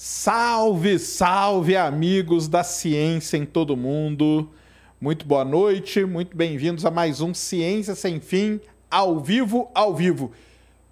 Salve, salve, amigos da ciência em todo mundo. Muito boa noite, muito bem-vindos a mais um Ciência Sem Fim, ao vivo, ao vivo.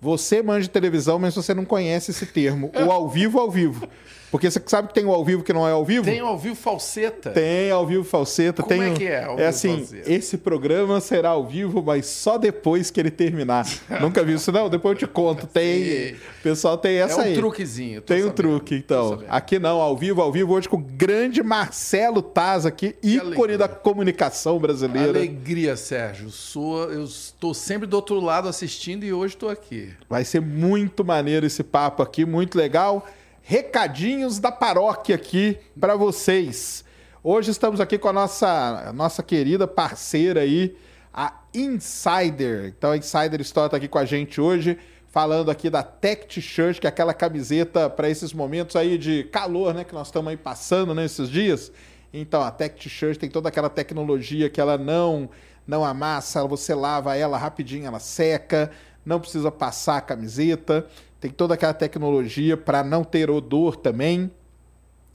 Você manja televisão, mas você não conhece esse termo, o ao vivo, ao vivo. Porque você sabe que tem o ao vivo que não é ao vivo? Tem ao vivo falseta. Tem ao vivo falseta. Como tem, é que é ao É assim, falseta? esse programa será ao vivo, mas só depois que ele terminar. Nunca viu isso não? Depois eu te conto. Tem, o pessoal tem É essa um aí. truquezinho. Tem um sabendo, truque, tô então. Aqui não, ao vivo, ao vivo, hoje com o grande Marcelo Taz aqui, ícone alegria. da comunicação brasileira. Alegria, Sérgio. Sou, eu estou sempre do outro lado assistindo e hoje estou aqui. Vai ser muito maneiro esse papo aqui, muito legal. Recadinhos da paróquia aqui para vocês. Hoje estamos aqui com a nossa, nossa querida parceira aí, a Insider. Então a Insider Store está aqui com a gente hoje, falando aqui da Tech T-shirt, que é aquela camiseta para esses momentos aí de calor, né, que nós estamos aí passando nesses dias. Então a Tech T-shirt tem toda aquela tecnologia que ela não não amassa, você lava ela rapidinho, ela seca, não precisa passar a camiseta, tem toda aquela tecnologia para não ter odor também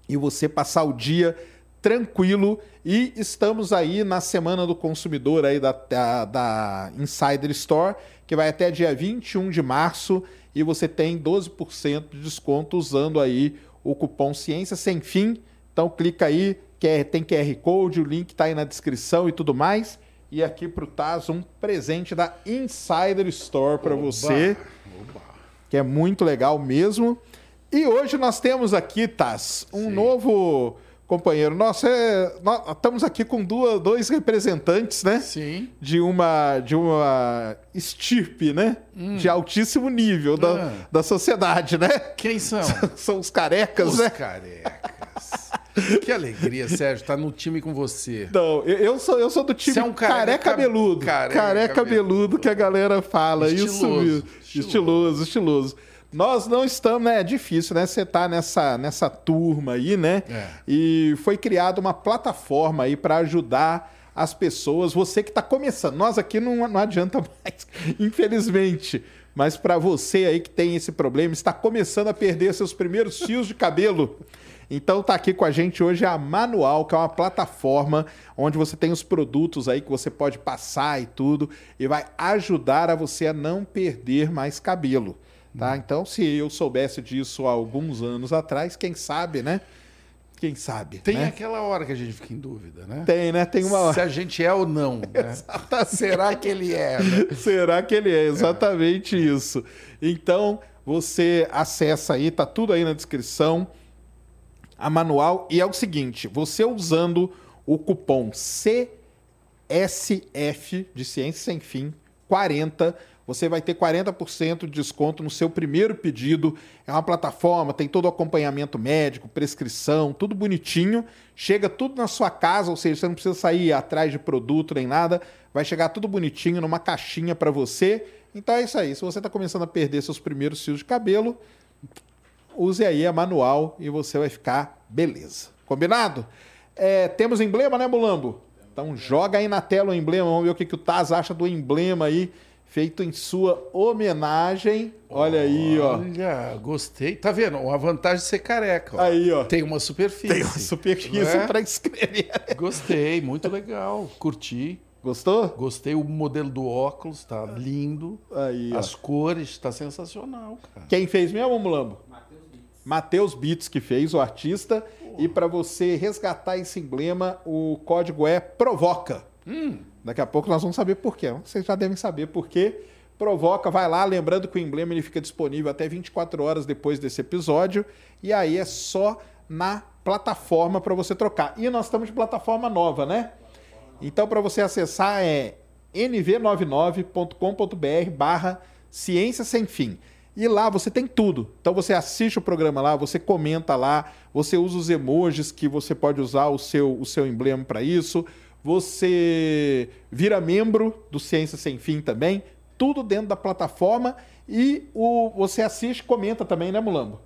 e você passar o dia tranquilo. E estamos aí na Semana do Consumidor aí da, da, da Insider Store, que vai até dia 21 de março e você tem 12% de desconto usando aí o cupom Ciência Sem Fim. Então clica aí, tem QR Code, o link está aí na descrição e tudo mais. E aqui para o Taz um presente da Insider Store para você que é muito legal mesmo. E hoje nós temos aqui, Taz, um Sim. novo companheiro. Nós, é, nós estamos aqui com duas, dois representantes, né? Sim. De uma, de uma estirpe, né? De altíssimo nível da, Ah. da sociedade, né? Quem são? São os carecas, Os né? carecas. que alegria, Sérgio, estar no time com você. Não, eu, eu sou, eu sou do time Você é um careca, careca- cabeludo. careca Careca, cabeludo cabeludo. que a galera fala. Isso Estiloso, mesmo. Estiloso, estiloso. Nós não estamos, né? É difícil, né? Você tá nessa, nessa turma aí, né? É. E foi criada uma plataforma aí para ajudar as pessoas. Você que está começando. Nós aqui não, não adianta mais, infelizmente. Mas para você aí que tem esse problema, está começando a perder seus primeiros fios de cabelo. Então tá aqui com a gente hoje a Manual, que é uma plataforma onde você tem os produtos aí que você pode passar e tudo e vai ajudar a você a não perder mais cabelo, tá? Então, se eu soubesse disso há alguns anos atrás, quem sabe, né? Quem sabe, Tem né? aquela hora que a gente fica em dúvida, né? Tem, né? Tem uma Se a gente é ou não, né? Será que ele é? né? Será que ele é exatamente isso? Então, você acessa aí, tá tudo aí na descrição, a manual. E é o seguinte: você usando o cupom CSF de Ciência Sem Fim 40, você vai ter 40% de desconto no seu primeiro pedido. É uma plataforma, tem todo o acompanhamento médico, prescrição, tudo bonitinho. Chega tudo na sua casa, ou seja, você não precisa sair atrás de produto nem nada. Vai chegar tudo bonitinho numa caixinha para você. Então é isso aí. Se você está começando a perder seus primeiros fios de cabelo, use aí a manual e você vai ficar beleza. Combinado? É, temos emblema, né, Mulambo? Então joga aí na tela o emblema, vamos ver o que, que o Taz acha do emblema aí, feito em sua homenagem. Olha aí, ó. Olha, gostei. Tá vendo? A vantagem de ser careca. ó. Aí, ó. Tem uma superfície. Tem uma superfície é? para escrever. Gostei, muito legal. Curti. Gostou? Gostei. O modelo do óculos tá lindo. Aí, ó. As cores, tá sensacional, cara. Quem fez mesmo, Mulambo? Matheus Bits que fez, o artista. E para você resgatar esse emblema, o código é provoca. Daqui a pouco nós vamos saber por quê. Vocês já devem saber por quê. Provoca, vai lá, lembrando que o emblema ele fica disponível até 24 horas depois desse episódio. E aí é só na plataforma para você trocar. E nós estamos de plataforma nova, né? Então, para você acessar é nv99.com.br barra ciência sem fim. E lá você tem tudo. Então você assiste o programa lá, você comenta lá, você usa os emojis que você pode usar o seu, o seu emblema para isso. Você vira membro do Ciência Sem Fim também. Tudo dentro da plataforma. E o, você assiste comenta também, né, Mulambo?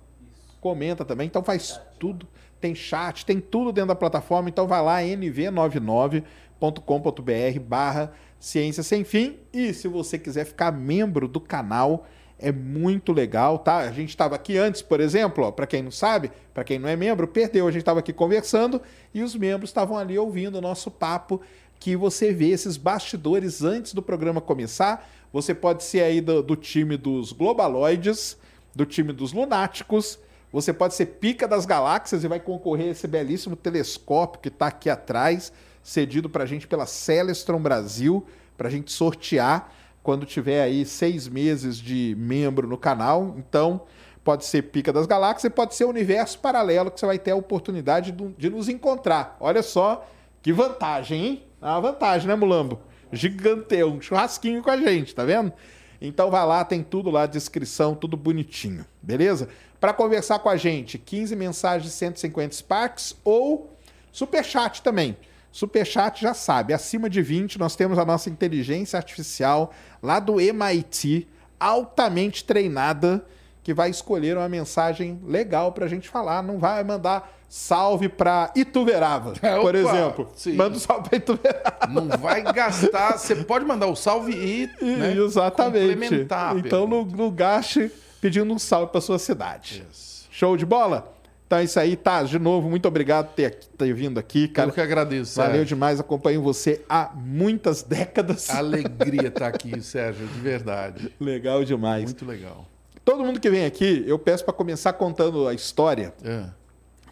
comenta também, então faz tudo, tem chat, tem tudo dentro da plataforma, então vai lá nv99.com.br barra ciência sem fim e se você quiser ficar membro do canal É muito legal, tá? A gente estava aqui antes, por exemplo, para quem não sabe, para quem não é membro, perdeu. A gente estava aqui conversando e os membros estavam ali ouvindo o nosso papo que você vê esses bastidores antes do programa começar. Você pode ser aí do, do time dos Globaloides, do time dos Lunáticos, você pode ser pica das galáxias e vai concorrer a esse belíssimo telescópio que está aqui atrás, cedido para a gente pela Celestron Brasil, para a gente sortear quando tiver aí seis meses de membro no canal. Então, pode ser Pica das Galáxias e pode ser Universo Paralelo, que você vai ter a oportunidade de nos encontrar. Olha só que vantagem, hein? É uma vantagem, né, Mulambo? Gigante, um churrasquinho com a gente, tá vendo? Então vai lá, tem tudo lá, descrição, tudo bonitinho, beleza? Para conversar com a gente, 15 mensagens, 150 Sparks ou Superchat também. Superchat já sabe, acima de 20 nós temos a nossa inteligência artificial lá do MIT, altamente treinada, que vai escolher uma mensagem legal para a gente falar. Não vai mandar salve para Ituverava, é, por exemplo. Sim. Manda um salve para Ituverava. Não vai gastar. Você pode mandar o salve e né, Exatamente. Então não, não gaste pedindo um salve para sua cidade. Isso. Show de bola? Então é isso aí, tá? De novo, muito obrigado por ter, ter vindo aqui, cara. Eu que agradeço, Valeu Sérgio. demais, acompanho você há muitas décadas. Alegria estar aqui, Sérgio, de verdade. Legal demais. Muito legal. Todo mundo que vem aqui, eu peço para começar contando a história, é.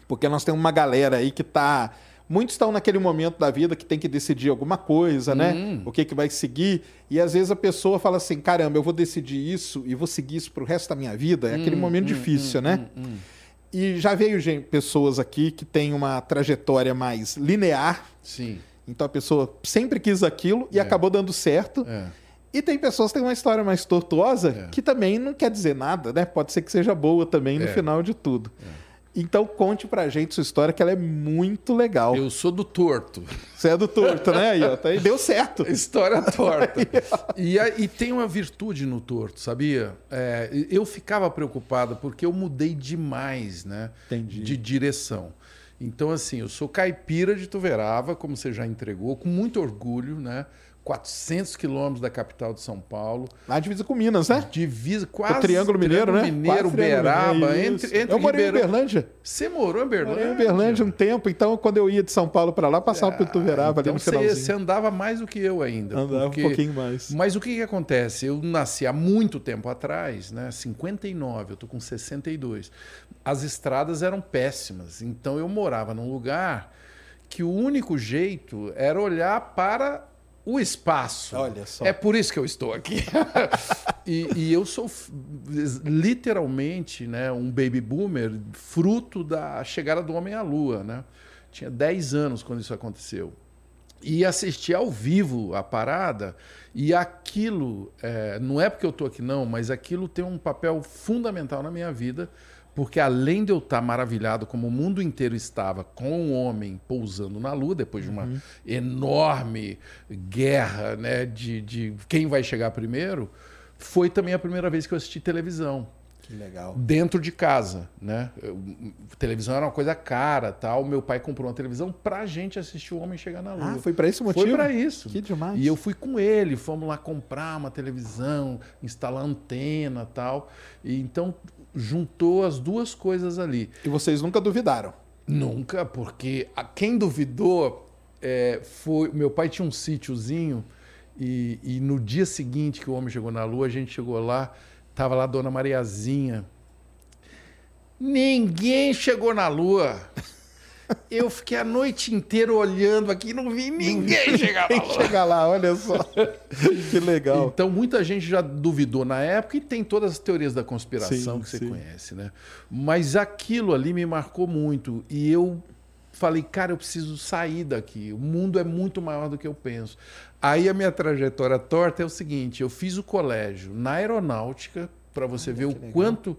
porque nós temos uma galera aí que tá muitos estão naquele momento da vida que tem que decidir alguma coisa, né? Hum. O que, que vai seguir. E às vezes a pessoa fala assim: caramba, eu vou decidir isso e vou seguir isso para o resto da minha vida. É hum, aquele momento hum, difícil, hum, né? Hum, hum. E já veio gente, pessoas aqui que têm uma trajetória mais linear. Sim. Então a pessoa sempre quis aquilo e é. acabou dando certo. É. E tem pessoas que têm uma história mais tortuosa é. que também não quer dizer nada, né? Pode ser que seja boa também no é. final de tudo. É. Então conte pra gente sua história, que ela é muito legal. Eu sou do torto. Você é do torto, né? Aí, ó, tá aí, deu certo. História torta. e, e tem uma virtude no torto, sabia? É, eu ficava preocupado porque eu mudei demais, né? Entendi. De direção. Então, assim, eu sou caipira de Tuverava, como você já entregou, com muito orgulho, né? 400 quilômetros da capital de São Paulo. Na divisa com Minas, né? Divisa quase. O Triângulo Mineiro, Triângulo né? Mineiro, Beraba, entre, entre Eu morei Ribeirão... em Berlândia. Você morou em Berlândia? Morei em Berlândia um tempo, então quando eu ia de São Paulo para lá, passava ah, por Tuverava então ali no você, finalzinho. Você andava mais do que eu ainda. Andava porque... um pouquinho mais. Mas o que, que acontece? Eu nasci há muito tempo atrás, né? 59, eu tô com 62. As estradas eram péssimas, então eu morava num lugar que o único jeito era olhar para o espaço. Olha só. É por isso que eu estou aqui. e, e, eu sou literalmente né, um baby boomer, fruto da chegada do homem à Lua. Né? Tinha 10 anos quando isso aconteceu. E assisti ao vivo a parada, e aquilo, é, não é porque eu estou aqui, não, mas aquilo tem um papel fundamental na minha vida porque além de eu estar maravilhado como o mundo inteiro estava com o homem pousando na Lua, depois de uma uhum. enorme guerra né, de, de quem vai chegar primeiro, foi também a primeira vez que eu assisti televisão. Que legal. Dentro de casa, né? Eu, televisão era uma coisa cara, tal. Meu pai comprou uma televisão pra gente assistir o homem chegar na lua. Ah, foi para esse motivo? Foi para isso. Que demais. E eu fui com ele, fomos lá comprar uma televisão, instalar antena, tal. E então juntou as duas coisas ali. E vocês nunca duvidaram? Nunca, porque a, quem duvidou é, foi. Meu pai tinha um sítiozinho e, e, no dia seguinte que o homem chegou na Lua, a gente chegou lá, tava lá a dona Mariazinha. Ninguém chegou na Lua. Eu fiquei a noite inteira olhando aqui e não vi ninguém chegar lá. chegar lá, olha só. que legal. Então, muita gente já duvidou na época e tem todas as teorias da conspiração sim, que você sim. conhece, né? Mas aquilo ali me marcou muito e eu falei, cara, eu preciso sair daqui. O mundo é muito maior do que eu penso. Aí a minha trajetória torta é o seguinte: eu fiz o colégio na aeronáutica, para você ver o legal. quanto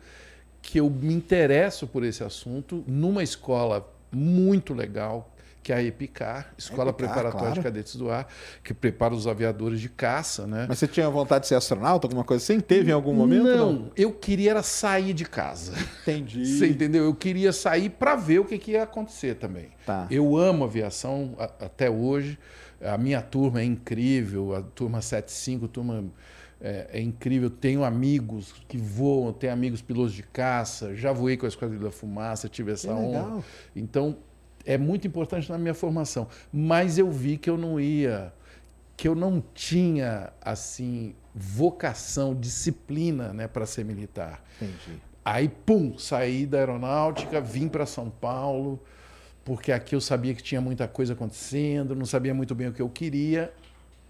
que eu me interesso por esse assunto, numa escola muito legal, que é a EPICAR, Escola EPICAR, Preparatória claro. de Cadetes do Ar, que prepara os aviadores de caça, né? Mas você tinha vontade de ser astronauta, alguma coisa assim? Teve em algum momento? Não, não? eu queria era sair de casa. Entendi. Você entendeu? Eu queria sair para ver o que, que, ia acontecer também. Tá. Eu amo aviação a, até hoje. A minha turma é incrível, a turma 75, turma é, é, incrível. Tenho amigos que voam, tenho amigos pilotos de caça, já voei com a Esquadrilha da Fumaça, tive essa honra. Então, é muito importante na minha formação. Mas eu vi que eu não ia, que eu não tinha, assim, vocação, disciplina né, para ser militar. Entendi. Aí, pum, saí da aeronáutica, vim para São Paulo, porque aqui eu sabia que tinha muita coisa acontecendo, não sabia muito bem o que eu queria.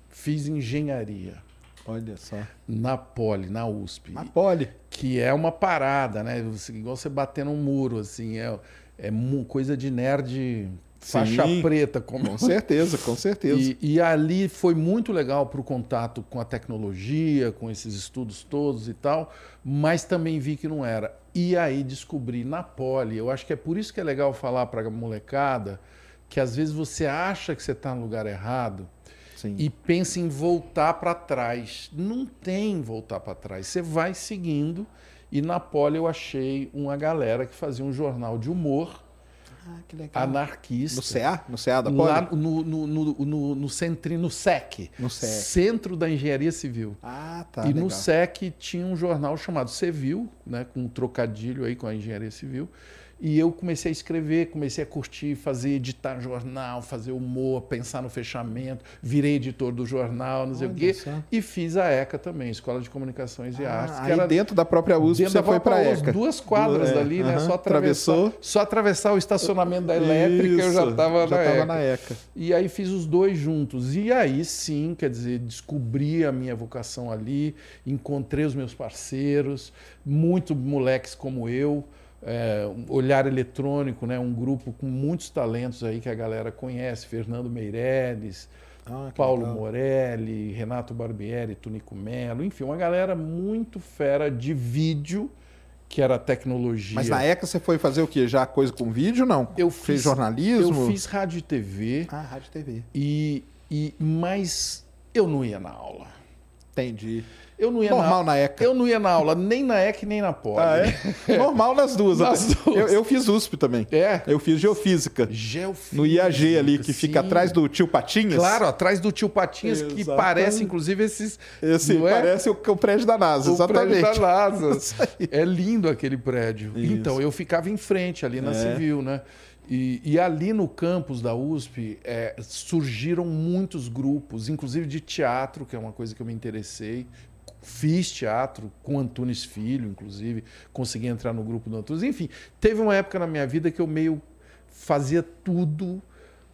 Fiz engenharia. Olha só. Na Poli, na USP. Na Poli. Que é uma parada, né? Igual você bater num muro, assim. É, é coisa de nerd faixa Sim, preta. Como... Com certeza, com certeza. E, e ali foi muito legal para o contato com a tecnologia, com esses estudos todos e tal, mas também vi que não era. E aí descobri na Poli, eu acho que é por isso que é legal falar para a molecada, que às vezes você acha que você está no lugar errado, Sim. e pensa em voltar para trás. Não tem voltar para trás. Você vai seguindo. E na Poli eu achei uma galera que fazia um jornal de humor ah, anarquista. No CA? No CA da Poli? Lá no, no, no, no, no, centri, no SEC. No SEC. Centro da Engenharia Civil. Ah, tá. E legal. no SEC tinha um jornal chamado Civil, né, com um trocadilho aí com a Engenharia Civil. E eu comecei a escrever, comecei a curtir, fazer, editar jornal, fazer humor, pensar no fechamento, virei editor do jornal, não sei Olha o quê. Só. E fiz a ECA também, Escola de Comunicações e ah, Artes. Que aí era dentro da própria USP você foi para a ECA. Duas quadras é, dali, né? Só atravessar, só atravessar o estacionamento da elétrica Isso, eu já estava na, ECA. na ECA. E aí fiz os dois juntos. E aí sim, quer dizer, descobri a minha vocação ali, encontrei os meus parceiros, muito moleques como eu é, Olhar Eletrônico, né? um grupo com muitos talentos aí que a galera conhece, Fernando Meirelles, ah, Paulo legal. Morelli, Renato Barbieri, Tunico Melo, enfim, uma galera muito fera de vídeo, que era tecnologia. Mas na ECA você foi fazer o quê? Já coisa com vídeo, não? Eu fiz, Fez jornalismo? Eu fiz rádio e TV. Ah, rádio e TV. E, e, mas eu não ia na aula. Entendi. Eu não ia Normal na, na ECA. Eu não ia na aula, nem na ECA nem na Poli. Ah, é? Normal nas duas. nas duas. Eu, eu, fiz USP também. É? Eu fiz Geofísica. Geofísica. No IAG ali, que sim. fica atrás do Tio Patinhas. Claro, atrás do Tio Patinhas, Exatamente. que parece, inclusive, esses... Esse, é? parece o, o, prédio da NASA, o exatamente. prédio da NASA. é lindo aquele prédio. Isso. Então, eu ficava em frente ali na é. Civil, né? E, e, ali no campus da USP é, surgiram muitos grupos, inclusive de teatro, que é uma coisa que eu me interessei. Fiz teatro com Antunes Filho, inclusive, consegui entrar no grupo do Antunes. Enfim, teve uma época na minha vida que eu meio fazia tudo,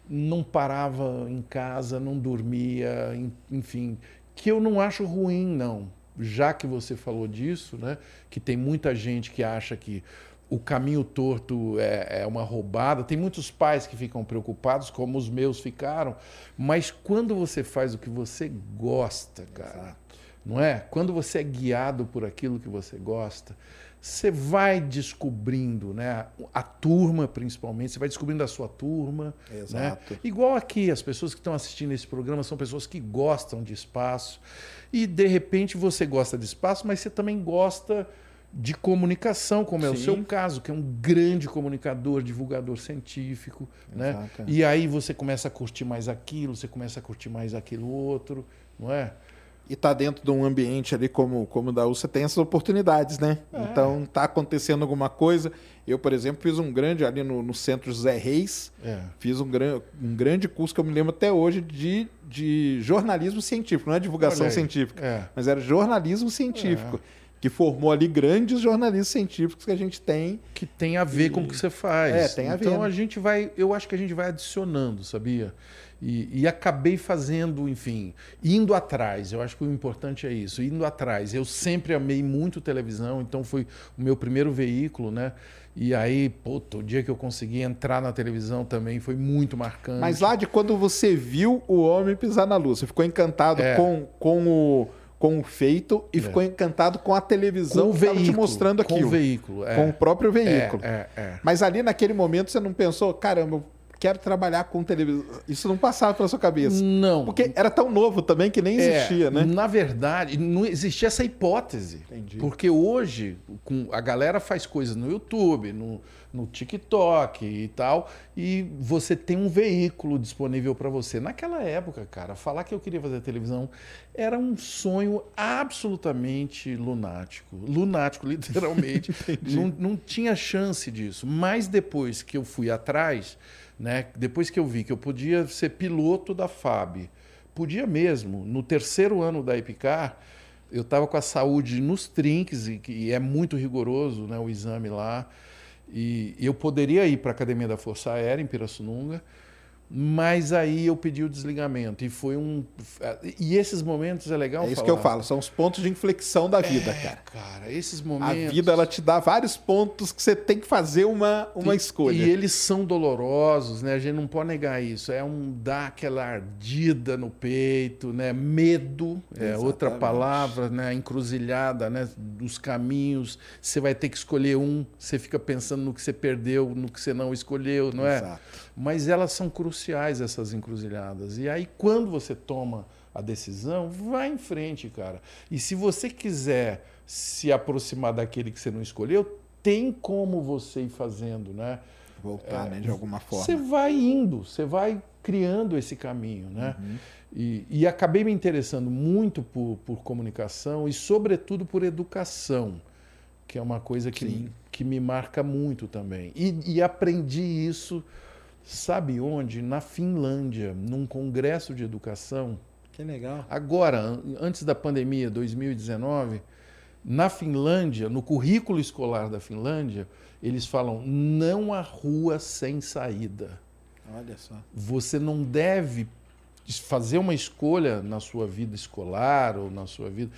não parava em casa, não dormia, enfim, que eu não acho ruim, não. Já que você falou disso, né, que tem muita gente que acha que o caminho torto é, é, uma roubada. Tem muitos pais que ficam preocupados, como os meus ficaram. Mas quando você faz o que você gosta, cara, Exato. Não é? Quando você é guiado por aquilo que você gosta, você vai descobrindo, né? A turma, principalmente, você vai descobrindo a sua turma. Né? Exato. Né? Igual aqui, as pessoas que estão assistindo esse programa são pessoas que gostam de espaço. E de repente você gosta de espaço, mas você também gosta de comunicação, como é Sim. o seu caso, que é um grande comunicador, divulgador científico, né? E aí você começa a curtir mais aquilo, você começa a curtir mais aquilo outro, não é? E tá dentro de um ambiente ali como como da U, você tem essas oportunidades, né? É. Então tá acontecendo alguma coisa. Eu, por exemplo, fiz um grande ali no, no centro José Reis, é. fiz um, gran, um grande curso que eu me lembro até hoje de, de jornalismo científico, não é divulgação científica, é. mas era jornalismo científico. É que formou ali grandes jornalistas científicos que a gente tem. Que tem a ver e... com o que você faz. É, tem a ver. Então a gente vai, eu acho que a gente vai adicionando, sabia? E, e, acabei fazendo, enfim, indo atrás. Eu acho que o importante é isso, indo atrás. Eu sempre amei muito televisão, então foi o meu primeiro veículo, né? E aí, puto, o dia que eu consegui entrar na televisão também foi muito marcante. Mas lá de quando você viu o homem pisar na luz, você ficou encantado é. com, com o com o feito e é. ficou encantado com a televisão com o veículo, te mostrando aquilo. Com o veículo, é. Com o próprio veículo. É, é, é, Mas ali naquele momento você não pensou, caramba, quero trabalhar com televisão. Isso não passava pela sua cabeça? Não. Porque era tão novo também que nem existia, é, né? Na verdade, não existia essa hipótese. Entendi. Porque hoje com, a galera faz coisas no YouTube, no, no TikTok e tal, e você tem um veículo disponível para você. Naquela época, cara, falar que eu queria fazer televisão era um sonho absolutamente lunático. Lunático, literalmente. não, não tinha chance disso. Mas depois que eu fui atrás, né, depois que eu vi que eu podia ser piloto da FAB, podia mesmo, no terceiro ano da Epicar, eu estava com a saúde nos trinques, e, e é muito rigoroso né, o exame lá. E eu poderia ir para a Academia da Força Aérea, em Pirassununga, mas aí eu pedi o desligamento. E foi um. E esses momentos é legal. É isso falar. que eu falo, são os pontos de inflexão da vida, é, cara. Cara, esses momentos. A vida ela te dá vários pontos que você tem que fazer uma, uma e, escolha. E eles são dolorosos, né? A gente não pode negar isso. É um dar aquela ardida no peito, né? Medo é Exatamente. outra palavra, né? Encruzilhada, né? Dos caminhos. Você vai ter que escolher um. Você fica pensando no que você perdeu, no que você não escolheu, não é? Exato. Mas elas são cruciais essas encruzilhadas. E aí, quando você toma a decisão, vá em frente, cara. E se você quiser se aproximar daquele que você não escolheu, tem como você ir fazendo, né? Voltar, é, né, de alguma forma. Você vai indo, você vai criando esse caminho, né? Uhum. E, e, acabei me interessando muito por, por comunicação e, sobretudo, por educação, que é uma coisa que, que me marca muito também. E, e aprendi isso Sabe onde? Na Finlândia, num congresso de educação. Que legal. Agora, antes da pandemia, 2019, na Finlândia, no currículo escolar da Finlândia, eles falam: não há rua sem saída. Olha só. Você não deve fazer uma escolha na sua vida escolar ou na sua vida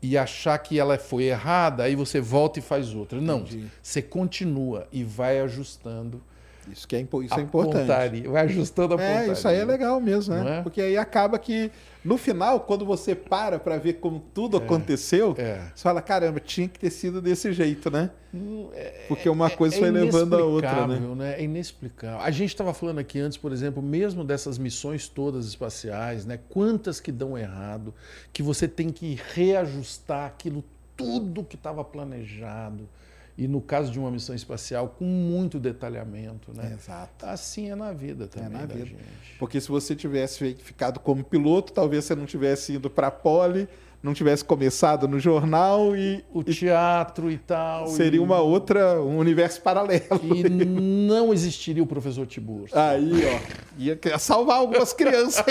e achar que ela foi errada, aí você volta e faz outra. Não, Entendi. você continua e vai ajustando isso, que é, isso é importante. Pontaria. Vai ajustando a pontaria. É, isso aí é legal mesmo, né? É? Porque aí acaba que, no final, quando você para para ver como tudo é, aconteceu, é. você fala, caramba, tinha que ter sido desse jeito, né? Hum, é, Porque uma é, coisa foi levando a outra, né? né? É inexplicável. A gente estava falando aqui antes, por exemplo, mesmo dessas missões todas espaciais, né? Quantas que dão errado, que você tem que reajustar aquilo tudo que estava planejado e no caso de uma missão espacial com muito detalhamento, né? Exato. Assim é na vida também é na vida. Gente. Porque se você tivesse ficado como piloto, talvez você não tivesse ido para a Poli, não tivesse começado no jornal e o teatro e tal seria e... uma outra um universo paralelo. E não existiria o professor Tiburcio aí ó ia salvar algumas crianças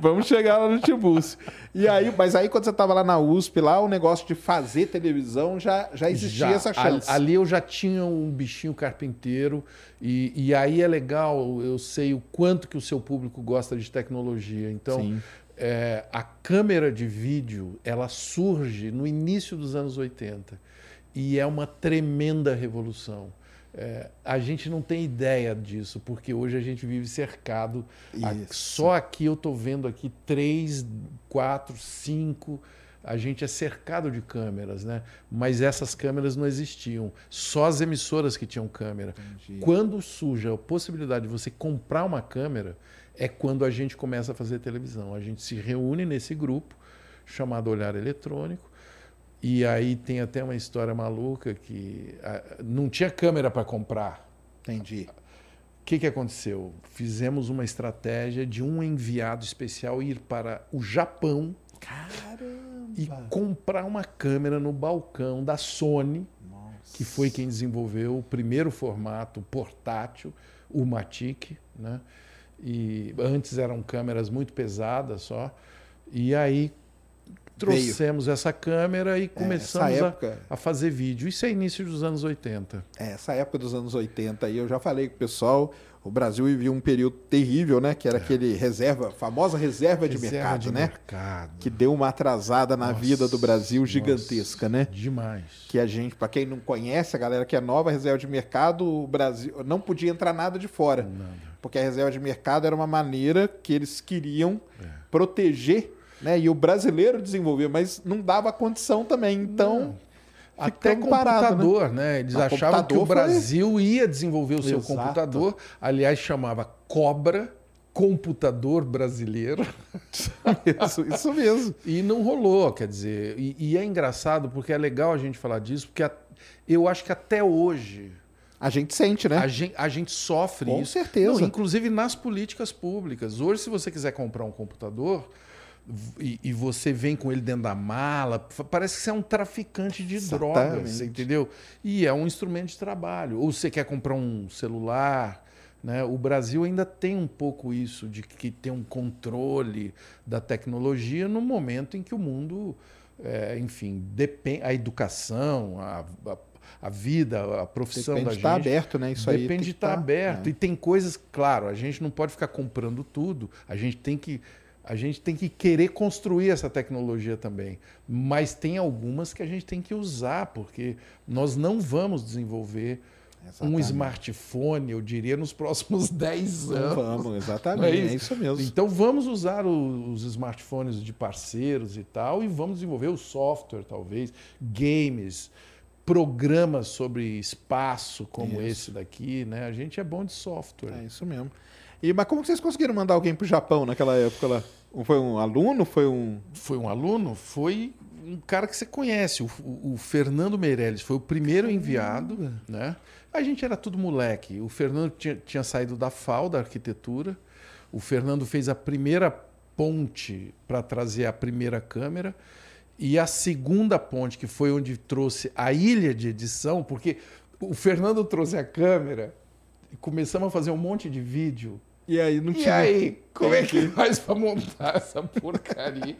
vamos chegar lá no Tiburcio e aí mas aí quando você estava lá na USP lá o negócio de fazer televisão já já existia já, essa chance. ali eu já tinha um bichinho carpinteiro e, e aí é legal eu sei o quanto que o seu público gosta de tecnologia. Então Sim é, a câmera de vídeo ela surge no início dos anos 80 e é uma tremenda revolução. É, a gente não tem ideia disso, porque hoje a gente vive cercado. A, só aqui eu estou vendo aqui três, quatro, cinco. A gente é cercado de câmeras, né? Mas essas câmeras não existiam. Só as emissoras que tinham câmera. Entendi. Quando surge a possibilidade de você comprar uma câmera, é quando a gente começa a fazer televisão. A gente se reúne nesse grupo chamado Olhar Eletrônico. E aí tem até uma história maluca que não tinha câmera para comprar. Entendi. O que, que aconteceu? Fizemos uma estratégia de um enviado especial ir para o Japão Caramba. e comprar uma câmera no balcão da Sony, Nossa. que foi quem desenvolveu o primeiro formato portátil, o Matic, né? E antes eram câmeras muito pesadas só. E aí trouxemos Veio. essa câmera e é, começamos é, época... a, a, fazer vídeo. Isso é início dos anos 80. É, essa época dos anos 80 aí eu já falei com o pessoal, o Brasil vivia um período terrível, né? Que era é. aquele reserva, famosa reserva, de mercado, de né? Mercado. Que deu uma atrasada na nossa, vida do Brasil gigantesca, nossa, né? Demais. Que a gente, para quem não conhece, a galera que é nova, reserva de mercado, o Brasil não podia entrar nada de fora. Nada porque a reserva de mercado era uma maneira que eles queriam é. proteger, né? E o brasileiro desenvolver, mas não dava condição também. Então, Até computador, parado, né? né? Eles achavam que o Brasil foi... ia desenvolver o seu Exato. computador. Aliás, chamava Cobra computador brasileiro. isso, isso mesmo. e não rolou, quer dizer. E, e, é engraçado porque é legal a gente falar disso, porque a, eu acho que até hoje. A gente sente, né? A gente, a gente sofre Com isso. Com certeza. Não, inclusive nas políticas públicas. Hoje, se você quiser comprar um computador, e, e, você vem com ele dentro da mala, parece que você é um traficante de Exatamente. drogas, entendeu? E é um instrumento de trabalho. Ou você quer comprar um celular, né? O Brasil ainda tem um pouco isso, de que tem um controle da tecnologia no momento em que o mundo, é, enfim, depende, a educação, a, a, a, vida, a profissão depende da de tá gente. Estar aberto, né? Isso depende aí. Depende de estar tá aberto. É. E tem coisas, claro, a gente não pode ficar comprando tudo, a gente tem que. A gente tem que querer construir essa tecnologia também. Mas tem algumas que a gente tem que usar, porque nós não vamos desenvolver Exatamente. um smartphone, eu diria, nos próximos 10 anos. Vamos, exatamente, é isso? é isso? mesmo. Então vamos usar os smartphones de parceiros e tal, e vamos desenvolver o software, talvez, games, programas sobre espaço como isso. esse daqui, né? A gente é bom de software. É isso mesmo. E, mas como vocês conseguiram mandar alguém para o Japão naquela época lá? Foi um aluno? Foi um. Foi um aluno? Foi um cara que você conhece, o, o Fernando Meirelles. Foi o primeiro enviado, né? A gente era tudo moleque. O Fernando tinha, tinha saído da FAO, da arquitetura. O Fernando fez a primeira ponte para trazer a primeira câmera. E a segunda ponte, que foi onde trouxe a ilha de edição, porque o Fernando trouxe a câmera e começamos a fazer um monte de vídeo e aí não tinha. E aí, como é que faz para montar essa porcaria?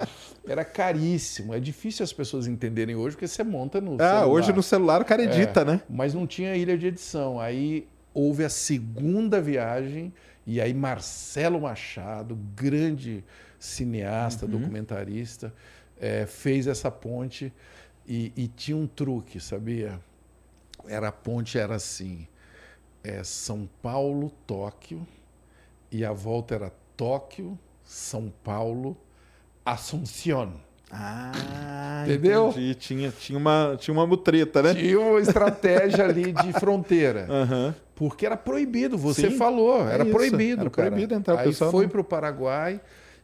Era caríssimo. É difícil as pessoas entenderem hoje, porque você monta no ah, celular. hoje no celular o cara edita, é, né? Mas não tinha ilha de edição. Aí houve a segunda viagem, e aí Marcelo Machado, grande cineasta, uhum. documentarista, é, fez essa ponte e, e, tinha um truque, sabia? Era a ponte era assim: é São Paulo, Tóquio e a volta era Tóquio, São Paulo, Assunção. Ah, entendeu? Entendi. Tinha, tinha, uma, tinha uma mutreta, né? Tinha uma estratégia ali de fronteira. Uhum. Porque era proibido, você Sim, falou, era é proibido. Era cara. proibido entrar o Aí pessoal foi para o Paraguai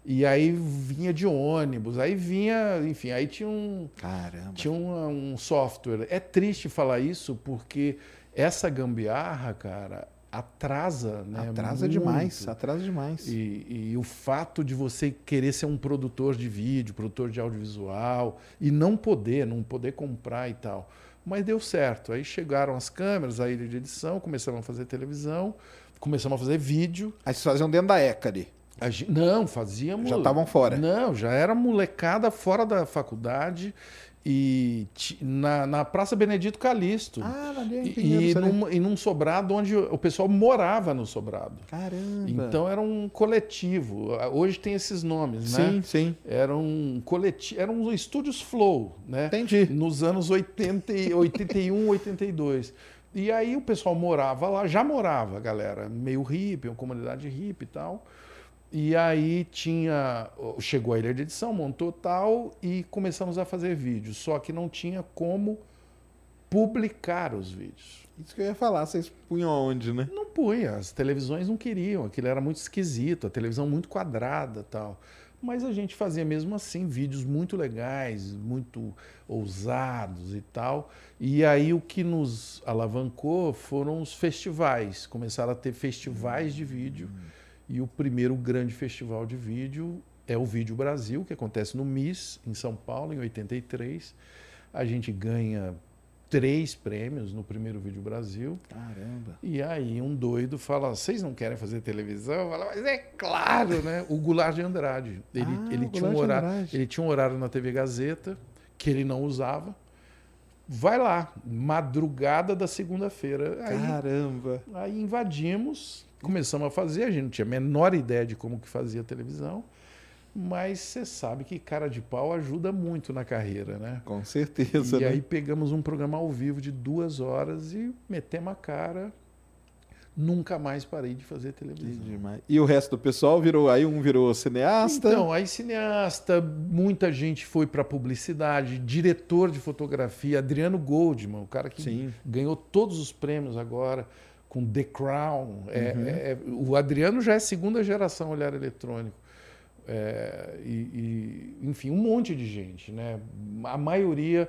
e aí vinha de ônibus, aí vinha, enfim, aí tinha um. Caramba. Tinha um, um software. É triste falar isso porque essa gambiarra, cara, atrasa, né? Atrasa muito. demais, atrasa demais. E, e, o fato de você querer ser um produtor de vídeo, produtor de audiovisual e não poder, não poder comprar e tal. Mas deu certo. Aí chegaram as câmeras, a ilha de edição, começaram a fazer televisão, começamos a fazer vídeo. Aí vocês faziam dentro da ECA ali? Não, fazíamos. Já estavam fora? Não, já era molecada fora da faculdade e na, na Praça Benedito Calixto. Ah, valeu, e, e, num, e num sobrado onde o pessoal morava no sobrado. Caramba! Então era um coletivo. Hoje tem esses nomes, sim, né? Sim, sim. Era um coletivo, eram estúdios Flow, né? Entendi. Nos anos 80, 81, 82. E aí o pessoal morava lá, já morava, galera, meio hippie, uma comunidade hippie e tal. E aí tinha. Chegou a ilha de edição, montou tal e começamos a fazer vídeos. Só que não tinha como publicar os vídeos. Isso que eu ia falar, vocês punham onde, né? Não punha, as televisões não queriam, aquilo era muito esquisito, a televisão muito quadrada tal. Mas a gente fazia mesmo assim vídeos muito legais, muito ousados e tal. E aí o que nos alavancou foram os festivais. Começaram a ter festivais de vídeo. Hum e o primeiro grande festival de vídeo é o Vídeo Brasil, que acontece no MIS, em São Paulo, em 83. A gente ganha três prêmios no primeiro Vídeo Brasil. Caramba! E aí um doido fala: vocês não querem fazer televisão? Fala, mas é claro, né? O Goulart de Andrade. Ele, ah, ele, tinha um horário, ele tinha um horário na TV Gazeta que ele não usava. Vai lá, madrugada da segunda-feira. Caramba! Aí invadimos, começamos a fazer, a gente não tinha a menor ideia de como que fazia televisão, mas você sabe que cara de pau ajuda muito na carreira, né? Com certeza. E né? aí pegamos um programa ao vivo de duas horas e metemos a cara. nunca mais parei de fazer televisão. E o resto do pessoal virou, aí um virou cineasta? Então, aí cineasta, muita gente foi para publicidade, diretor de fotografia, Adriano Goldman, o cara que Sim. ganhou todos os prêmios agora com The Crown. É, uhum. É, é, o Adriano já é segunda geração olhar eletrônico. É, e, e, enfim, um monte de gente, né? A maioria,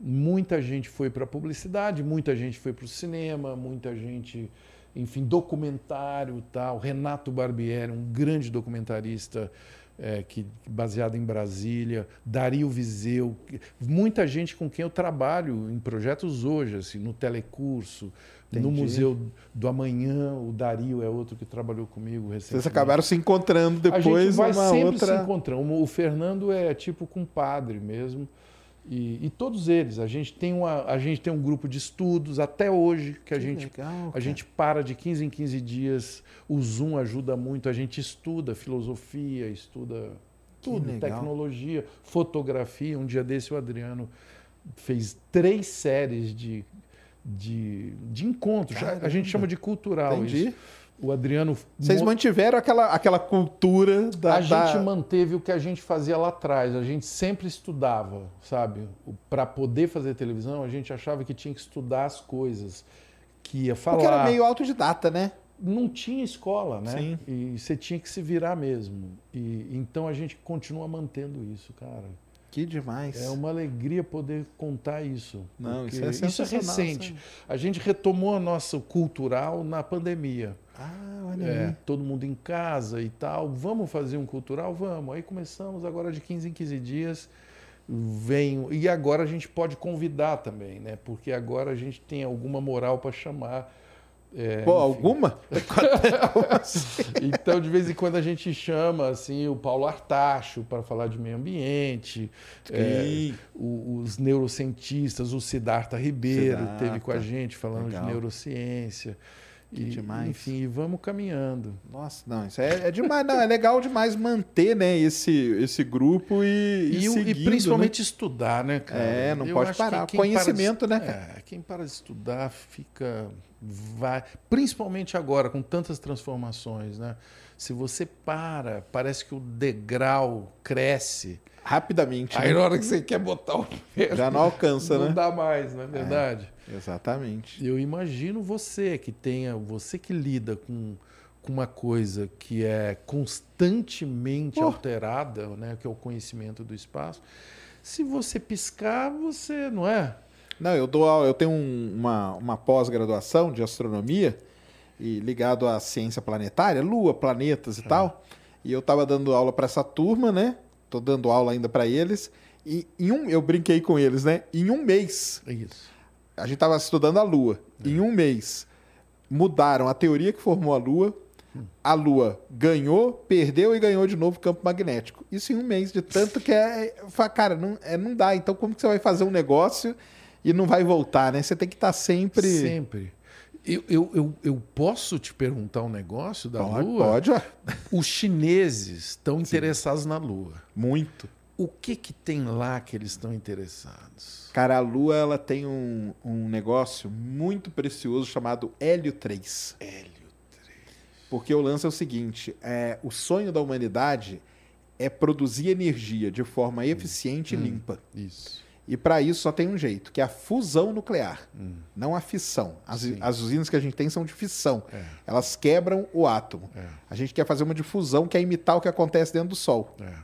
muita gente foi para publicidade, muita gente foi para o cinema, muita gente enfim, documentário tal. Renato Barbieri, um grande documentarista é, que, baseado em Brasília, Dario Viseu, muita gente com quem eu trabalho em projetos hoje, assim, no telecurso, Entendi. no Museu do Amanhã, o Dario é outro que trabalhou comigo recentemente. Vocês acabaram se encontrando depois. A gente vai sempre outra... se encontrando. O Fernando é tipo compadre mesmo. E, e, todos eles, a gente, tem uma, a gente tem um grupo de estudos até hoje que a, que gente, legal, a gente para de 15 em 15 dias. O Zoom ajuda muito, a gente estuda filosofia, estuda tudo, tecnologia, fotografia. Um dia desse o Adriano fez três séries de, de, de encontros. Caramba. A gente chama de cultural Entendi. isso o Adriano. Vocês mantiveram aquela, aquela cultura da. A da... gente manteve o que a gente fazia lá atrás. A gente sempre estudava, sabe? Para poder fazer televisão, a gente achava que tinha que estudar as coisas, que ia falar. Porque era meio autodidata, né? Não tinha escola, né? Sim. E você tinha que se virar mesmo. E então a gente continua mantendo isso, cara. Que demais. É uma alegria poder contar isso. Não, isso é Isso é recente. A gente retomou a nossa cultural na pandemia. Ah, olha é, aí. Todo mundo em casa e tal. Vamos fazer um cultural? Vamos. Aí começamos agora de 15 em 15 dias. Vem, e agora a gente pode convidar também, né? Porque agora a gente tem alguma moral para chamar é, Pô, alguma? então, de vez em quando a gente chama assim o Paulo Artacho para falar de meio ambiente, é, os neurocientistas, o Siddhartha Ribeiro Siddhartha. teve com a gente falando Legal. de neurociência. Que e, demais. Enfim, vamos caminhando. Nossa, não, isso é, é demais. Não, é legal demais manter né, esse, esse grupo e, e, e, seguindo, e principalmente né? estudar, né, cara? É, não Eu pode parar. Conhecimento, para de, né, cara? É, quem para de estudar fica. Vai, principalmente agora, com tantas transformações, né? Se você para, parece que o degrau cresce. Rapidamente. Aí né? na hora que você quer botar o pé. Já não alcança, não né? Não dá mais, não é verdade? É, exatamente. Eu imagino você que tenha, você que lida com, com uma coisa que é constantemente alterada, né? Que é o conhecimento do espaço. Se você piscar, você, não é? Não, eu dou, eu tenho um, uma, uma pós-graduação de astronomia e ligado à ciência planetária, Lua, planetas e é. tal. E eu estava dando aula para essa turma, né? Tô dando aula ainda para eles. E em um, eu brinquei com eles, né? Em um mês. Isso. A gente estava estudando a Lua. É. Em um mês mudaram a teoria que formou a Lua. A Lua ganhou, perdeu e ganhou de novo o campo magnético. Isso em um mês, de tanto que é. Cara, não, é, não dá. Então, como que você vai fazer um negócio e não vai voltar, né? Você tem que estar tá sempre. Sempre. Eu, eu, eu, eu, posso te perguntar um negócio da pode, Lua? Pode. Os chineses estão interessados na Lua. Muito. O que, que tem lá que eles estão interessados? Cara, a Lua ela tem um, um negócio muito precioso chamado Hélio 3. Hélio 3. Porque o lance é o seguinte: é, o sonho da humanidade é produzir energia de forma eficiente hum, e limpa. Isso. E para isso só tem um jeito, que é a fusão nuclear, hum. não a fissão. As, as, usinas que a gente tem são de fissão. É. Elas quebram o átomo. É. A gente quer fazer uma de fusão que é imitar o que acontece dentro do Sol. É.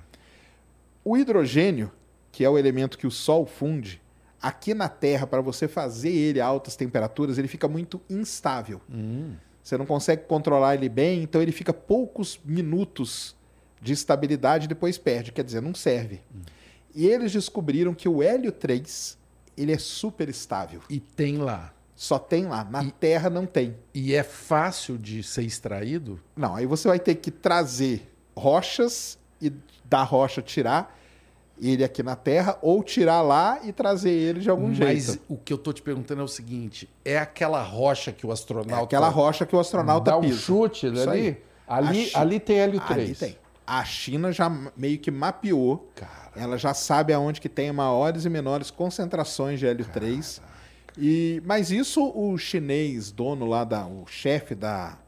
O hidrogênio, que é o elemento que o Sol funde, aqui na Terra, para você fazer ele a altas temperaturas, ele fica muito instável. Hum. Você não consegue controlar ele bem, então ele fica poucos minutos de estabilidade e depois perde. Quer dizer, não serve. Hum. E eles descobriram que o hélio 3 ele é super estável. E tem lá. Só tem lá. Na e, Terra não tem. E é fácil de ser extraído? Não, aí você vai ter que trazer rochas e da rocha tirar ele aqui na Terra ou tirar lá e trazer ele de algum Mas jeito. Mas o que eu tô te perguntando é o seguinte: é aquela rocha que o astronauta. É aquela rocha que o astronauta dá pisa. um chute ali? Ali, ali tem hélio 3. Ali tem. A China já meio que mapeou. Cara. Ela já sabe aonde que tem maiores e menores concentrações de hélio 3. E, mas isso o chinês, dono lá, da, o chefe da,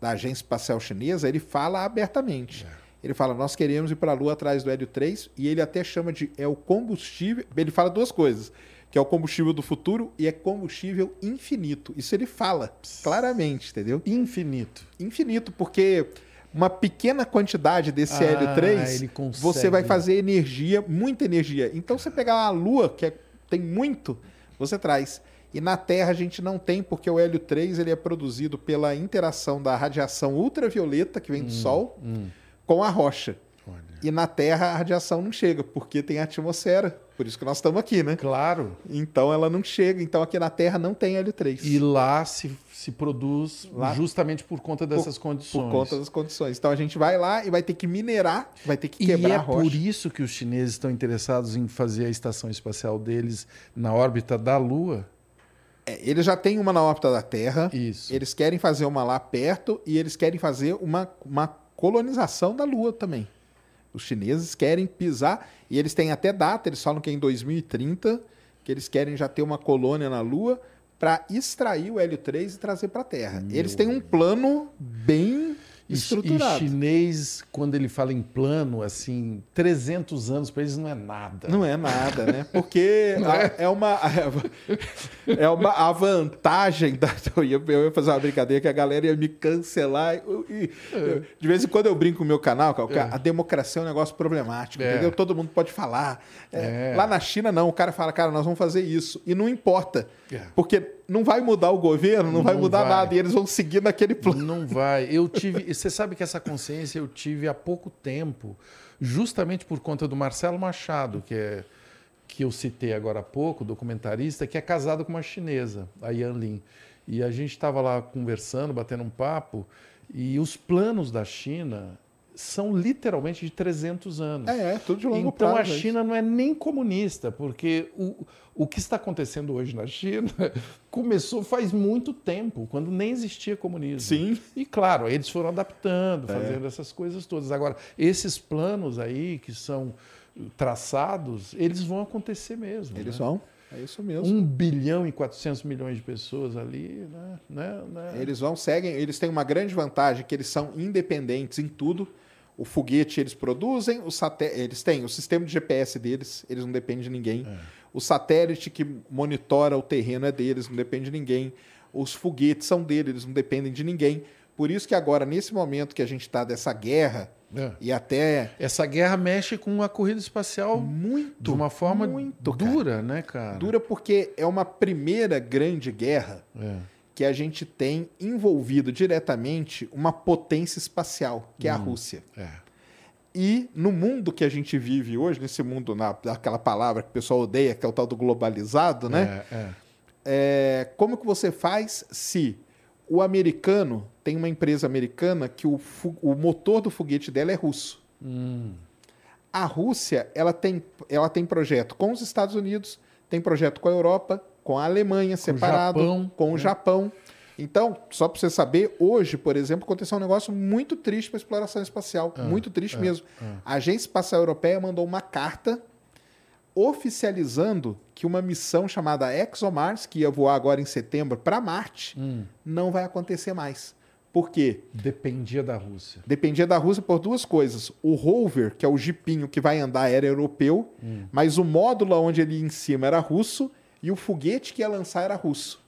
da agência espacial chinesa, ele fala abertamente. É. Ele fala, nós queremos ir para a Lua atrás do hélio 3, e ele até chama de é o combustível. Ele fala duas coisas que é o combustível do futuro e é combustível infinito. Isso ele fala claramente, entendeu? Infinito. Infinito, porque uma pequena quantidade desse ah, hélio 3, você vai fazer energia, muita energia. Então, você pegar a Lua, que é, tem muito, você traz. E na Terra a gente não tem, porque o hélio 3 ele é produzido pela interação da radiação ultravioleta que vem do hum, Sol hum. com a rocha. Olha. E na Terra a radiação não chega, porque tem a atmosfera. Por isso que nós estamos aqui, né? Claro. Então ela não chega. Então aqui na Terra não tem hélio 3. E lá se, se produz lá, justamente por conta dessas por, condições. Por conta das condições. Então a gente vai lá e vai ter que minerar, vai ter que quebrar e é a rocha. por isso que os chineses estão interessados em fazer a estação espacial deles na órbita da Lua. É, eles já têm uma na órbita da Terra. Isso. Eles querem fazer uma lá perto e eles querem fazer uma, uma colonização da Lua também. Os chineses querem pisar, e eles têm até data, eles falam que é em 2030, que eles querem já ter uma colônia na Lua para extrair o hélio 3 e trazer para a Terra. Meu eles têm um plano bem estruturado. E chinês, quando ele fala em plano, assim, 300 anos para eles não é nada. Não é nada, né? Porque é? é? uma é uma a vantagem da eu ia, eu ia, fazer uma brincadeira que a galera ia me cancelar e, é. de vez em quando eu brinco no meu canal, é. a democracia é um negócio problemático, é. entendeu? Todo mundo pode falar. É, lá na China não, o cara fala, cara, nós vamos fazer isso e não importa, porque não vai mudar o governo, não, não vai mudar vai. nada, e eles vão seguir naquele plano. Não vai. Eu tive. Você sabe que essa consciência eu tive há pouco tempo, justamente por conta do Marcelo Machado, que é que eu citei agora há pouco, documentarista, que é casado com uma chinesa, a Yan Lin. E a gente estava lá conversando, batendo um papo, e os planos da China são literalmente de 300 anos. É, é tudo de longo então, prazo. Então a é China não é nem comunista, porque o, o que está acontecendo hoje na China começou faz muito tempo, quando nem existia comunismo. Sim. E claro, eles foram adaptando, é. fazendo é. essas coisas todas. Agora, esses planos aí que são traçados, eles vão acontecer mesmo. Eles né? vão. É isso mesmo. 1 bilhão e 400 milhões de pessoas ali, né? né? né? Eles vão, seguem, eles têm uma grande vantagem que eles são independentes em tudo. O foguete eles produzem, eles têm o sistema de GPS deles, eles não dependem de ninguém. É. O satélite que monitora o terreno é deles, não depende de ninguém. Os foguetes são deles, eles não dependem de ninguém. Por isso que agora, nesse momento que a gente está dessa guerra, é. e até. Essa guerra mexe com a corrida espacial muito. De uma forma muito, dura, cara. né, cara? Dura porque é uma primeira grande guerra. É que a gente tem envolvido diretamente uma potência espacial, que é a hum, Rússia. É. E no mundo que a gente vive hoje, nesse mundo, na, aquela palavra que o pessoal odeia, que é o tal do globalizado, né? É, é. É, como que você faz se o americano tem uma empresa americana que o, o motor do foguete dela é russo? Hum. A Rússia ela tem, ela tem projeto com os Estados Unidos, tem projeto com a Europa, com a Alemanha separado, Japão, com o né? Japão. Então, só para você saber, hoje, por exemplo, aconteceu um negócio muito triste para a exploração espacial. Ah, muito triste ah, mesmo. Ah. A Agência Espacial Europeia mandou uma carta oficializando que uma missão chamada ExoMars, que ia voar agora em setembro para Marte, hum. não vai acontecer mais. Por quê? Dependia da Rússia. Dependia da Rússia por duas coisas. O rover, que é o jipinho que vai andar, era europeu, hum. mas o módulo onde ele ia em cima era russo e o foguete que ia lançar era russo.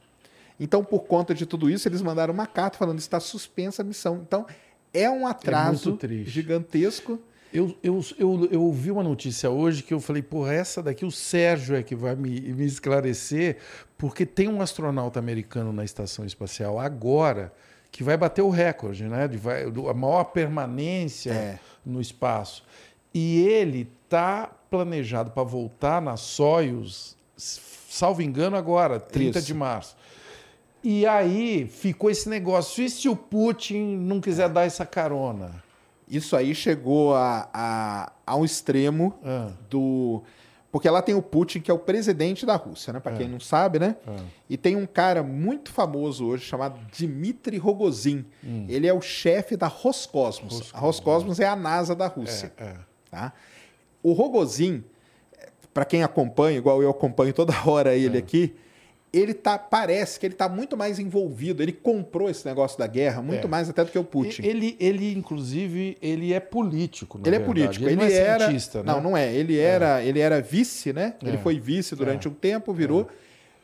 Então, por conta de tudo isso, eles mandaram uma carta falando que está suspensa a missão. Então, é um atraso é gigantesco. Eu, eu, eu, eu ouvi uma notícia hoje que eu falei, porra, essa daqui o Sérgio é que vai me, me esclarecer, porque tem um astronauta americano na estação espacial agora que vai bater o recorde, né? De vai, a maior permanência é. no espaço. E ele está planejado para voltar na Soyuz salvo engano, agora, 30 Isso. de março. E aí ficou esse negócio. E se o Putin não quiser dar essa carona? Isso aí chegou a, a, a um extremo ah. do. Porque lá tem o Putin, que é o presidente da Rússia, né? Para quem é. não sabe, né? Ah. E tem um cara muito famoso hoje chamado Dmitry Rogozin. Hum. Ele é o chefe da Roscosmos. Roscosmos. A Roscosmos é a NASA da Rússia. É, é. Tá? O Rogozin para quem acompanha, igual eu acompanho toda hora ele é. aqui, ele tá, parece que ele está muito mais envolvido. Ele comprou esse negócio da guerra muito é. mais até do que o Putin. Ele, ele inclusive, ele é político. ele verdade. é político. Ele, ele não é era, cientista, né? Não, não é. Ele era, é. ele era vice, né? Ele é. foi vice durante é. um tempo, virou. É.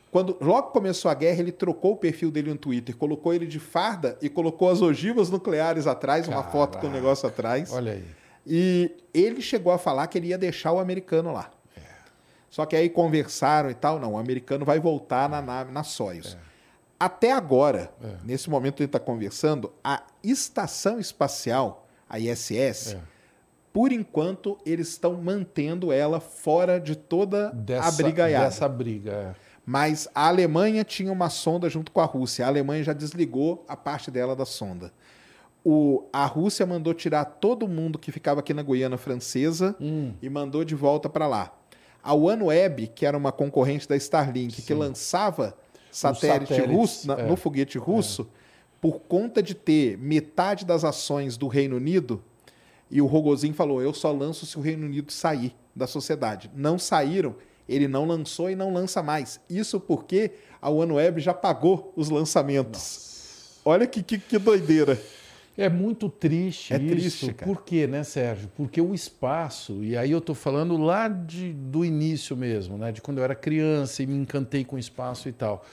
Quando logo começou a guerra, ele trocou o perfil dele no Twitter, colocou ele de farda e colocou as ogivas nucleares atrás, Caraca. uma foto com o negócio atrás. Olha aí. E ele chegou a falar que ele ia deixar o americano lá. Só que aí conversaram e tal, não, o americano vai voltar na nave, na Soyuz. É. Até agora, é. nesse momento que está conversando, a estação espacial, a ISS, é. por enquanto, eles estão mantendo ela fora de toda dessa, a brigaiada. Dessa briga, é. Mas a Alemanha tinha uma sonda junto com a Rússia. A Alemanha já desligou a parte dela da sonda. O, a Rússia mandou tirar todo mundo que ficava aqui na Guiana Francesa hum. e mandou de volta para lá. A OneWeb, que era uma concorrente da Starlink, Sim. que lançava satélite russo é. no foguete russo, é. por conta de ter metade das ações do Reino Unido, e o Rogozin falou: eu só lanço se o Reino Unido sair da sociedade. Não saíram, ele não lançou e não lança mais. Isso porque a OneWeb já pagou os lançamentos. Nossa. Olha que, que, que doideira. É muito triste é isso. Triste, cara. Por quê, né, Sérgio? Porque o espaço, e aí eu estou falando lá de, do início mesmo, né, de quando eu era criança e me encantei com o espaço e tal,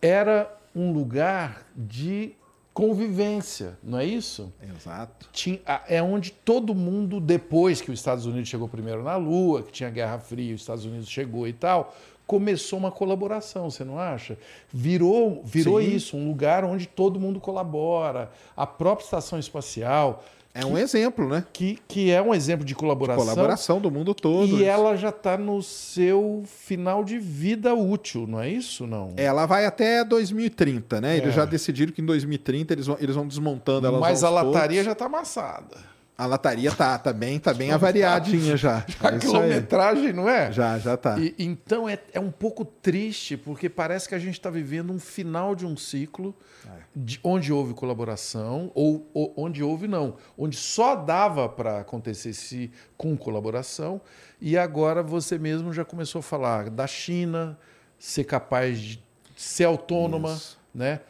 era um lugar de convivência, não é isso? Exato. Tinha, é onde todo mundo, depois que os Estados Unidos chegou primeiro na Lua, que tinha Guerra Fria, os Estados Unidos chegou e tal, começou uma colaboração, você não acha? Virou, virou isso, um lugar onde todo mundo colabora. A própria estação espacial. É que, um exemplo, né? Que, que é um exemplo de colaboração. De colaboração do mundo todo. E isso. ela já está no seu final de vida útil, não é isso? Não. Ela vai até 2030, né? É. Eles já decidiram que em 2030 eles vão, eles vão desmontando ela. Mas a lataria já está amassada. A lataria tá, tá bem, tá bem avariadinha já. A é quilometragem, não é? Já, já tá. E, então é, é um pouco triste, porque parece que a gente está vivendo um final de um ciclo é. de, onde houve colaboração, ou, ou, onde houve não, onde só dava para acontecer se com colaboração, e agora você mesmo já começou a falar da China ser capaz de ser autônoma, Isso. né?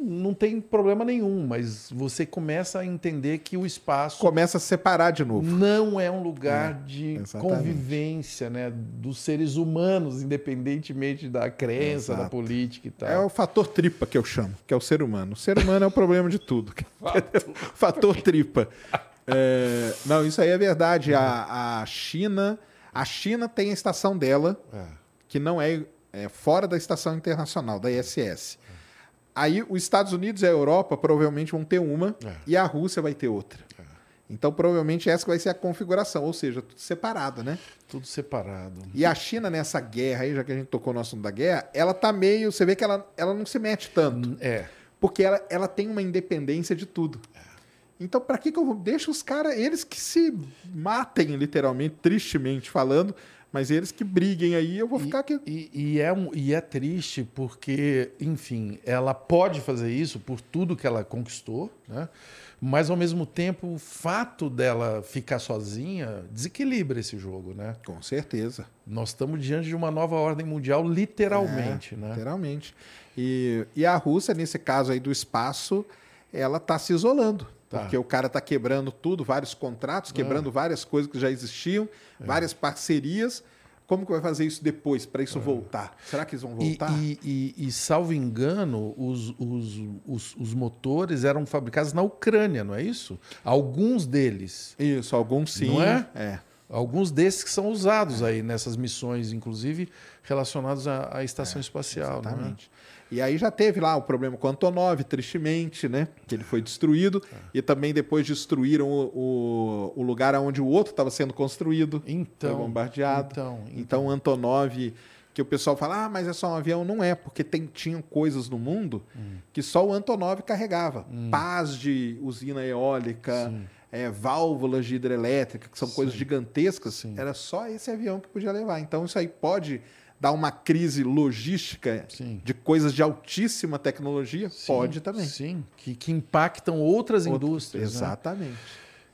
Não tem problema nenhum, mas você começa a entender que o espaço. Começa a separar de novo. Não é um lugar é, de exatamente. convivência né, dos seres humanos, independentemente da crença, Exato. da política e tal. É o fator tripa que eu chamo, que é o ser humano. O ser humano é o problema de tudo. fator tripa. É, não, isso aí é verdade. A, a China. A China tem a estação dela, é. que não é, é fora da estação internacional, da ISS. Aí os Estados Unidos e a Europa provavelmente vão ter uma é. e a Rússia vai ter outra. É. Então, provavelmente essa vai ser a configuração, ou seja, tudo separado, né? Tudo separado. E a China nessa guerra aí, já que a gente tocou no assunto da guerra, ela tá meio. Você vê que ela, ela não se mete tanto. É. Porque ela, ela tem uma independência de tudo. É. Então, para que, que eu vou. Deixa os caras, eles que se matem, literalmente, tristemente falando, mas eles que briguem aí, eu vou ficar aqui. E, e, é, um, e é triste porque, enfim, ela pode fazer isso por tudo que ela conquistou, né? mas ao mesmo tempo o fato dela ficar sozinha desequilibra esse jogo, né? Com certeza. Nós estamos diante de uma nova ordem mundial, literalmente, é, né? Literalmente. E, e a Rússia, nesse caso aí do espaço, ela está se isolando. Tá. Porque o cara está quebrando tudo, vários contratos, quebrando ah. várias coisas que já existiam, é. várias parcerias. Como que vai fazer isso depois, para isso é. voltar? Será que eles vão voltar? E, e, e, e salvo engano, os, os, os, os, motores eram fabricados na Ucrânia, não é isso? Alguns deles. Isso, alguns sim. Não é? É. Alguns desses que são usados aí nessas missões, inclusive relacionados à, à estação é, espacial. É? Exatamente. E aí já teve lá o problema com o Antonov, tristemente, né? Que ele foi destruído. E também depois destruíram o, o, o lugar onde o outro estava sendo construído. Então. Foi bombardeado. Então, então. então o Antonov que o pessoal fala, ah, mas é só um avião. Não é, porque tem, tinham coisas no mundo hum. que só o Antonov carregava. Hum. Pás de usina eólica, é, válvulas de hidrelétrica, que são Sim. coisas gigantescas. Sim. Era só esse avião que podia levar. Então isso aí pode dar uma crise logística sim. de coisas de altíssima tecnologia? Sim, pode também. Sim, que, que impactam outras Outro, indústrias. Né? Exatamente. Né?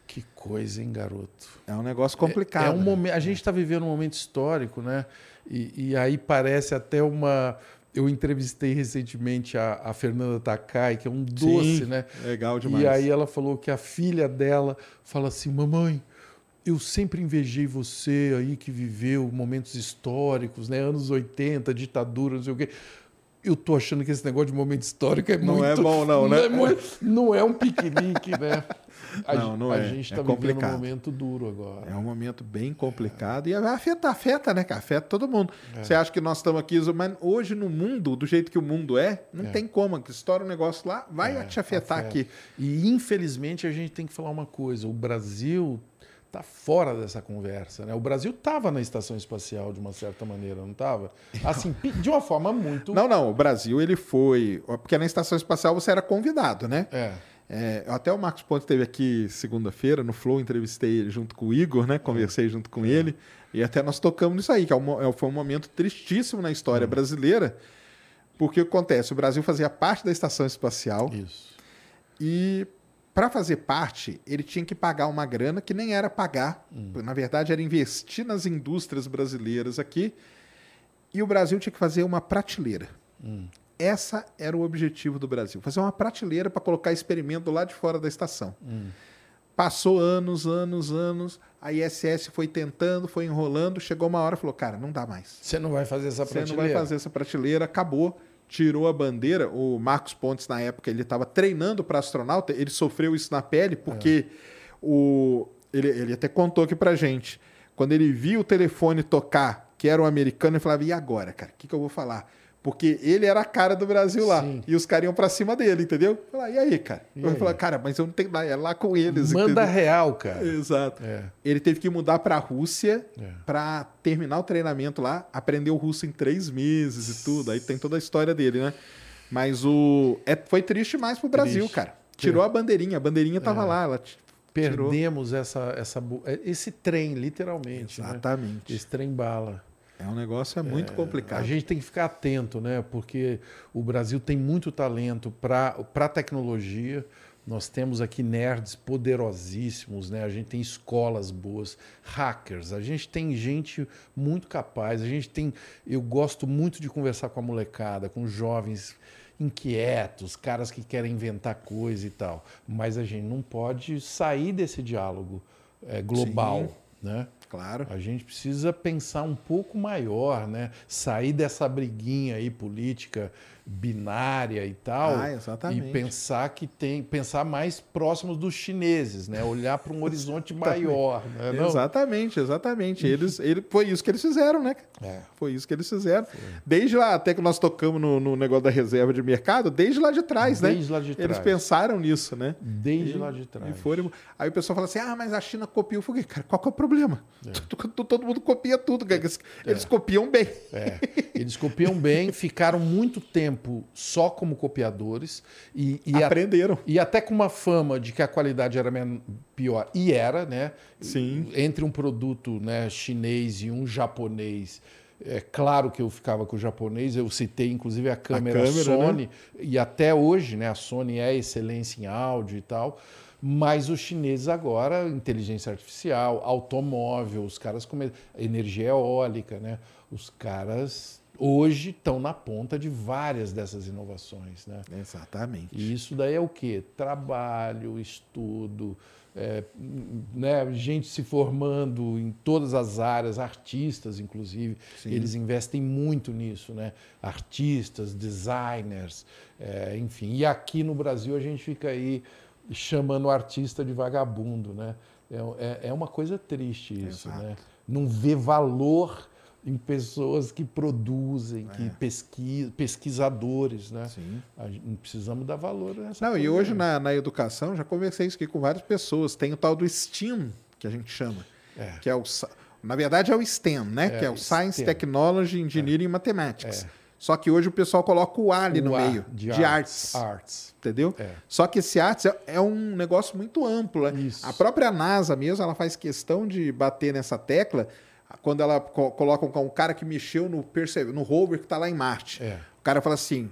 Que coisa, hein, garoto? É um negócio complicado. É, é um né? a gente está vivendo um momento histórico, né? E, e, aí parece até uma eu entrevistei recentemente a, a, Fernanda Takai, que é um doce, Sim, né? Legal demais. E aí ela falou que a filha dela fala assim: mamãe, eu sempre invejei você aí que viveu momentos históricos, né? Anos 80, ditadura, não sei o quê. Eu tô achando que esse negócio de momento histórico é não muito... Não é bom, não, né? Não é, não é um piquenique, né? A, não, não a é. gente está é vivendo um momento duro agora. É um momento bem complicado. É. E afeta, afeta, né, cara? Afeta todo mundo. É. Você acha que nós estamos aqui, mas hoje no mundo, do jeito que o mundo é, não é. tem como. Que estoura um negócio lá, vai é, te afetar afeta. aqui. E infelizmente a gente tem que falar uma coisa: o Brasil está fora dessa conversa. Né? O Brasil estava na estação espacial de uma certa maneira, não estava? Assim, de uma forma muito. Não, não. O Brasil ele foi. Porque na estação espacial você era convidado, né? É. É, até o Marcos Ponte esteve aqui segunda-feira, no Flow, entrevistei ele junto com o Igor, né? Conversei junto com ele. E até nós tocamos nisso aí, que é um, é, foi um momento tristíssimo na história brasileira. Porque o que acontece? O Brasil fazia parte da estação espacial. Isso. E para fazer parte, ele tinha que pagar uma grana que nem era pagar. Hum. Na verdade, era investir nas indústrias brasileiras aqui. E o Brasil tinha que fazer uma prateleira. Hum. Essa era o objetivo do Brasil: fazer uma prateleira para colocar experimento lá de fora da estação. Hum. Passou anos, anos, anos. A ISS foi tentando, foi enrolando. Chegou uma hora e falou: Cara, não dá mais. Você não vai fazer essa prateleira. Você não vai fazer essa prateleira, acabou tirou a bandeira. O Marcos Pontes, na época, ele estava treinando para astronauta, ele sofreu isso na pele, porque é. o, ele, ele até contou aqui para gente. Quando ele viu o telefone tocar, que era um americano, ele falava: e agora, cara? O que, que eu vou falar? Porque ele era a cara do Brasil lá. Sim. E os caras iam pra cima dele, entendeu? Falar, e aí, cara? E eu aí? falar, cara, mas eu não tenho nada, é lá com eles. Manda entendeu? real, cara. Exato. É. Ele teve que mudar pra Rússia é. pra terminar o treinamento lá, aprendeu russo em três meses e tudo. Aí tem toda a história dele, né? Mas o. É, foi triste mais pro Brasil, triste. cara. Tirou a bandeirinha, a bandeirinha tava é. lá, ela Perdemos essa, essa, esse trem, literalmente. Né? Exatamente. Né? Esse trem bala. É um negócio é muito é, complicado. A gente tem que ficar atento, né? Porque o Brasil tem muito talento para tecnologia. Nós temos aqui nerds poderosíssimos, né? A gente tem escolas boas, hackers, a gente tem gente muito capaz, a gente tem. Eu gosto muito de conversar com a molecada, com jovens inquietos, caras que querem inventar coisa e tal. Mas a gente não pode sair desse diálogo é, global, Sim. né? Claro. A gente precisa pensar um pouco maior, né? Sair dessa briguinha aí política binária e tal. Ah, exatamente. E pensar que tem, pensar mais próximos dos chineses, né? Olhar para um horizonte maior. Né? Exatamente, exatamente. Eles, ele, foi isso que eles fizeram, né? É. Foi isso que eles fizeram. Foi. Desde lá, até que nós tocamos no, no, negócio da reserva de mercado, desde lá de trás, desde né? Desde lá de trás. Eles pensaram nisso, né? Desde e, lá de trás. E foram... Aí o pessoal fala assim: ah, mas a China copiou. Eu falei, cara, qual que é o problema? É. Todo mundo copia tudo. Eles, é. eles copiam bem. É. Eles copiam bem, ficaram muito tempo tempo só como copiadores e, e aprenderam. A, e até com uma fama de que a qualidade era pior. E era, né? Sim. Entre um produto né, chinês e um japonês. É claro que eu ficava com o japonês, eu citei inclusive a câmera, a câmera Sony, né? e até hoje né, a Sony é excelência em áudio e tal. Mas os chineses agora, inteligência artificial, automóvel, os caras com energia eólica, né? Os caras hoje estão na ponta de várias dessas inovações. Né? Exatamente. E isso daí é o quê? Trabalho, estudo, é, né, gente se formando em todas as áreas, artistas, inclusive, Sim. eles investem muito nisso, né? Artistas, designers, é, enfim. E aqui no Brasil a gente fica aí chamando o artista de vagabundo, né? É, é, é uma coisa triste isso, Exato. né? Não vê valor em pessoas que produzem, é. que pesquisam, pesquisadores, né? Sim. Gente, precisamos dar valor nessa Não, coisa. e hoje na, na educação, já conversei isso aqui com várias pessoas, tem o tal do STEAM, que a gente chama, é. que é o... Na verdade é o STEM, né? É, que é o Science, STEM. Technology, Engineering e Mathematics. É. Só que hoje o pessoal coloca o A ali no A, meio, de, de arts. arts. Entendeu? É. Só que esse arts é, é, um negócio muito amplo. Né? A própria NASA mesmo, ela faz questão de bater nessa tecla quando ela co coloca um, um, cara que mexeu no, no rover que está lá em Marte. É. O cara fala assim: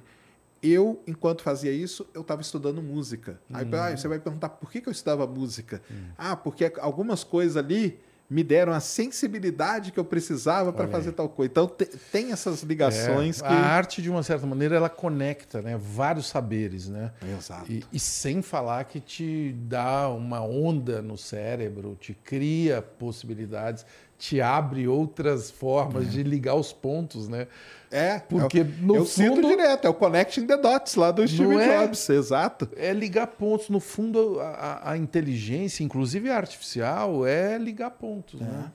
eu, enquanto fazia isso, eu estava estudando música. Aí ah, você vai perguntar por que, que eu estudava música? Hum. Ah, porque algumas coisas ali me deram a sensibilidade que eu precisava para fazer tal coisa. Então te, tem essas ligações é, que a arte de uma certa maneira ela conecta, né, vários saberes, né? Exato. E, e sem falar que te dá uma onda no cérebro, te cria possibilidades, te abre outras formas é. de ligar os pontos, né? É, porque eu, no eu fundo, direto, é o Connecting the Dots lá do Steve é, Jobs, exato. É ligar pontos. No fundo, a, a inteligência, inclusive a artificial, é ligar pontos. É. Né?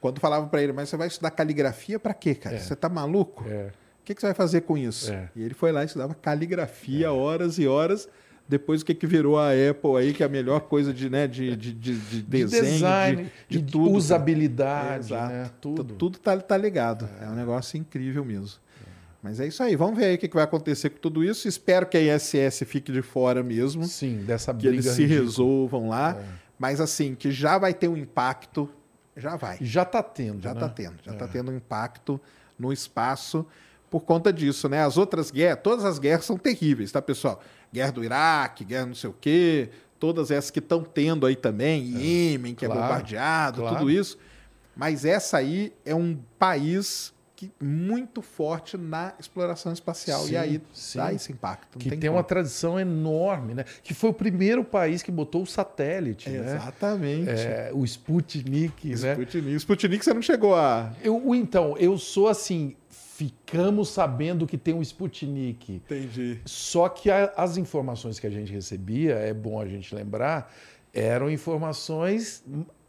Quando falava para ele, mas você vai estudar caligrafia para quê, cara? É. Você tá maluco? É. O que, que você vai fazer com isso? É. E ele foi lá e estudava caligrafia horas e horas. Depois o que, que virou a Apple aí, que é a melhor coisa de, né, de, de, de, de desenho, de, design, de, de tudo. Usabilidade, né? Tudo. Tudo tá, tá ligado. É. é um negócio incrível mesmo. Mas é isso aí. Vamos ver aí o que vai acontecer com tudo isso. Espero que a ISS fique de fora mesmo. Sim, dessa briga. Que eles se ridícula. resolvam lá. É. Mas assim, que já vai ter um impacto. Já vai. Já está tendo. Já está né? tendo. Já está é. tendo um impacto no espaço por conta disso, né? As outras guerras, todas as guerras são terríveis, tá, pessoal? Guerra do Iraque, guerra não sei o quê, todas essas que estão tendo aí também, é. Iêmen, que é claro, é bombardeado, claro. tudo isso. Mas essa aí é um país que, muito forte na exploração espacial. Sim, e aí sim. dá esse impacto. que tem, tem uma tradição enorme, né? Que foi o primeiro país que botou o satélite. Né? Exatamente. É, o Sputnik, o né? Sputnik. O Sputnik você não chegou a. Eu, então, eu sou assim. Ficamos sabendo que tem um Sputnik. Entendi. Só que a, as informações que a gente recebia, é bom a gente lembrar, eram informações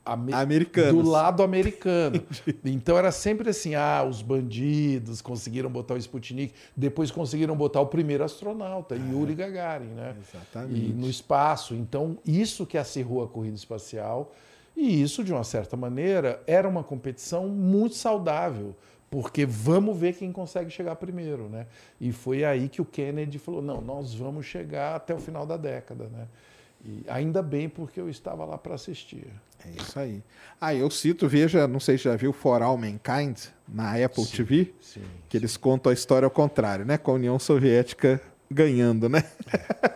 Americanos. do lado americano. então era sempre assim: ah, os bandidos conseguiram botar o Sputnik, depois conseguiram botar o primeiro astronauta, é. Yuri Gagarin, né? Exatamente. E no espaço. Então, isso que acirrou a corrida espacial. E isso, de uma certa maneira, era uma competição muito saudável, porque vamos ver quem consegue chegar primeiro, né? E foi aí que o Kennedy falou: não, nós vamos chegar até o final da década, né? E ainda bem porque eu estava lá para assistir. É isso aí. Ah, eu cito, veja, não sei se já viu For All Mankind na Apple sim, TV, sim, que sim. eles contam a história ao contrário, né? Com a União Soviética ganhando, né?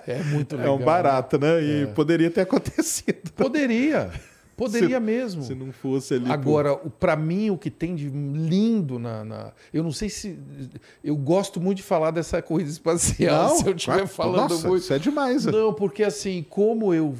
É, é muito legal. É um barato, né? né? E é. poderia ter acontecido. Poderia. Poderia se, mesmo. Se não fosse ali. Agora, por... para mim, o que tem de lindo na, na, Eu não sei se. Eu gosto muito de falar dessa corrida espacial, não, se eu estiver falando nossa, muito. Isso é demais. Não, porque assim, como eu.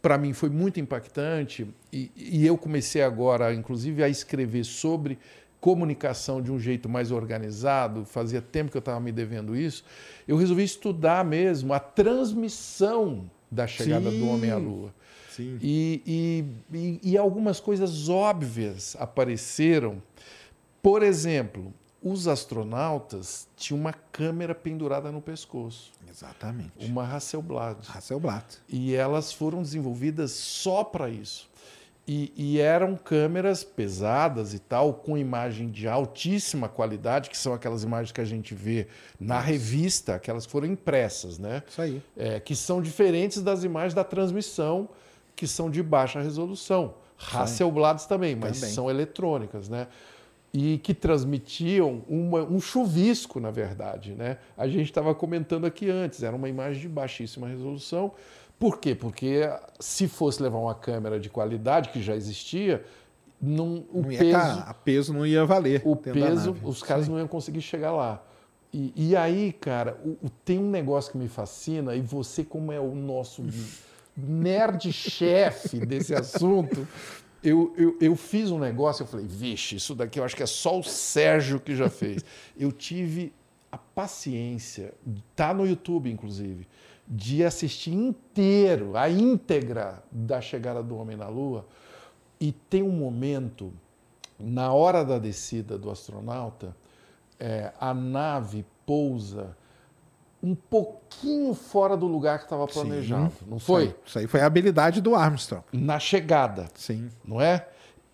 Para mim foi muito impactante, e, e eu comecei agora, inclusive, a escrever sobre comunicação de um jeito mais organizado, fazia tempo que eu estava me devendo isso, eu resolvi estudar mesmo a transmissão da chegada Sim. do homem à Lua. Sim. E, e, e, algumas coisas óbvias apareceram. Por exemplo, os astronautas tinham uma câmera pendurada no pescoço. Exatamente. Uma Hasselblad. Hasselblad. E elas foram desenvolvidas só para isso. E, e, eram câmeras pesadas e tal, com imagem de altíssima qualidade, que são aquelas imagens que a gente vê na revista, aquelas que foram impressas, né? Isso aí. É, que são diferentes das imagens da transmissão que são de baixa resolução. Hasselblads também, mas também. são eletrônicas, né? E que transmitiam uma, um chuvisco, na verdade, né? A gente estava comentando aqui antes, era uma imagem de baixíssima resolução. Por quê? Porque se fosse levar uma câmera de qualidade, que já existia, não, o não peso, a peso não ia valer. O peso, os caras Sim. não iam conseguir chegar lá. E, e aí, cara, o, tem um negócio que me fascina, e você, como é o nosso nerd-chefe desse assunto, eu, eu, eu, fiz um negócio, eu falei, vixe, isso daqui eu acho que é só o Sérgio que já fez. Eu tive a paciência, tá no YouTube, inclusive, de assistir inteiro, a íntegra da chegada do homem na Lua. E tem um momento, na hora da descida do astronauta, é, a nave pousa um pouquinho fora do lugar que estava planejado, Sim, não foi? Isso aí, isso aí, foi a habilidade do Armstrong. Na chegada. Sim. Não é?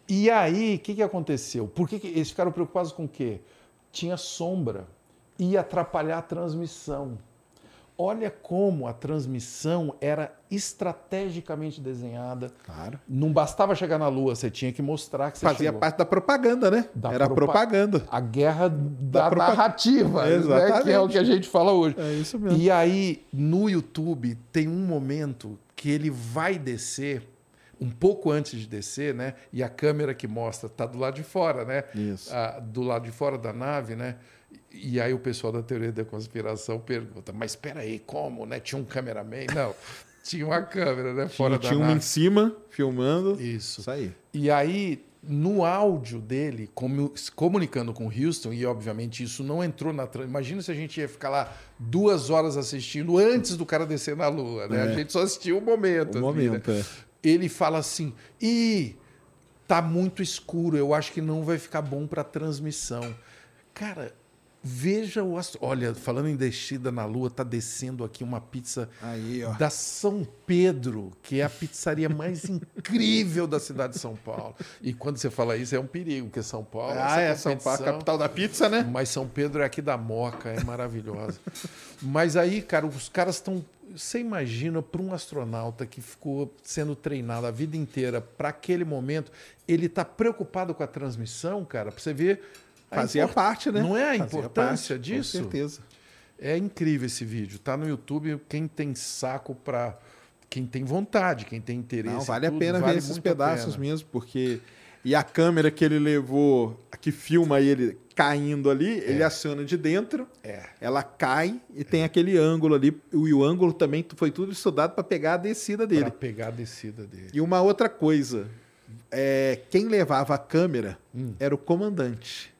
E aí, o que, que aconteceu? Por que, que eles ficaram preocupados com o quê? Tinha sombra. Ia atrapalhar a transmissão. Olha como a transmissão era estrategicamente desenhada. Claro. Não bastava chegar na Lua, você tinha que mostrar que você Fazia chegou. parte da propaganda, né? Da era propa propaganda. A guerra da, da narrativa, né? que é o que a gente fala hoje. É isso mesmo. E aí, no YouTube, tem um momento que ele vai descer, um pouco antes de descer, né? E a câmera que mostra está do lado de fora, né? Isso. Ah, do lado de fora da nave, né? E aí o pessoal da teoria da conspiração pergunta, mas espera aí, como, né? Tinha um cameraman? Não, tinha uma câmera, né? Fora tinha, da tinha nave. uma em cima, filmando. Isso. Isso aí. E aí, no áudio dele, comu- comunicando com Houston, e obviamente isso não entrou na. tra- Imagina se a gente ia ficar lá duas horas assistindo antes do cara descer na Lua, né? É. A gente só assistiu o momento. O ali, né? momento, é. Ele fala assim: ih, tá muito escuro, eu acho que não vai ficar bom para transmissão. Cara. Veja o astro... Olha, falando em descida na lua, tá descendo aqui uma pizza Aí, da São Pedro, que é a pizzaria mais incrível da cidade de São Paulo. E quando você fala isso, é um perigo, porque São Paulo. Ah, é, São Paulo, capital da pizza, né? Mas São Pedro é aqui da Moca, é maravilhosa. Mas aí, cara, os caras estão. Você imagina para um astronauta que ficou sendo treinado a vida inteira para aquele momento, ele está preocupado com a transmissão, cara, para você ver. a Fazia import- parte, né? Não é a Fazia importância parte, disso? Com certeza. É incrível esse vídeo. Tá no YouTube. Quem tem saco para. Quem tem vontade, quem tem interesse. Não, vale a tudo, pena vale ver esses a pedaços mesmo, porque. E a câmera que ele levou, que filma ele caindo ali, ele aciona de dentro, É. ela cai e tem aquele ângulo ali. E o ângulo também foi tudo estudado para pegar a descida Para dele. pegar a descida dele. E uma outra coisa, é, quem levava a câmera Hum. era o comandante.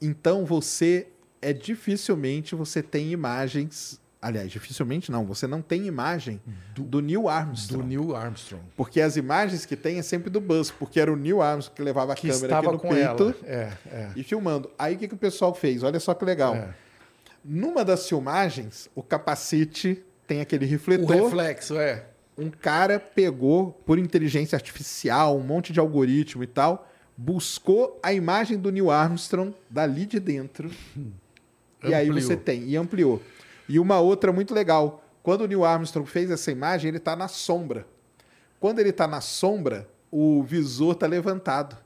Então você é dificilmente você tem imagens, aliás, dificilmente não, você não tem imagem do, Neil Do Armstrong. Neil Armstrong. Porque as imagens que tem é sempre do Buzz, porque era o Neil Armstrong que levava a Que câmera aqui estava no com peito ela. É, é. e filmando. Aí o que, que o pessoal fez? Olha só que legal. é. Numa das filmagens, o capacete tem aquele O refletor. reflexo, é. um cara pegou por inteligência artificial, um monte de algoritmo e tal, buscou a imagem do Neil Armstrong dali de dentro. E aí você tem, e ampliou. E uma outra muito legal. Quando o Neil Armstrong fez essa imagem, ele está na sombra. Quando ele está na sombra, o visor está levantado.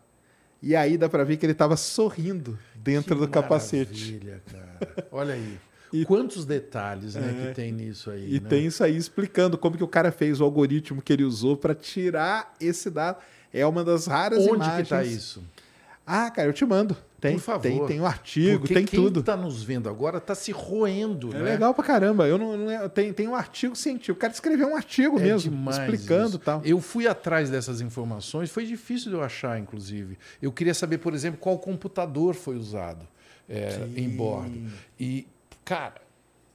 E aí dá para ver que ele estava sorrindo dentro Que do capacete. Maravilha, cara. Olha aí. E- Quantos detalhes né, É. que tem nisso aí. E né? tem isso aí explicando como que o cara fez o algoritmo que ele usou para tirar esse dado. É uma das raras Onde imagens. que tá isso? Ah, cara, eu te mando. Tem, Por favor. tem, tem o artigo, Porque tem quem tudo. está nos vendo agora está se roendo, É né? legal pra caramba. Eu não, não é- tem, tem um artigo científico. O cara escreveu um artigo É mesmo, explicando isso. e tal. Eu fui atrás dessas informações, foi difícil de eu achar, inclusive. Eu queria saber, por exemplo, qual computador foi usado é, em bordo. E, cara,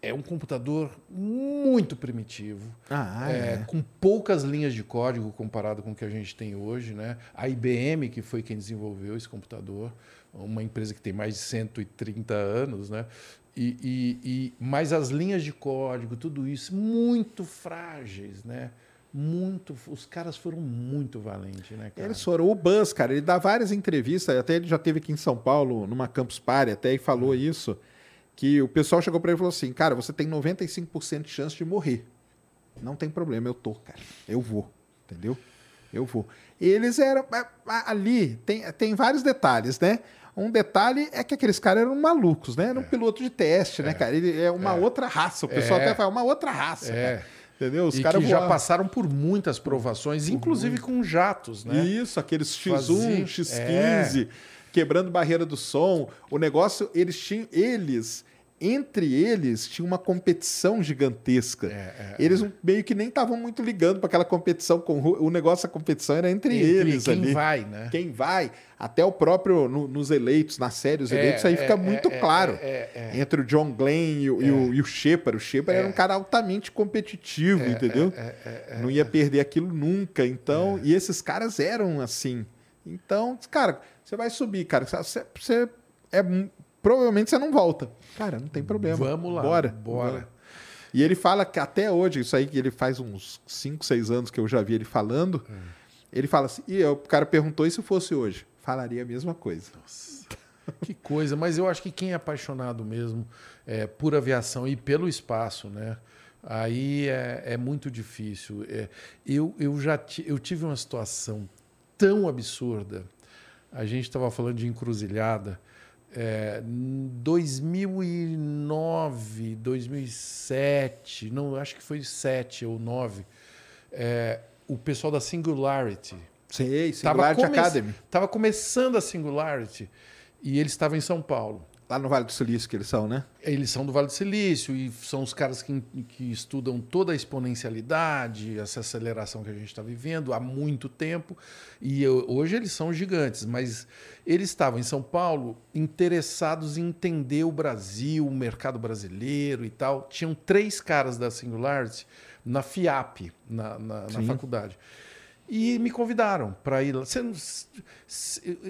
é um computador muito primitivo. Ah, é, é. com poucas linhas de código comparado com o que a gente tem hoje, né? A IBM, que foi quem desenvolveu esse computador, uma empresa que tem mais de 130 anos, né? E, e, e mas as linhas de código, tudo isso, muito frágeis, né? Muito, os caras foram muito valentes, né, cara? Eles foram. O Buzz, cara, ele dá várias entrevistas, até ele já teve aqui em São Paulo, numa Campus Party, até e falou isso, que o pessoal chegou pra ele e falou assim, cara, você tem 95% de chance de morrer. Não tem problema, eu tô, cara. Eu vou, entendeu? Eu vou. Eles eram... a- Ali, tem, tem vários detalhes, né? Um detalhe é que aqueles caras eram malucos, né? Era um piloto de teste, né, cara? Ele é uma outra raça. O pessoal É. até fala, uma outra raça, É. cara. Entendeu? Os caras já passaram por muitas provações, inclusive com jatos, né? Isso, aqueles X1, Fazia- X15, quebrando barreira do som. O negócio, eles tinham. Eles, entre eles, tinha uma competição gigantesca. É, eles meio que nem estavam muito ligando para aquela competição. Com, o negócio da competição era entre, Entre eles quem ali. vai, né? Quem vai, até o próprio no- nos eleitos, na série, os É, eleitos, aí é, fica é, muito é, claro. é, é, é. Entre o John Glenn e o, e o, e o Shepard. O Shepard era um cara altamente competitivo, entendeu? É, Não ia perder aquilo nunca. Então, e esses caras eram assim. Então, cara, você vai subir, cara. Você, você é provavelmente você não volta. Cara, não tem problema. Vamos lá, Bora. bora. E ele fala que até hoje, isso aí que ele faz uns 5, 6 anos que eu já vi ele falando, ele fala assim, e o cara perguntou, e se fosse hoje? Falaria a mesma coisa. Que coisa, mas eu acho que quem é apaixonado mesmo é, por aviação e pelo espaço, né? Aí é, é muito difícil. É, eu, eu já eu tive uma situação tão absurda. A gente estava falando de encruzilhada. É, em 2009, 2007, não, acho que foi 7 ou 9. é, o pessoal da Singularity. Sei, Singularity come Academy. Estava começando a Singularity e eles estavam em São Paulo. Lá no Vale do Silício que eles são, né? Eles são do Vale do Silício e são os caras que, que estudam toda a exponencialidade, essa aceleração que a gente está vivendo há muito tempo. E eu, hoje eles são gigantes, mas eles estavam em São Paulo interessados em entender o Brasil, o mercado brasileiro e tal. Tinham três caras da Singularity na FIAP, na, na, na faculdade. E me convidaram para ir lá.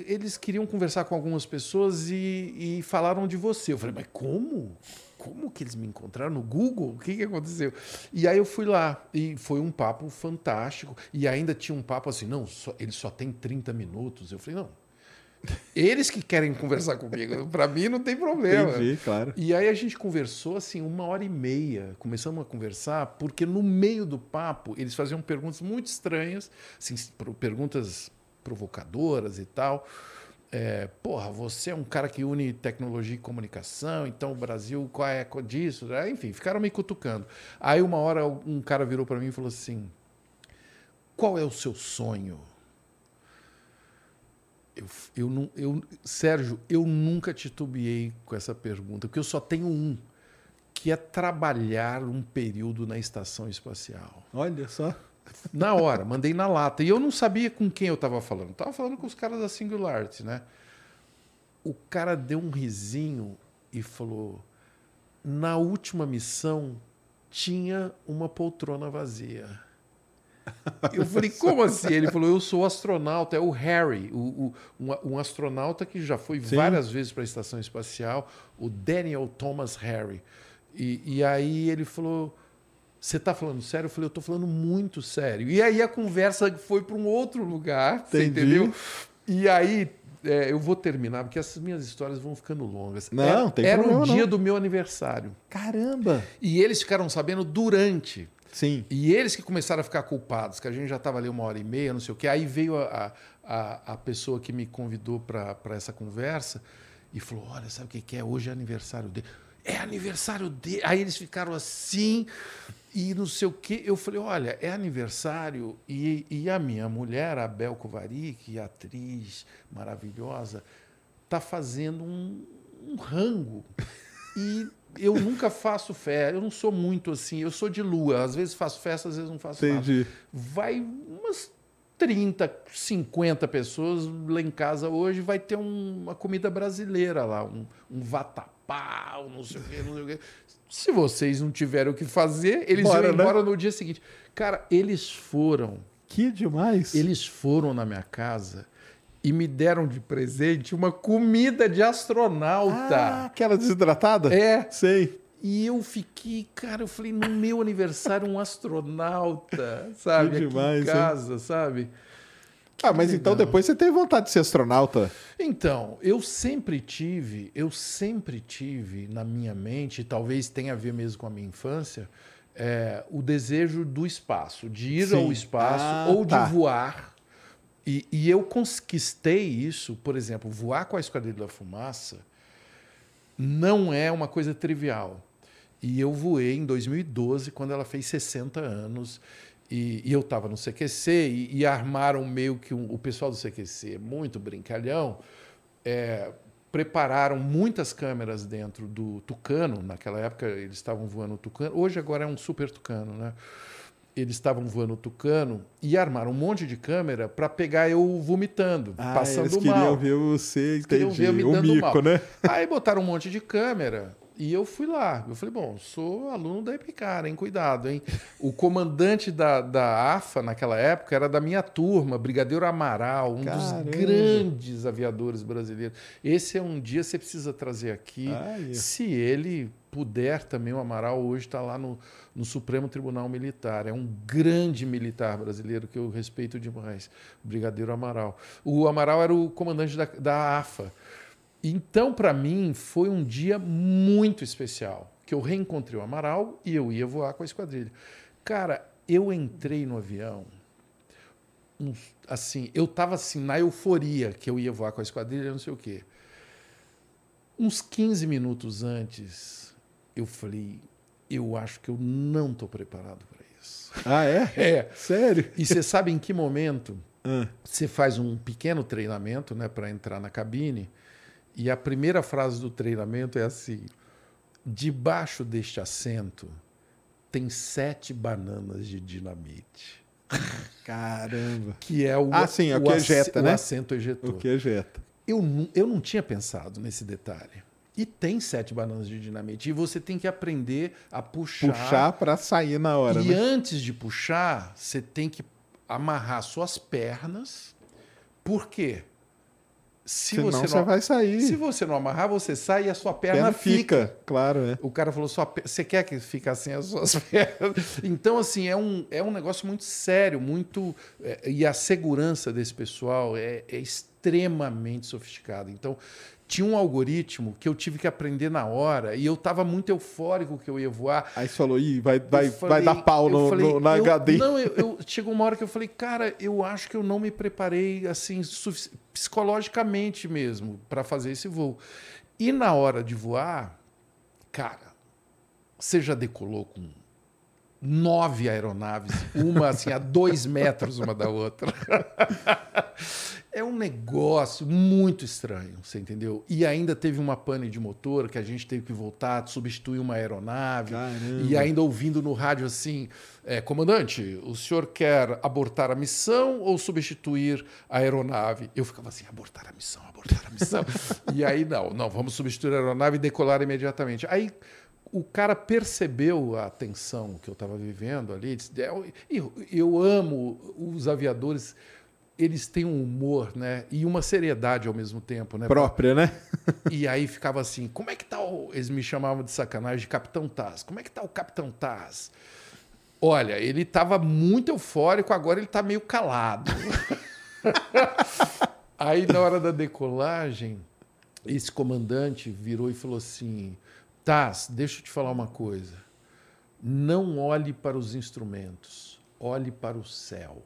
Eles queriam conversar com algumas pessoas e, e, falaram de você. Eu falei, mas como? Como que eles me encontraram no Google? O que, que aconteceu? E aí eu fui lá e foi um papo fantástico. E ainda tinha um papo assim, não, só, ele só tem 30 minutos. Eu falei, não, eles que querem conversar comigo. Para mim não tem problema. Entendi, claro. E aí a gente conversou assim uma hora e meia. Começamos a conversar porque no meio do papo eles faziam perguntas muito estranhas, assim, perguntas provocadoras e tal. É, porra, você é um cara que une tecnologia e comunicação, então o Brasil, qual é disso? Enfim, ficaram me cutucando. Aí uma hora um cara virou para mim e falou assim: qual é o seu sonho? Eu, eu, não, eu, Sérgio, eu nunca titubeei com essa pergunta, porque eu só tenho um, que é trabalhar um período na estação espacial. Olha só. Na hora, mandei na lata. E eu não sabia com quem eu estava falando. Estava falando com os caras da Singularity, né? O cara deu um risinho e falou: na última missão tinha uma poltrona vazia. Eu falei, como assim? Ele falou, eu sou astronauta, é o Harry, o, o um, um, astronauta que já foi Sim. várias vezes para a estação espacial, o Daniel Thomas Harry. E, e aí ele falou, você está falando sério? Eu falei, eu estou falando muito sério. E aí a conversa foi para um outro lugar, você entendeu? E aí é, eu vou terminar, porque essas minhas histórias vão ficando longas. Não, era, tem Era o dia não. do meu aniversário. Caramba! E eles ficaram sabendo durante. Sim. E eles que começaram a ficar culpados, que a gente já estava ali uma hora e meia, não sei o quê. Aí veio a, a, a pessoa que me convidou para essa conversa e falou: Olha, sabe o que, é? Hoje é aniversário dele. É aniversário dele. Aí eles ficaram assim e não sei o quê. Eu falei: Olha, é aniversário. E, e a minha mulher, a Bel Kovari, que é atriz maravilhosa, está fazendo um, um rango. E eu nunca faço festa, eu não sou muito assim, eu sou de lua, às vezes faço festa, às vezes não faço Entendi. Festa. Vai umas 30, 50 pessoas lá em casa hoje, vai ter um, uma comida brasileira lá, um, um vatapá, não sei o quê, não sei o quê. Se vocês não tiverem o que fazer, eles Bora, iam né? embora né? no dia seguinte. Cara, eles foram. Que demais! Eles foram na minha casa e me deram de presente uma comida de astronauta. Ah, aquela desidratada? É. Sei. E eu fiquei, cara, eu falei, no meu aniversário, um astronauta, sabe? Que demais, Aqui em casa, hein? sabe? Ah, mas então depois você teve vontade de ser astronauta? Então, eu sempre tive, eu sempre tive na minha mente, talvez tenha a ver mesmo com a minha infância, é, o desejo do espaço, de ir Sim. ao espaço ah, ou tá. de voar e, e, eu conquistei isso, por exemplo, voar com a Esquadrilha da Fumaça não é uma coisa trivial. E eu voei em 2012, quando ela fez 60 anos. E, e eu estava no CQC e, e, armaram meio que um, o pessoal do CQC, muito brincalhão, é, prepararam muitas câmeras dentro do Tucano. Naquela época eles estavam voando o Tucano. Hoje agora é um super Tucano, né? Eles estavam voando tucano e armaram um monte de câmera para pegar eu vomitando, ah, passando eles mal. queriam ver você, entendi, ver me o mico, mal. né? Aí botaram um monte de câmera e eu fui lá. Eu falei, bom, sou aluno da Epicar, hein? Cuidado, hein? O comandante da, da AFA naquela época era da minha turma, Brigadeiro Amaral, um Caramba. dos grandes aviadores brasileiros. Esse é um dia que você precisa trazer aqui. Ai, se ele puder também, o Amaral hoje está lá no, no Supremo Tribunal Militar. É um grande militar brasileiro que eu respeito demais, Brigadeiro Amaral. O Amaral era o comandante da, da AFA. Então, para mim, foi um dia muito especial, que eu reencontrei o Amaral e eu ia voar com a esquadrilha. Cara, eu entrei no avião, um, assim, eu estava assim, na euforia que eu ia voar com a esquadrilha, não sei o quê. Uns 15 minutos antes, eu falei, eu acho que eu não estou preparado para isso. Ah, é? É. Sério? E você sabe em que momento Ah, você faz um pequeno treinamento né, para entrar na cabine e a primeira frase do treinamento é assim: debaixo deste assento tem sete bananas de dinamite. caramba. Que é o, Ah, sim, é o que ass- ejeta, o né? assento ejetor. O que ejeta? Eu, eu não tinha pensado nesse detalhe. E tem sete bananas de dinamite. E você tem que aprender a puxar. Puxar pra sair na hora, e né? antes de puxar, você tem que amarrar suas pernas. Por quê? Se Senão você você, não, vai sair. se você não amarrar, você sai e a sua perna, Perna fica. fica, claro, né? O cara falou: você quer que fique assim as suas pernas? Então, assim, é um, é um negócio muito sério, muito. é, e a segurança desse pessoal é, é extremamente sofisticada. Então, tinha um algoritmo que eu tive que aprender na hora e eu estava muito eufórico que eu ia voar. Aí você falou, ih, vai, vai, Eu vai falei- dar pau no, falei, no- na eu- HD. Não, eu, eu- chegou uma hora que eu falei, cara, eu acho que eu não me preparei assim psicologicamente mesmo para fazer esse voo. E na hora de voar, cara, você já decolou com nove aeronaves, uma assim a dois metros uma da outra. É um negócio muito estranho, você entendeu? E ainda teve uma pane de motor que a gente teve que voltar, substituir uma aeronave. Caramba. E ainda ouvindo no rádio assim: é, comandante, o senhor quer abortar a missão ou substituir a aeronave? Eu ficava assim: abortar a missão, abortar a missão. e aí, não, não, vamos substituir a aeronave e decolar imediatamente. Aí o cara percebeu a tensão que eu estava vivendo ali. disse, "É, Eu, eu amo os aviadores. Eles têm um humor, né? E uma seriedade ao mesmo tempo, né? Própria, né? E aí ficava assim, como é que tá o... Eles me chamavam de sacanagem de Capitão Taz. Como é que tá o Capitão Taz? Olha, ele estava muito eufórico, agora ele está meio calado. aí, na hora da decolagem, esse comandante virou e falou assim, Taz, deixa eu te falar uma coisa. Não olhe para os instrumentos, olhe para o céu.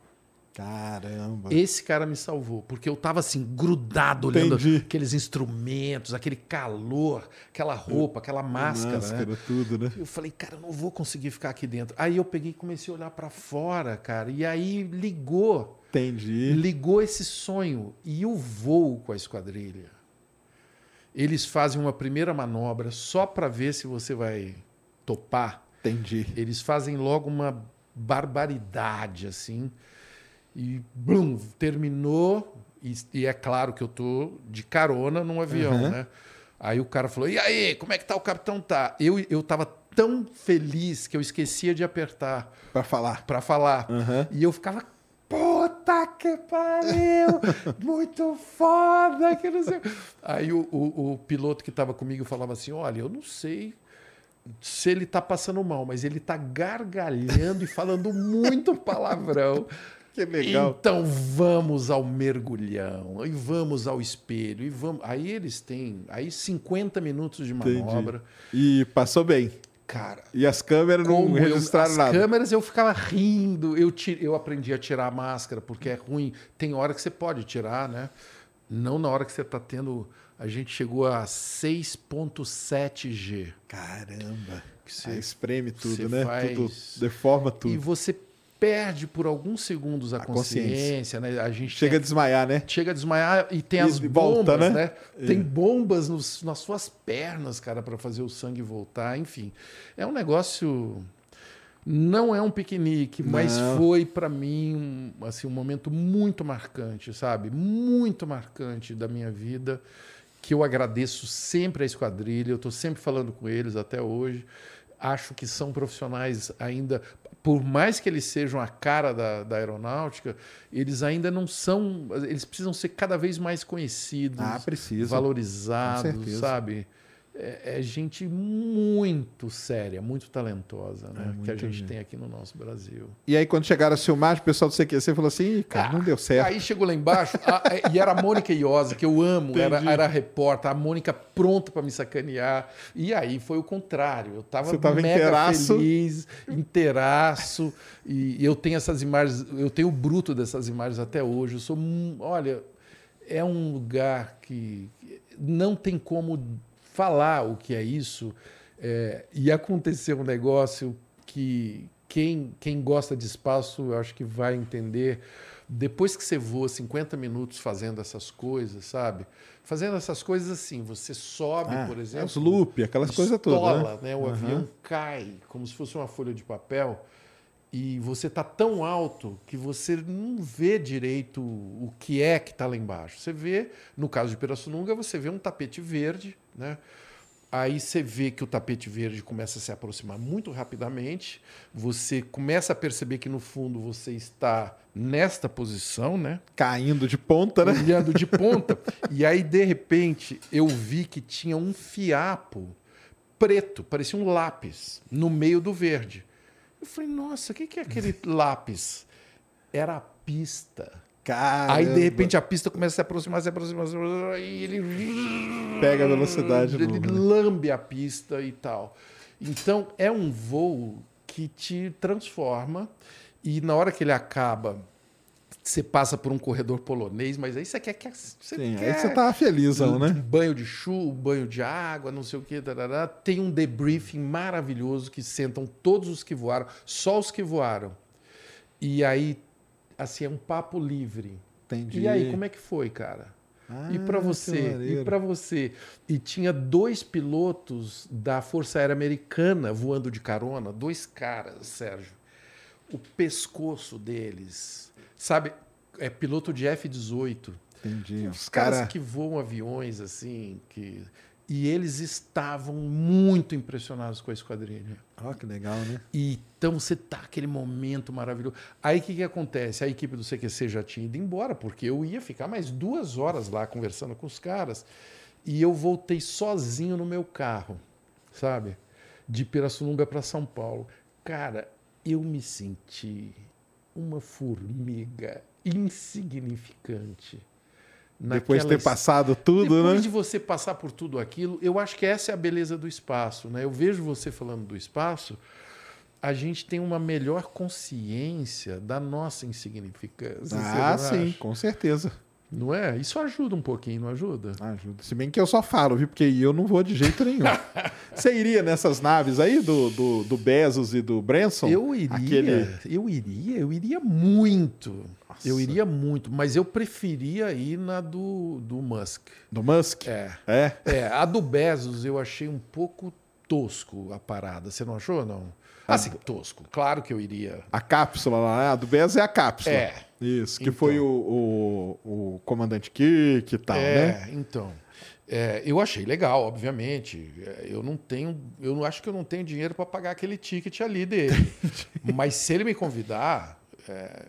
Caramba. Esse cara me salvou, porque eu tava assim, grudado olhando Entendi. aqueles instrumentos, aquele calor, aquela roupa, aquela máscara, Máscara, né? tudo, né? Eu falei, cara, eu não vou conseguir ficar aqui dentro. Aí eu peguei e comecei a olhar para fora, cara, e aí ligou, Entendi. ligou esse sonho e o voo com a esquadrilha. Eles fazem uma primeira manobra só para ver se você vai topar. Entendi. Eles fazem logo uma barbaridade, assim. E, blum, terminou. E, e é claro que eu tô de carona num avião, Uhum. né? Aí o cara falou: E aí, como é que tá o capitão? Tá. Eu, eu tava tão feliz que eu esquecia de apertar Pra falar. para falar. Aham. E eu ficava. Puta que pariu! Muito foda! Que não sei. Aí o, o, o piloto que estava comigo falava assim: Olha, eu não sei se ele tá passando mal, mas ele tá gargalhando e falando muito palavrão. Que legal. Então vamos ao mergulhão, e vamos ao espelho, e vamos. Aí eles têm aí 50 minutos de Entendi. manobra. E passou bem. Cara, E as câmeras não como eu- registraram as nada. câmeras eu ficava rindo, eu, ti- eu aprendi a tirar a máscara, porque é ruim. Tem hora que você pode tirar, né? Não na hora que você está tendo. A gente chegou a 6,7G. Caramba. Que você- Aí espreme tudo, né? faz- Tudo deforma E tudo. você perde por alguns segundos a, A consciência, consciência. né? A gente Chega a desmaiar, né? chega a desmaiar e tem E as volta, bombas, né? né? Tem bombas nos- nas suas pernas, cara, para fazer o sangue voltar. Enfim, é um negócio. Não é um piquenique, mas Não. foi para mim um, assim um momento muito marcante, sabe? Muito marcante da minha vida, que eu agradeço sempre à esquadrilha. Eu estou sempre falando com eles até hoje. Acho que são profissionais ainda, por mais que eles sejam a cara da, da aeronáutica, eles ainda não são. Eles precisam ser cada vez mais conhecidos, Ah, valorizados, sabe? É, é gente muito séria, muito talentosa, né? que a É gente gente. tem aqui no nosso Brasil. E aí, quando chegaram a filmagem, o pessoal do CQC falou assim: "Ih, cara, não deu certo. Aí chegou lá embaixo, a- a- e era a Mônica Iosa, que eu amo, era, era a repórter, a Mônica pronta para me sacanear. E aí foi o contrário. Eu tava, Você tava mega inteiraço. feliz, inteiraço. E eu tenho essas imagens, eu tenho o bruto dessas imagens até hoje. Eu sou, olha, é um lugar que não tem como falar o que é isso. É, e aconteceu um negócio que, quem, quem gosta de espaço, eu acho que vai entender. Depois que você voa 50 minutos fazendo essas coisas, sabe? Fazendo essas coisas assim, você sobe, Ah, por é exemplo. os loop, aquelas coisas todas, né? né? O Aham. avião cai como se fosse uma folha de papel e você tá tão alto que você não vê direito o que é que está lá embaixo. Você vê, no caso de Pirassununga, você vê um tapete verde, né? Aí você vê que o tapete verde começa a se aproximar muito rapidamente. Você começa a perceber que no fundo você está nesta posição, né? Caindo de ponta, né? olhando de ponta. e aí, de repente, eu vi que tinha um fiapo preto, parecia um lápis, no meio do verde. Eu falei, nossa, o que que é aquele lápis? Era a pista. Caramba. Aí, de repente, a pista começa a se aproximar, se aproximar, se aproximar, e ele. Pega a velocidade Ele novo, né? lambe a pista e tal. Então, é um voo que te transforma, e na hora que ele acaba, você passa por um corredor polonês, mas aí você quer que. Você Sim, quer aí você tá felizão, um né? banho de chuva, banho de água, não sei o que. Tarará. Tem um debriefing maravilhoso que sentam todos os que voaram, só os que voaram. E aí, assim, é um papo livre. Entendi. E aí, como é que foi, cara? e Ah, para que você? E para você? E tinha dois pilotos da Força Aérea Americana voando de carona, dois caras, Sérgio. O pescoço deles, sabe? É piloto de F-18. Entendi. Os caras que voam aviões assim, que e eles estavam muito impressionados com a esquadrilha. Ó, que legal, né? E então você tá aquele momento maravilhoso. Aí o que, que acontece? A equipe do CQC já tinha ido embora, porque eu ia ficar mais duas horas lá conversando com os caras. E eu voltei sozinho no meu carro, sabe? De Pirassununga para São Paulo. Cara, eu me senti uma formiga insignificante. Depois de ter passado tudo, depois né? de você passar por tudo aquilo, eu acho que essa é a beleza do espaço. Né? Eu vejo você falando do espaço, a gente tem uma melhor consciência da nossa insignificância. Ah, sim, com certeza. Não é? Isso ajuda um pouquinho, não ajuda? Ajuda. Se bem que eu só falo, viu? Porque eu não vou de jeito nenhum. Você iria nessas naves aí do, do, do Bezos e do Branson? Eu iria, Aquele... eu iria, eu iria muito. Nossa. Eu iria muito, mas eu preferia ir na do, do Musk. Do Musk? É. É? É, a do Bezos eu achei um pouco tosco a parada. Você não achou, não? Assim, tosco. Claro que eu iria. A cápsula lá, né? a do Bezos é a cápsula. É. Isso, que Então. foi o, o, o comandante Kirk e tal, é, né? então. É, eu achei legal, obviamente. É, Eu não tenho, eu não acho que eu não tenho dinheiro para pagar aquele ticket ali dele. Mas se ele me convidar, é,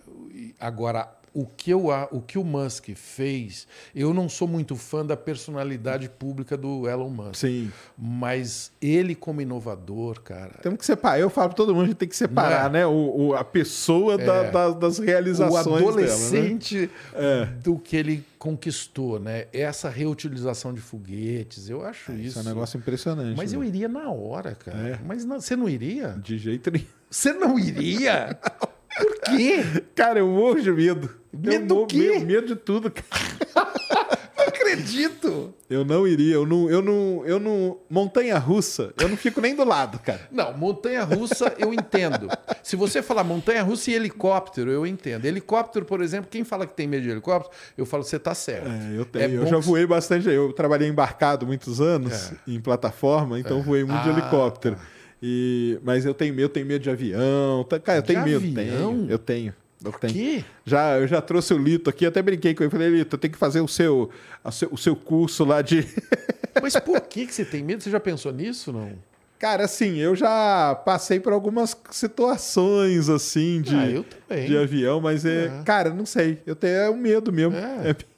agora o que, eu, o que o Musk fez, eu não sou muito fã da personalidade pública do Elon Musk. Sim. Mas ele como inovador, cara. Temos que separar. Eu falo para todo mundo, a gente tem que separar, Não é? né? O, o- a pessoa da- É. da- das o realizações dela, né? adolescente É. do que ele conquistou, né? Essa reutilização de foguetes, eu acho isso. Isso é um negócio impressionante. Mas né? eu iria na hora, cara. É. Mas não- você não iria? De jeito nenhum. Você não iria? Por quê? Cara, eu morro de medo. Medo eu do quê? Medo, medo de tudo. cara. Não acredito. Eu não iria. Eu não, eu não, eu não. Montanha russa, eu não fico nem do lado, cara. Não, montanha-russa eu entendo. Se você falar montanha-russa e helicóptero, eu entendo. Helicóptero, por exemplo, quem fala que tem medo de helicóptero, eu falo, você tá certo. É, eu tenho. eu bom já que- voei bastante. Eu trabalhei embarcado muitos anos em plataforma, então voei muito de Ah, helicóptero. E, mas eu tenho medo, eu tenho medo de avião. Tá- Cara, eu De tenho medo. avião? Tenho, eu tenho. Eu tenho. quê? Já, eu já trouxe o Lito aqui, até brinquei com ele. Falei, Lito, tem que fazer o seu, o seu curso lá de. Mas por que, que você tem medo? Você já pensou nisso, não? Cara, assim, eu já passei por algumas situações assim de, Ah, eu também. de avião, mas é, É. cara, não sei. Eu tenho é um medo mesmo. É. É.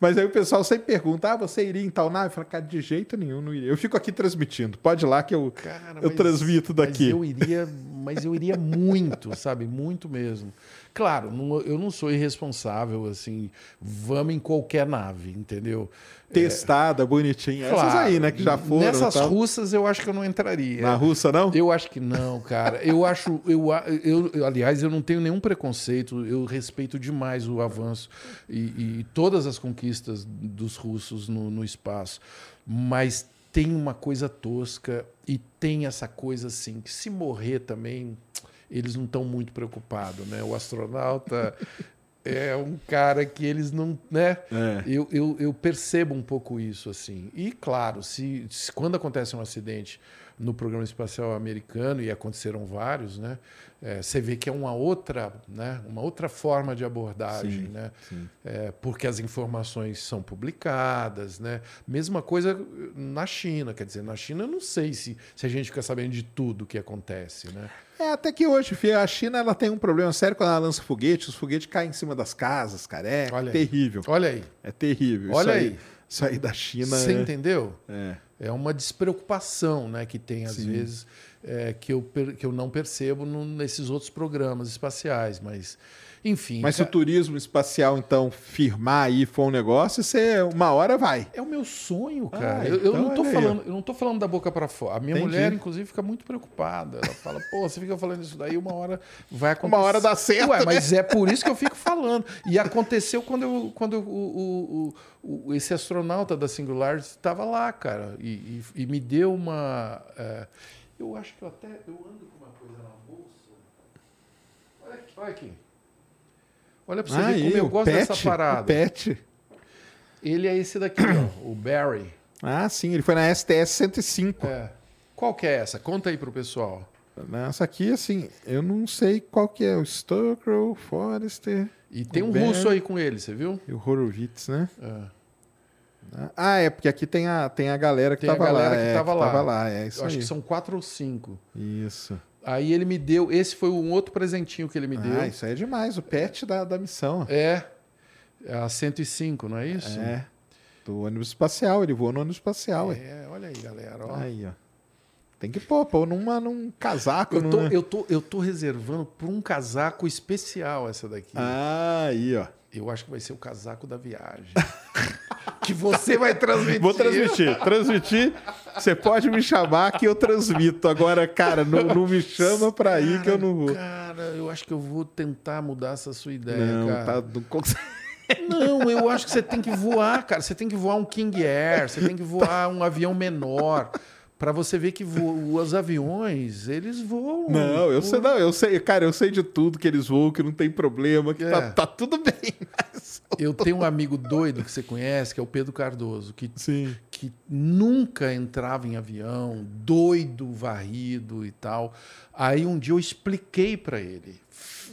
Mas aí o pessoal sempre pergunta: ah, você iria em tal nave? Eu falo, cara, de jeito nenhum, não iria. Eu fico aqui transmitindo. Pode ir lá que eu, Cara, eu mas- transmito daqui. Mas eu iria, mas eu iria muito, sabe? Muito mesmo. Claro, não- eu não sou irresponsável, assim, vamos em qualquer nave, entendeu? Testada, bonitinha. Essas Claro, aí, né, que já foram. Nessas tal. russas eu acho que eu não entraria. Na russa, não? Eu acho que não, cara. Eu acho, eu, eu, eu- aliás, eu não tenho nenhum preconceito. Eu respeito demais o avanço e, e todas as conquistas dos russos no, no espaço. Mas tem uma coisa tosca e tem essa coisa assim que se morrer também, eles não estão muito preocupados, né? O astronauta é um cara que eles não, né? É. Eu, eu, eu, percebo um pouco isso assim. E claro, se, se quando acontece um acidente no programa espacial americano e aconteceram vários, né? É, você vê que é uma outra, né? Uma outra forma de abordagem, sim, né? Sim. É, porque as informações são publicadas, né? Mesma coisa na China, quer dizer, na China eu não sei se, se a gente fica sabendo de tudo que acontece, né? É, até que hoje, filho, a China ela tem um problema sério quando ela lança foguete, os foguetes caem em cima das casas, cara. É Olha terrível. Aí. Olha aí. É terrível. Olha isso aí. aí. Isso aí da China. Você é... entendeu? É. É uma despreocupação né, que tem, às Sim. vezes, é, que, eu, que eu não percebo no, nesses outros programas espaciais. Mas, enfim. Mas se o turismo espacial, então, firmar aí for um negócio, você uma hora vai. É o meu sonho, ah, cara. Ah, eu, então eu, não tô falando, eu não tô falando da boca para fora. A minha Entendi. mulher, inclusive, fica muito preocupada. Ela fala, pô, você fica falando isso daí, uma hora vai acontecer. Uma hora dá certo. Ué, né? mas é por isso que eu fico falando. E aconteceu quando, eu, quando o, o, o, esse astronauta da Singularity estava lá, cara, e, e, e, me deu uma. É, eu acho que eu até eu ando com uma coisa na bolsa. Olha aqui, olha aqui. Olha para você ver como eu gosto pet, dessa parada. pet. Ele é esse daqui, ó, o Barry. Ah, sim, ele foi na STS 105. É. Qual que é essa? Conta aí pro pessoal. Essa aqui, assim, eu não sei qual que é. O Stockrell, Forrester. E tem um Barry, russo aí com ele, você viu? E o Horowitz, né? É. Ah, é, porque aqui tem a, tem a galera que tem tava a galera lá. Que, é, tava, que lá. tava lá. É isso Eu aí. acho que são quatro ou cinco. Isso. Aí ele me deu. Esse foi um outro presentinho que ele me ah, deu. Ah, isso aí é demais. O pet da, da missão. É. é a 105, não é isso? É. Do ônibus espacial. Ele voou no ônibus espacial. É, olha aí, galera. Ó. Aí, ó. Tem que pôr, pôr numa, num casaco. Eu tô, eu, tô, eu tô reservando por um casaco especial essa daqui. Ah, aí, ó. Eu acho que vai ser o casaco da viagem. que você vai transmitir. Vou transmitir. Transmitir, você pode me chamar que eu transmito. Agora, cara, não, não me chama para ir que eu não vou. Cara, eu acho que eu vou tentar mudar essa sua ideia, não, cara. Tá, não, não, eu acho que você tem que voar, cara. Você tem que voar um King Air, você tem que voar um avião menor para você ver que os aviões, eles voam. Não, eu sei, não, eu sei, cara, eu sei de tudo que eles voam, que não tem problema, que tá, é. tá, tá, tudo bem. Eu tenho um amigo doido que você conhece, que é o Pedro Cardoso, que, Sim. que nunca entrava em avião, doido, varrido e tal. Aí um dia eu expliquei para ele,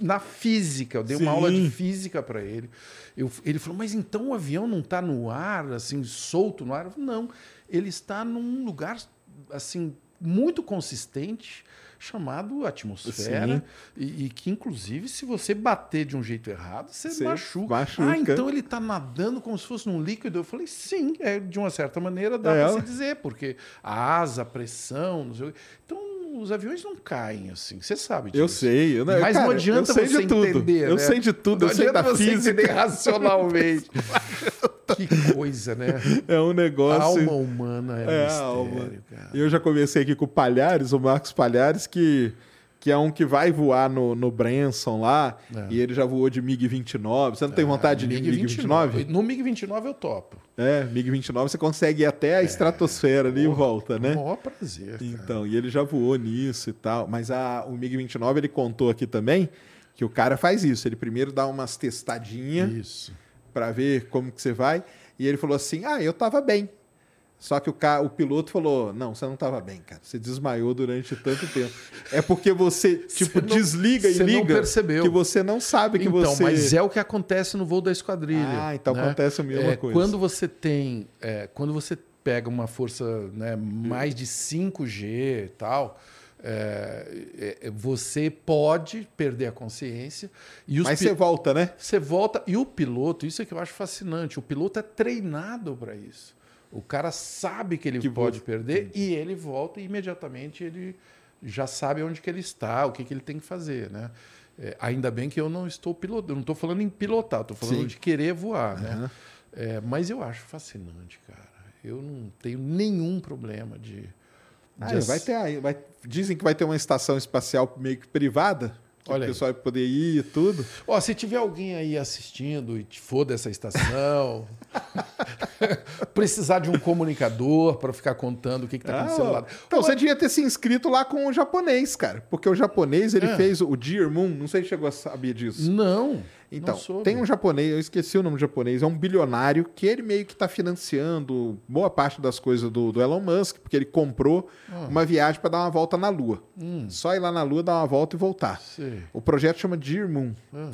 na física, eu dei Sim. uma aula de física para ele. Eu, ele falou, mas então o avião não está no ar, assim, solto no ar? Eu falei, não, ele está num lugar assim muito consistente chamado atmosfera e, e, que inclusive se você bater de um jeito errado você, você machuca. machuca. Ah, então ele está nadando como se fosse num líquido. Eu falei sim, é de uma certa maneira dá é. para se dizer porque a asa, a pressão, então os aviões não caem assim. Você sabe disso. Eu sei. Eu, Mas cara, não adianta você entender. Eu né? sei de tudo. Não eu sei da você física. entender racionalmente. que coisa, né? É um negócio. A alma humana é, é um mistério, alma. Cara. Eu já comecei aqui com o Palhares, o Marcos Palhares, que que é um que vai voar no, no Branson lá, é. e ele já voou de MiG-29. Você não é, tem vontade de ir MiG-29? No MiG-29 eu topo. É, MiG-29 você consegue ir até a é. estratosfera ali e volta, né? Maior prazer. Cara. Então, e ele já voou nisso e tal. Mas a, o MiG-29 ele contou aqui também que o cara faz isso. Ele primeiro dá umas testadinhas para ver como que você vai. E ele falou assim: ah, eu tava bem. Só que o, ca... o piloto falou: Não, você não estava bem, cara. Você desmaiou durante tanto tempo. É porque você, tipo, não, desliga e liga. Não percebeu. Que você não sabe que então, você. Então, mas é o que acontece no voo da esquadrilha. Ah, então né? acontece a mesma é, coisa. Quando você tem. É, quando você pega uma força né, mais de 5G e tal. É, é, você pode perder a consciência. E Mas você volta, né? Você volta. E o piloto, isso é que eu acho fascinante. O piloto é treinado para isso. O cara sabe que ele que pode perder e ele volta e imediatamente ele já sabe onde que ele está, o que, que ele tem que fazer, né? É, ainda bem que eu não estou pilotando, não estou falando em pilotar, estou falando Sim. de querer voar, uhum. né? É, mas eu acho fascinante, cara. Eu não tenho nenhum problema de. de ah, vai ter aí, vai, dizem que vai ter uma estação espacial meio que privada Olha o pessoal vai poder ir e tudo. Ó, se tiver alguém aí assistindo e for dessa estação, precisar de um comunicador para ficar contando o que está acontecendo ah, lá. Então, você devia ter se inscrito lá com o japonês, cara. Porque o japonês, ele é. fez o Dear Moon. Não sei se chegou a saber disso. Não. Então, não tem um japonês, eu esqueci o nome do japonês, é um bilionário que ele meio que está financiando boa parte das coisas do, do, Elon Musk, porque ele comprou ah. uma viagem para dar uma volta na Lua. Hum. Só ir lá na Lua, dar uma volta e voltar. Sim. O projeto chama Dear Moon. Ah.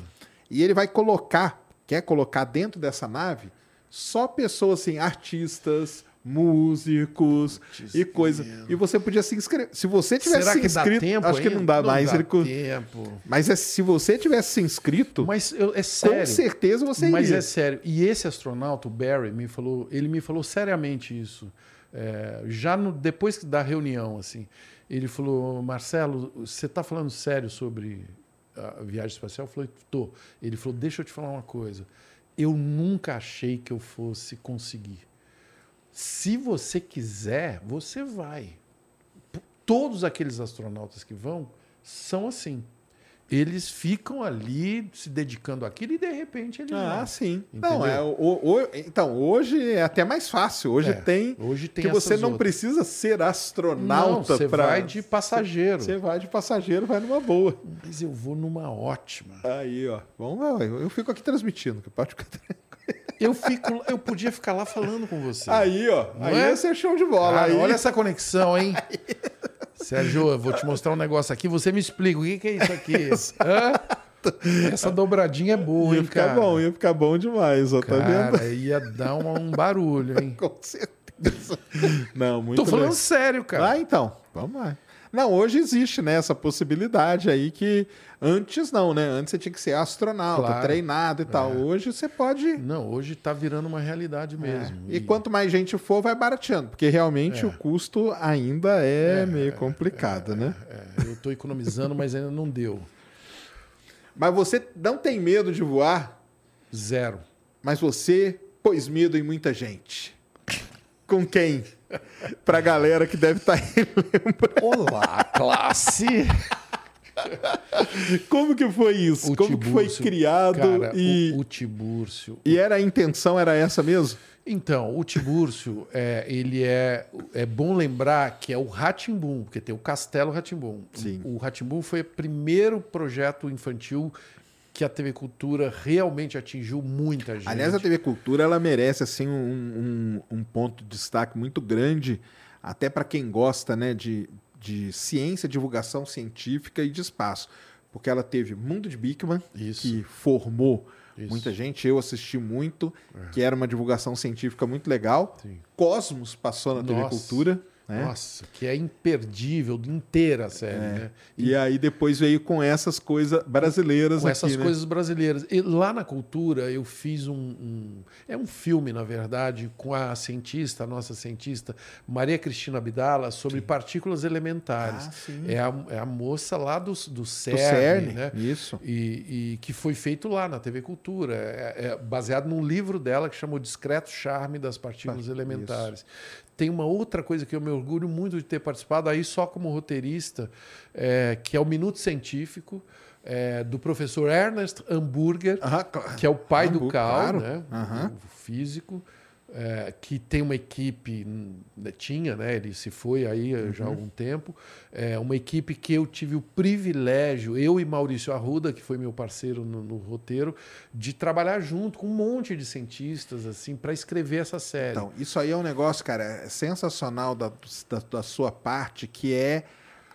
E ele vai colocar, quer colocar dentro dessa nave, só pessoas assim, artistas, músicos e coisa. E você podia se inscrever. Se você tivesse Será se inscrito, tempo acho que não dá não mais. Dá ele... tempo. Mas é, se você tivesse se inscrito, mas eu, é sério. Com certeza você mas iria. Mas é sério. E esse astronauta, o Barry, me falou, ele me falou seriamente isso. É, já no, depois da reunião, assim, ele falou, Marcelo, você está falando sério sobre a viagem espacial? Eu falei, tô. Ele falou, deixa eu te falar uma coisa. Eu nunca achei que eu fosse conseguir. Se você quiser, você vai. Todos aqueles astronautas que vão são assim. Eles ficam ali se dedicando àquilo e de repente eles. Ah, sim. Não, é, o, o, então, hoje é até mais fácil. Hoje é, tem. Hoje tem que você não outras. precisa ser astronauta. Você pra... vai de passageiro. Você vai de passageiro, vai numa boa. Mas eu vou numa ótima. Aí, ó. Vamos lá, eu fico aqui transmitindo. Pode ficar eu, fico, eu podia ficar lá falando com você. Aí, ó. Não aí é? é show de bola. Cara, aí. Olha essa conexão, hein? Sérgio, eu vou te mostrar um negócio aqui. Você me explica o que, que é isso aqui. Essa dobradinha é boa, ia hein, ficar bom, ia ficar bom demais, ó, tá cara, vendo? ia dar um, um barulho, hein? Com certeza. Não, muito Tô falando bem. sério, cara. Ah, então. Vamos lá. Não, hoje existe né, essa possibilidade aí que antes não, né? Antes você tinha que ser astronauta, claro. treinado e tal. É. Hoje você pode. Não, hoje está virando uma realidade é. mesmo. É. E, e, quanto mais gente for, vai barateando, porque realmente é. o custo ainda é, é meio complicado, né? Eu estou economizando, mas ainda não deu. Mas você não tem medo de voar? Zero. Mas você pôs medo em muita gente. Com quem? Pra galera que deve estar tá aí. Olá, classe! Como que foi isso? O Como que foi criado? Cara, e... o, o Tibúrcio. E era a intenção, era essa mesmo? Então, o Tibúrcio, é, ele é, é bom lembrar que é o Ratimbum, porque tem o Castelo Ratimbum. O Ratimbum foi o primeiro projeto infantil que a TV Cultura realmente atingiu muita gente. Aliás, a TV Cultura ela merece assim um, um, um ponto de destaque muito grande, até para quem gosta né, de, de ciência, divulgação científica e de espaço. Porque ela teve Mundo de Bickman, Isso. que formou Isso. muita gente, eu assisti muito, é. que era uma divulgação científica muito legal. Sim. Cosmos passou na Nossa. TV Cultura. Né? Nossa, que é imperdível, inteira a série. É. Né? E, e, aí depois veio com essas coisas brasileiras. Com aqui, essas né? coisas brasileiras. E lá na cultura eu fiz um, um, É um filme, na verdade, com a cientista, a nossa cientista, Maria Cristina Abdala, sobre sim. partículas elementares. Ah, é, a, é a moça lá do, do CERN, do CERN né? Isso. E, e, que foi feito lá na TV Cultura. É, é baseado num livro dela que chamou Discreto Charme das Partículas ah, Elementares. Isso tem uma outra coisa que eu me orgulho muito de ter participado, aí só como roteirista, é, que é o Minuto Científico, é, do professor Ernest Hamburger, que é o pai do Carl, claro. né, o físico é, que tem uma equipe, né, tinha, né, ele se foi aí uhum. já há uhum. algum tempo, é, uma equipe que eu tive o privilégio, eu e Maurício Arruda, que foi meu parceiro no, no roteiro, de trabalhar junto com um monte de cientistas assim para escrever essa série. Então, isso aí é um negócio, cara, sensacional da, da, da sua parte, que é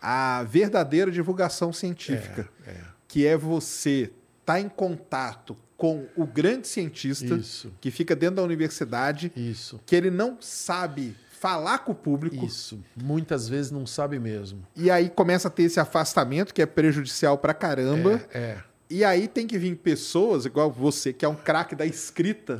a verdadeira divulgação científica, é, é. que é você estar tá em contato com o grande cientista Isso. que fica dentro da universidade, Isso. que ele não sabe falar com o público. Isso. Muitas vezes não sabe mesmo. E aí começa a ter esse afastamento que é prejudicial pra caramba. É. é. E aí tem que vir pessoas, igual você, que é um craque da escrita,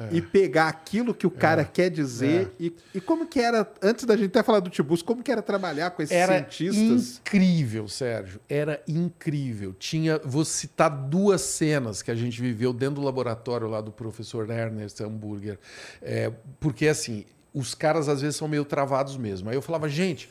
é, é. e pegar aquilo que o cara é, quer dizer. É. E, e como que era, antes da gente até falar do Tibus, como que era trabalhar com esses era cientistas? incrível, Sérgio. Era incrível. Tinha, vou citar duas cenas que a gente viveu dentro do laboratório lá do professor Ernest Hamburger. É, porque, assim, os caras às vezes são meio travados mesmo. Aí eu falava, gente,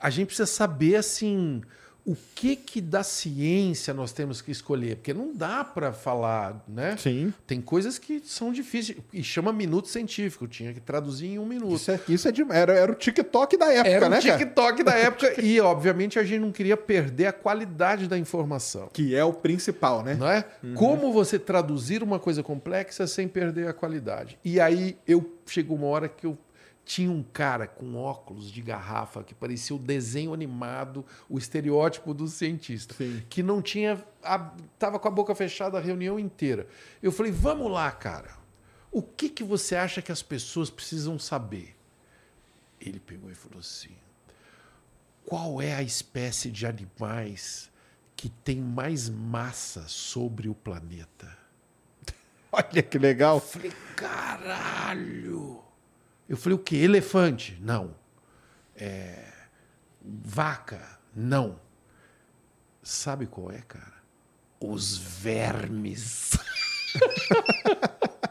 a gente precisa saber, assim o que que da ciência nós temos que escolher? Porque não dá para falar, né? Sim. Tem coisas que são difíceis e chama minuto científico, tinha que traduzir em um minuto. Isso, é, isso é de, era, era o TikTok da época, era né? Era o TikTok da época e, obviamente, a gente não queria perder a qualidade da informação. Que é o principal, né? Não é? Uhum. Como você traduzir uma coisa complexa sem perder a qualidade? E aí eu chegou uma hora que eu tinha um cara com óculos de garrafa que parecia o desenho animado, o estereótipo do cientista, Sim. que não tinha. estava com a boca fechada a reunião inteira. Eu falei: vamos lá, cara. O que, que você acha que as pessoas precisam saber? Ele pegou e falou assim: qual é a espécie de animais que tem mais massa sobre o planeta? Olha que legal. Eu falei, caralho! Eu falei, o quê? Elefante? Não. É... Vaca? Não. Sabe qual é, cara? Os vermes.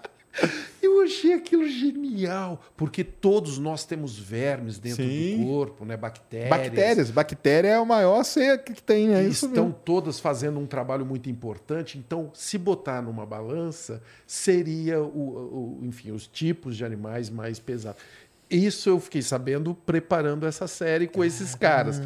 Eu achei aquilo genial, porque todos nós temos vermes dentro Sim. do corpo, né? Bactérias. Bactérias. Bactéria é o maior ser que tem, né? Isso estão mesmo. todas fazendo um trabalho muito importante. Então, se botar numa balança, seria o, o enfim, os tipos de animais mais pesados. Isso eu fiquei sabendo preparando essa série com esses caras.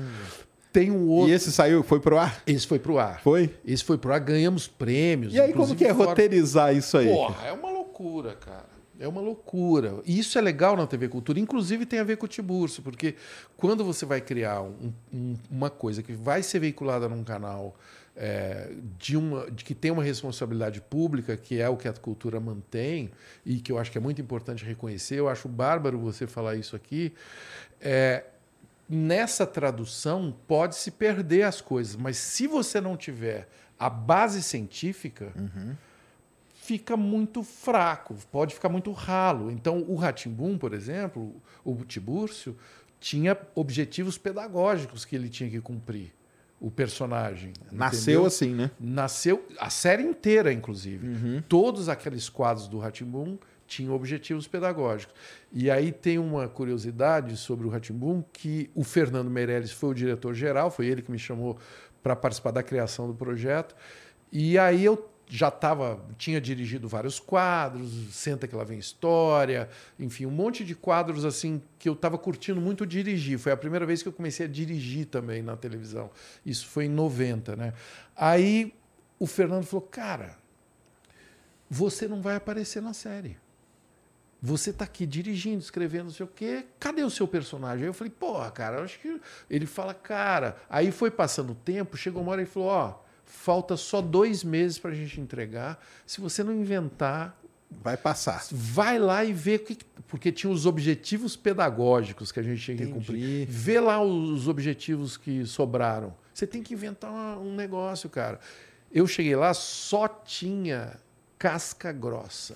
Tem um outro. E esse saiu, foi pro ar? Esse foi pro ar. Foi? Esse foi pro ar, ganhamos prêmios. E aí, como que é fora... roteirizar isso aí? Porra, é uma loucura, cara. É uma loucura. E isso é legal na TV Cultura. Inclusive tem a ver com o Tiburcio, porque quando você vai criar um, um, uma coisa que vai ser veiculada num canal é, de, uma, de que tem uma responsabilidade pública, que é o que a cultura mantém, e que eu acho que é muito importante reconhecer, eu acho bárbaro você falar isso aqui. É, nessa tradução pode se perder as coisas, mas se você não tiver a base científica. Uhum fica muito fraco, pode ficar muito ralo. Então, o Ratimbum, por exemplo, o Tibúrcio, tinha objetivos pedagógicos que ele tinha que cumprir. O personagem. Nasceu entendeu? assim, né? Nasceu, a série inteira, inclusive. Uhum. Todos aqueles quadros do Ratimbum tinham objetivos pedagógicos. E aí tem uma curiosidade sobre o Ratimbum que o Fernando Meirelles foi o diretor-geral, foi ele que me chamou para participar da criação do projeto. E aí eu já estava, tinha dirigido vários quadros, Senta que lá vem história, enfim, um monte de quadros assim que eu estava curtindo muito dirigir. Foi a primeira vez que eu comecei a dirigir também na televisão. Isso foi em 90, né? Aí o Fernando falou: "Cara, você não vai aparecer na série. Você está aqui dirigindo, escrevendo, não sei o quê. Cadê o seu personagem? Aí eu falei, porra, cara, acho que. Ele fala, cara. Aí foi passando o tempo, chegou uma hora e falou: ó, falta só dois meses para a gente entregar. Se você não inventar. Vai passar. Vai lá e vê. Que, porque tinha os objetivos pedagógicos que a gente tinha que Entendi. cumprir. Vê lá os objetivos que sobraram. Você tem que inventar um negócio, cara. Eu cheguei lá, só tinha casca grossa.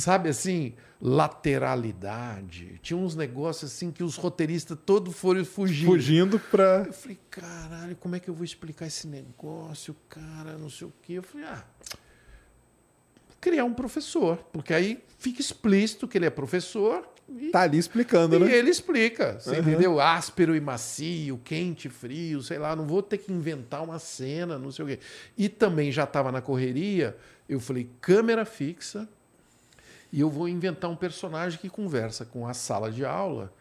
Sabe assim? lateralidade. Tinha uns negócios assim que os roteiristas todos foram fugindo. Fugindo para. Eu falei, caralho, como é que eu vou explicar esse negócio, cara? Não sei o quê. Eu falei, ah, criar um professor, porque aí fica explícito que ele é professor. E, tá ali explicando, e né? E ele explica, você uhum. entendeu? Áspero e macio, quente, frio, sei lá, não vou ter que inventar uma cena, não sei o quê. E também já estava na correria, eu falei, câmera fixa, e eu vou inventar um personagem que conversa com a sala de aula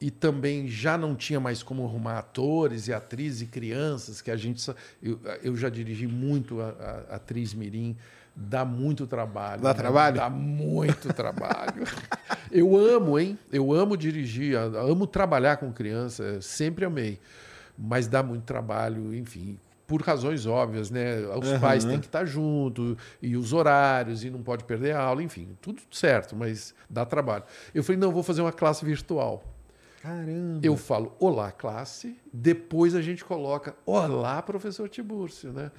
e também já não tinha mais como arrumar atores e atrizes e crianças que a gente eu, eu já dirigi muito a, a atriz mirim dá muito trabalho dá né? trabalho? Dá muito trabalho. Eu amo hein? Eu amo dirigir amo trabalhar com criança sempre amei. Mas dá muito trabalho enfim por razões óbvias, né? Os uhum. pais têm que estar junto, e os horários, e não pode perder a aula, enfim, tudo certo, mas dá trabalho. Eu falei, não, vou fazer uma classe virtual. Caramba! Eu falo, olá, classe, depois a gente coloca, olá, professor Tibúrcio, né?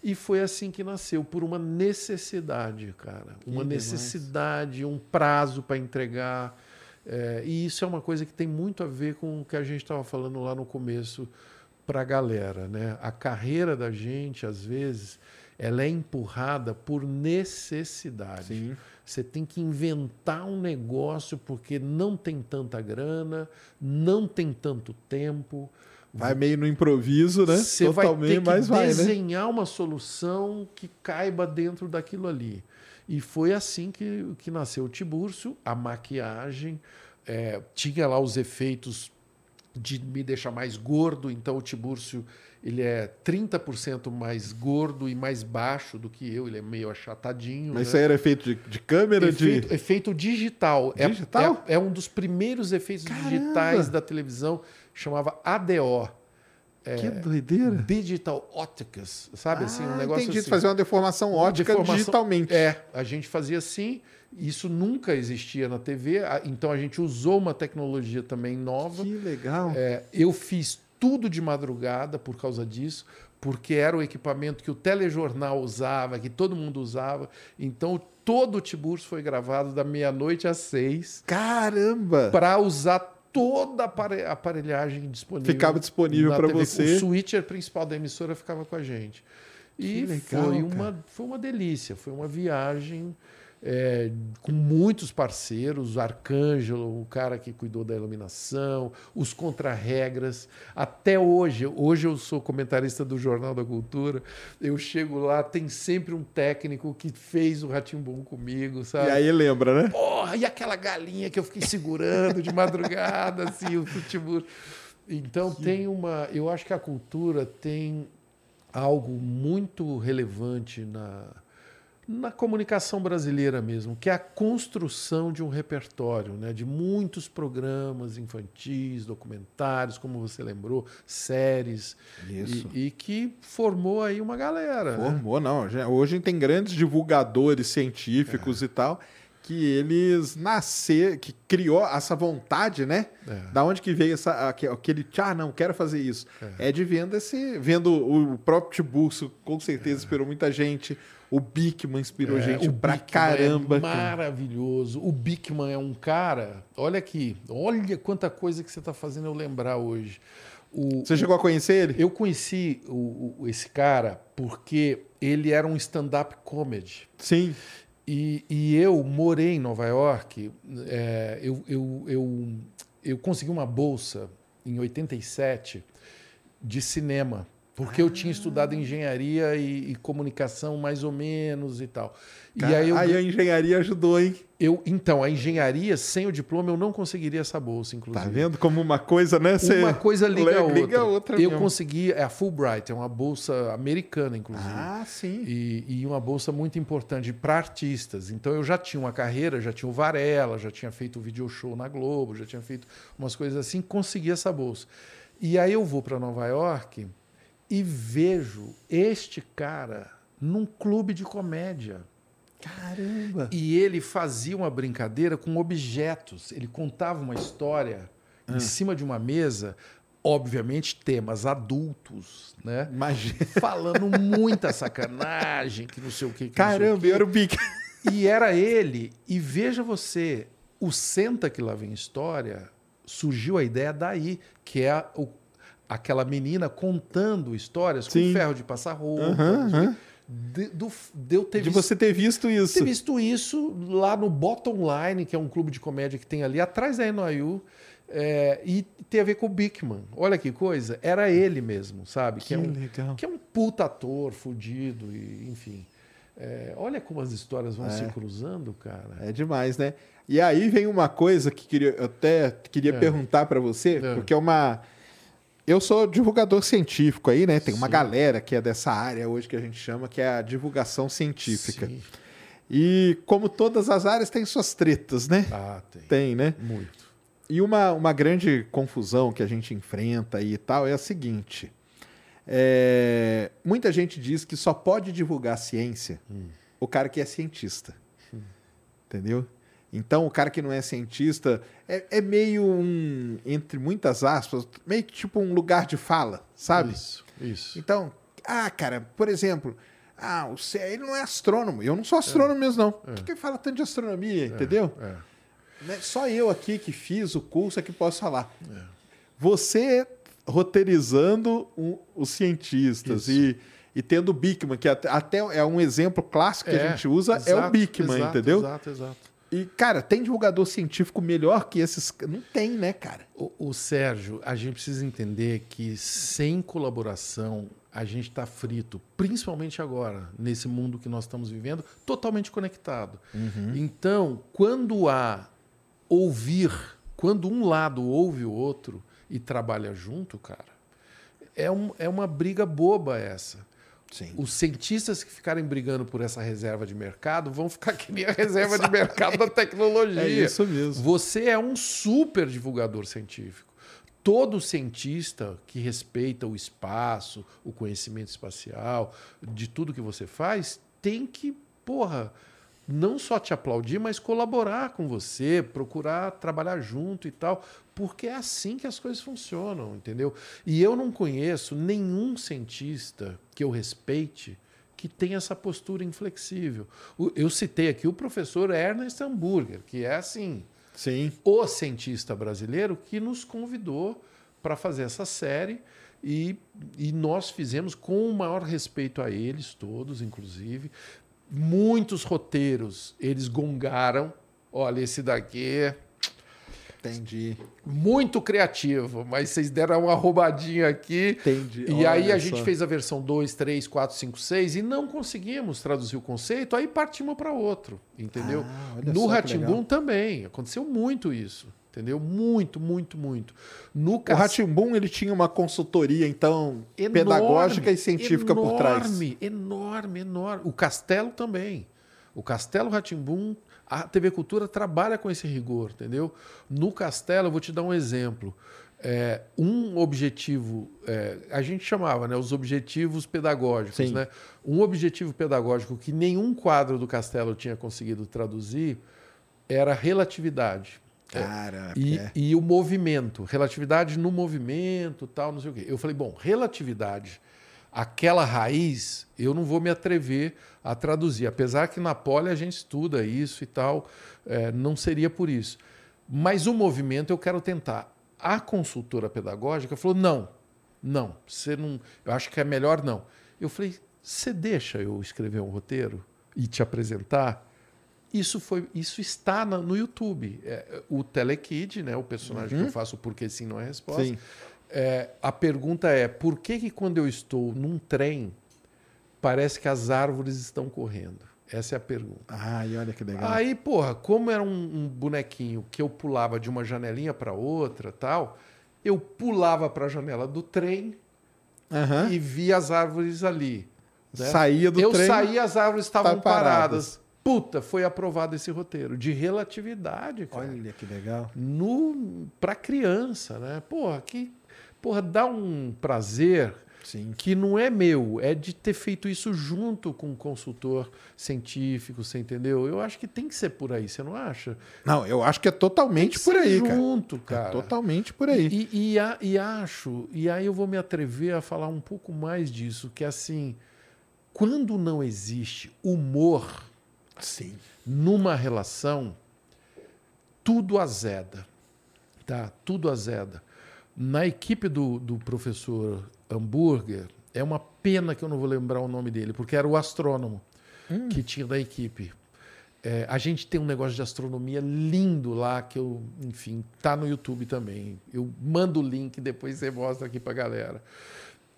E foi assim que nasceu, por uma necessidade, cara. Uma que necessidade, demais. um prazo para entregar. É, e isso é uma coisa que tem muito a ver com o que a gente estava falando lá no começo para a galera. Né? A carreira da gente, às vezes, ela é empurrada por necessidade. Sim. Você tem que inventar um negócio porque não tem tanta grana, não tem tanto tempo. Vai meio no improviso, né? Você vai ter que vai, né? desenhar né? uma solução que caiba dentro daquilo ali. E foi assim que, que nasceu o Tibúrcio, a maquiagem, é, tinha lá os efeitos de me deixar mais gordo, então o Tibúrcio ele é 30% mais gordo e mais baixo do que eu, ele é meio achatadinho. Mas né? isso aí era efeito de, de câmera? Efeito, de... efeito digital. É, digital? É, é, um dos primeiros efeitos Caramba. digitais da televisão, chamava ADO. É, que doideira. Digital Óticas, sabe? Ah, assim, um ah, negócio entendi, assim. fazer uma deformação ótica deformação, digitalmente. É, a gente fazia assim, isso nunca existia na TV, então a gente usou uma tecnologia também nova. Que legal. É, eu fiz tudo de madrugada por causa disso, porque era o equipamento que o telejornal usava, que todo mundo usava. Então todo o Tiburcio foi gravado da meia-noite às seis. Caramba! Para usar toda a aparelhagem disponível. Ficava disponível para você. O switcher principal da emissora ficava com a gente. E legal, foi, uma, foi uma delícia, foi uma viagem é, com muitos parceiros, o Arcângelo, o cara que cuidou da iluminação, os contra-regras. Até hoje, hoje eu sou comentarista do Jornal da Cultura, eu chego lá, tem sempre um técnico que fez o Ratimbum comigo, sabe? E aí lembra, né? Porra, e aquela galinha que eu fiquei segurando de madrugada, assim, o futebol. Então que... tem uma. Eu acho que a cultura tem algo muito relevante na na comunicação brasileira mesmo, que é a construção de um repertório, né, de muitos programas infantis, documentários, como você lembrou, séries, Isso. E, e que formou aí uma galera. Né? Formou, né? não. Hoje tem grandes divulgadores científicos é. e tal que eles nascer, que criou essa vontade, né? É. Da onde que veio essa, aquele, ah, não, quero fazer isso. É, é de vendo esse, vendo o próprio Tiburcio, com certeza é. inspirou muita gente. O Bikman inspirou é, gente pra Bickman é caramba. É maravilhoso. O Bikman é um cara. Olha aqui, olha quanta coisa que você está fazendo eu lembrar hoje. O, você chegou a conhecer ele? Eu conheci o, o, esse cara porque ele era um stand-up comedy. Sim. E, e, eu morei em Nova York. É, eu, eu, eu, eu consegui uma bolsa em 87 de cinema porque eu tinha estudado engenharia e, e, comunicação mais ou menos e tal. Cara, e aí, eu, aí, a engenharia ajudou, hein? Eu, então, a engenharia, sem o diploma, eu não conseguiria essa bolsa, inclusive. Tá vendo como uma coisa, né? Você uma coisa liga, a outra. Liga a outra eu mesmo. consegui, é a Fulbright, é uma bolsa americana, inclusive. Ah, sim. E, e uma bolsa muito importante para artistas. Então, eu já tinha uma carreira, já tinha o Varela, já tinha feito o video show na Globo, já tinha feito umas coisas assim, consegui essa bolsa. E aí eu vou para Nova York e vejo este cara num clube de comédia. Caramba! E ele fazia uma brincadeira com objetos. Ele contava uma história ah. em cima de uma mesa, obviamente temas adultos, né? Imagina. Falando muita sacanagem, que não sei o que. que Caramba, era o Bic. E era ele. E veja você, o Senta que lá vem história surgiu a ideia daí, que é o aquela menina contando histórias Sim. com ferro de passar roupa. Uhum, uhum. De, do, de, ter de visto, você ter visto isso. Ter visto isso lá no Bottom Line, que é um clube de comédia que tem ali atrás da NYU. É, e tem a ver com o Bickman. Olha que coisa. Era ele mesmo, sabe? Que, que é um, legal. Que é um puta ator, fudido, e, enfim. É, olha como as histórias vão é. se cruzando, cara. É demais, né? E aí vem uma coisa que queria, eu até queria é. perguntar para você, é. porque é uma eu sou divulgador científico aí, né? Tem uma Sim. galera que é dessa área hoje que a gente chama que é a divulgação científica. Sim. E como todas as áreas tem suas tretas, né? Ah, tem. Tem, né? Muito. E uma, uma grande confusão que a gente enfrenta aí e tal é a seguinte: é, muita gente diz que só pode divulgar ciência hum. o cara que é cientista. Hum. Entendeu? Então, o cara que não é cientista é, é, meio um, entre muitas aspas, meio que tipo um lugar de fala, sabe? Isso, isso. Então, ah, cara, por exemplo, ah, o Cé, ele não é astrônomo. Eu não sou astrônomo é. mesmo, não. É. Por que fala tanto de astronomia, é. entendeu? É. Né, só eu aqui que fiz o curso é que posso falar. É. Você roteirizando um, os cientistas e, e tendo o Bickman, que até, até, é um exemplo clássico que a gente usa, exato, é o Bickman, entendeu? Exato, exato. E, cara, tem divulgador científico melhor que esses? Não tem, né, cara? O, o Sérgio, a gente precisa entender que sem colaboração a gente está frito, principalmente agora, nesse mundo que nós estamos vivendo, totalmente conectado. Uhum. Então, quando há ouvir, quando um lado ouve o outro e trabalha junto, cara, é, um, é uma briga boba essa. Sim. Os cientistas que ficarem brigando por essa reserva de mercado vão ficar que nem a reserva de mercado da tecnologia. É isso mesmo. Você é um super divulgador científico. Todo cientista que respeita o espaço, o conhecimento espacial, de tudo que você faz, tem que, porra, não só te aplaudir, mas colaborar com você, procurar trabalhar junto e tal, porque é assim que as coisas funcionam, entendeu? E eu não conheço nenhum cientista que eu respeite que tenha essa postura inflexível. Eu citei aqui o professor Ernest Hamburger, que é assim, Sim. o cientista brasileiro que nos convidou para fazer essa série. E, e, nós fizemos com o maior respeito a eles todos, inclusive muitos roteiros eles gongaram. Olha, esse daqui. Entendi. Muito criativo, mas vocês deram uma roubadinha aqui. Entendi. E Olha aí a só. gente fez a versão 2, 3, 4, 5, 6 e não conseguimos traduzir o conceito, aí partimos para outro, entendeu? Ah, no Ratimbum também, aconteceu muito isso entendeu? Muito, muito, muito. No O Ratimbum ele tinha uma consultoria então enorme, pedagógica e científica enorme, por trás. Enorme, enorme, enorme. O Castelo também. O Castelo Ratimbum, a TV Cultura trabalha com esse rigor, entendeu? No Castelo, eu vou te dar um exemplo. É, um objetivo, é, a gente chamava né, os objetivos pedagógicos. Né? Um objetivo pedagógico que nenhum quadro do Castelo tinha conseguido traduzir era relatividade. É. Cara, e, é. e o movimento, relatividade no movimento, tal, não sei o quê. Eu falei, bom, relatividade, aquela raiz, eu não vou me atrever a traduzir. Apesar que na Poli a gente estuda isso e tal, é, não seria por isso. Mas o movimento eu quero tentar. A consultora pedagógica falou: não, não, você não. Eu acho que é melhor não. Eu falei: você deixa eu escrever um roteiro e te apresentar? Isso, foi, isso está na, no YouTube. É, o Telekid, né, o personagem uhum. que eu faço Porque Sim Não é Resposta. Sim. É, a pergunta é: por que, que quando eu estou num trem, parece que as árvores estão correndo? Essa é a pergunta. Ah, e olha que legal. Aí, porra, como era um, um bonequinho que eu pulava de uma janelinha para outra tal, eu pulava para a janela do trem uhum. e via as árvores ali. Né? Saía do eu trem. Eu saía, as árvores estavam tá paradas. paradas puta, foi aprovado esse roteiro de relatividade, cara. Olha que legal. No para criança, né? Porra, que porra dá um prazer Sim. que não é meu, é de ter feito isso junto com um consultor científico, você entendeu? Eu acho que tem que ser por aí, você não acha? Não, eu acho que é totalmente por aí, junto, cara. Junto, cara. É totalmente por aí. E, e, e, e acho, e aí eu vou me atrever a falar um pouco mais disso, que é assim, quando não existe humor Sim. Numa relação, tudo azeda. Tá? Tudo azeda. Na equipe do, do professor Hamburger, é uma pena que eu não vou lembrar o nome dele, porque era o astrônomo hum. que tinha da equipe. É, a gente tem um negócio de astronomia lindo lá, que eu, enfim, tá no YouTube também. Eu mando o link, depois você mostra aqui para galera.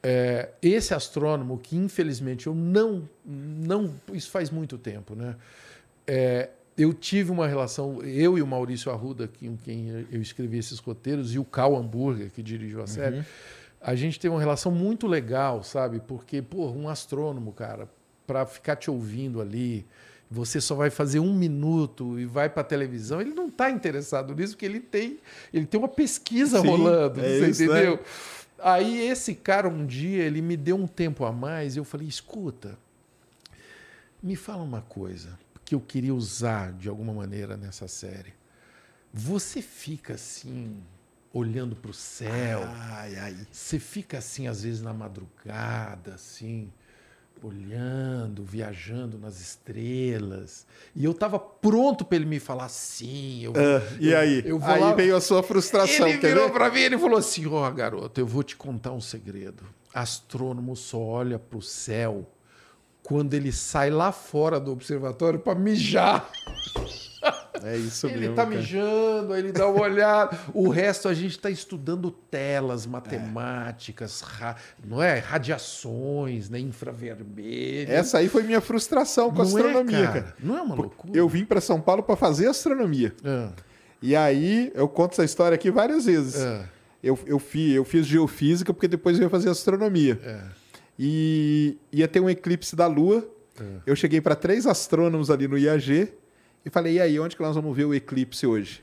É, esse astrônomo, que infelizmente eu não, não. Isso faz muito tempo, né? É, eu tive uma relação, eu e o Maurício Arruda, com quem eu escrevi esses roteiros, e o Cal Hamburger, que dirigiu a série, uhum. a gente teve uma relação muito legal, sabe? Porque, pô, um astrônomo, cara, para ficar te ouvindo ali, você só vai fazer um minuto e vai para a televisão, ele não está interessado nisso, porque ele tem, ele tem uma pesquisa Sim, rolando, é você isso, entendeu? Né? Aí esse cara um dia ele me deu um tempo a mais e eu falei: escuta, me fala uma coisa que eu queria usar de alguma maneira nessa série. Você fica assim olhando para o céu, ai, ai. você fica assim às vezes na madrugada, assim olhando, viajando nas estrelas. E eu estava pronto para ele me falar sim. Eu, uh, e eu, aí? Eu aí lá... veio a sua frustração. Ele virou para mim e falou assim: Ó, oh, garoto, eu vou te contar um segredo. Astrônomo só olha para o céu quando ele sai lá fora do observatório para mijar. É isso ele mesmo. tá cara. mijando, aí ele dá uma olhada. O resto a gente está estudando telas, matemáticas, ra- não é? Radiações, né? Infravermelho. Essa aí foi minha frustração com a não astronomia, é, cara. Não é uma loucura? Eu vim para São Paulo para fazer astronomia. Ah, E aí, eu conto essa história aqui várias vezes. ah, Eu, eu, fiz, eu fiz geofísica porque depois eu ia fazer astronomia. é, E ia ter um eclipse da Lua. é. Eu cheguei para três astrônomos ali no IAG e falei: e aí, onde que nós vamos ver o eclipse hoje?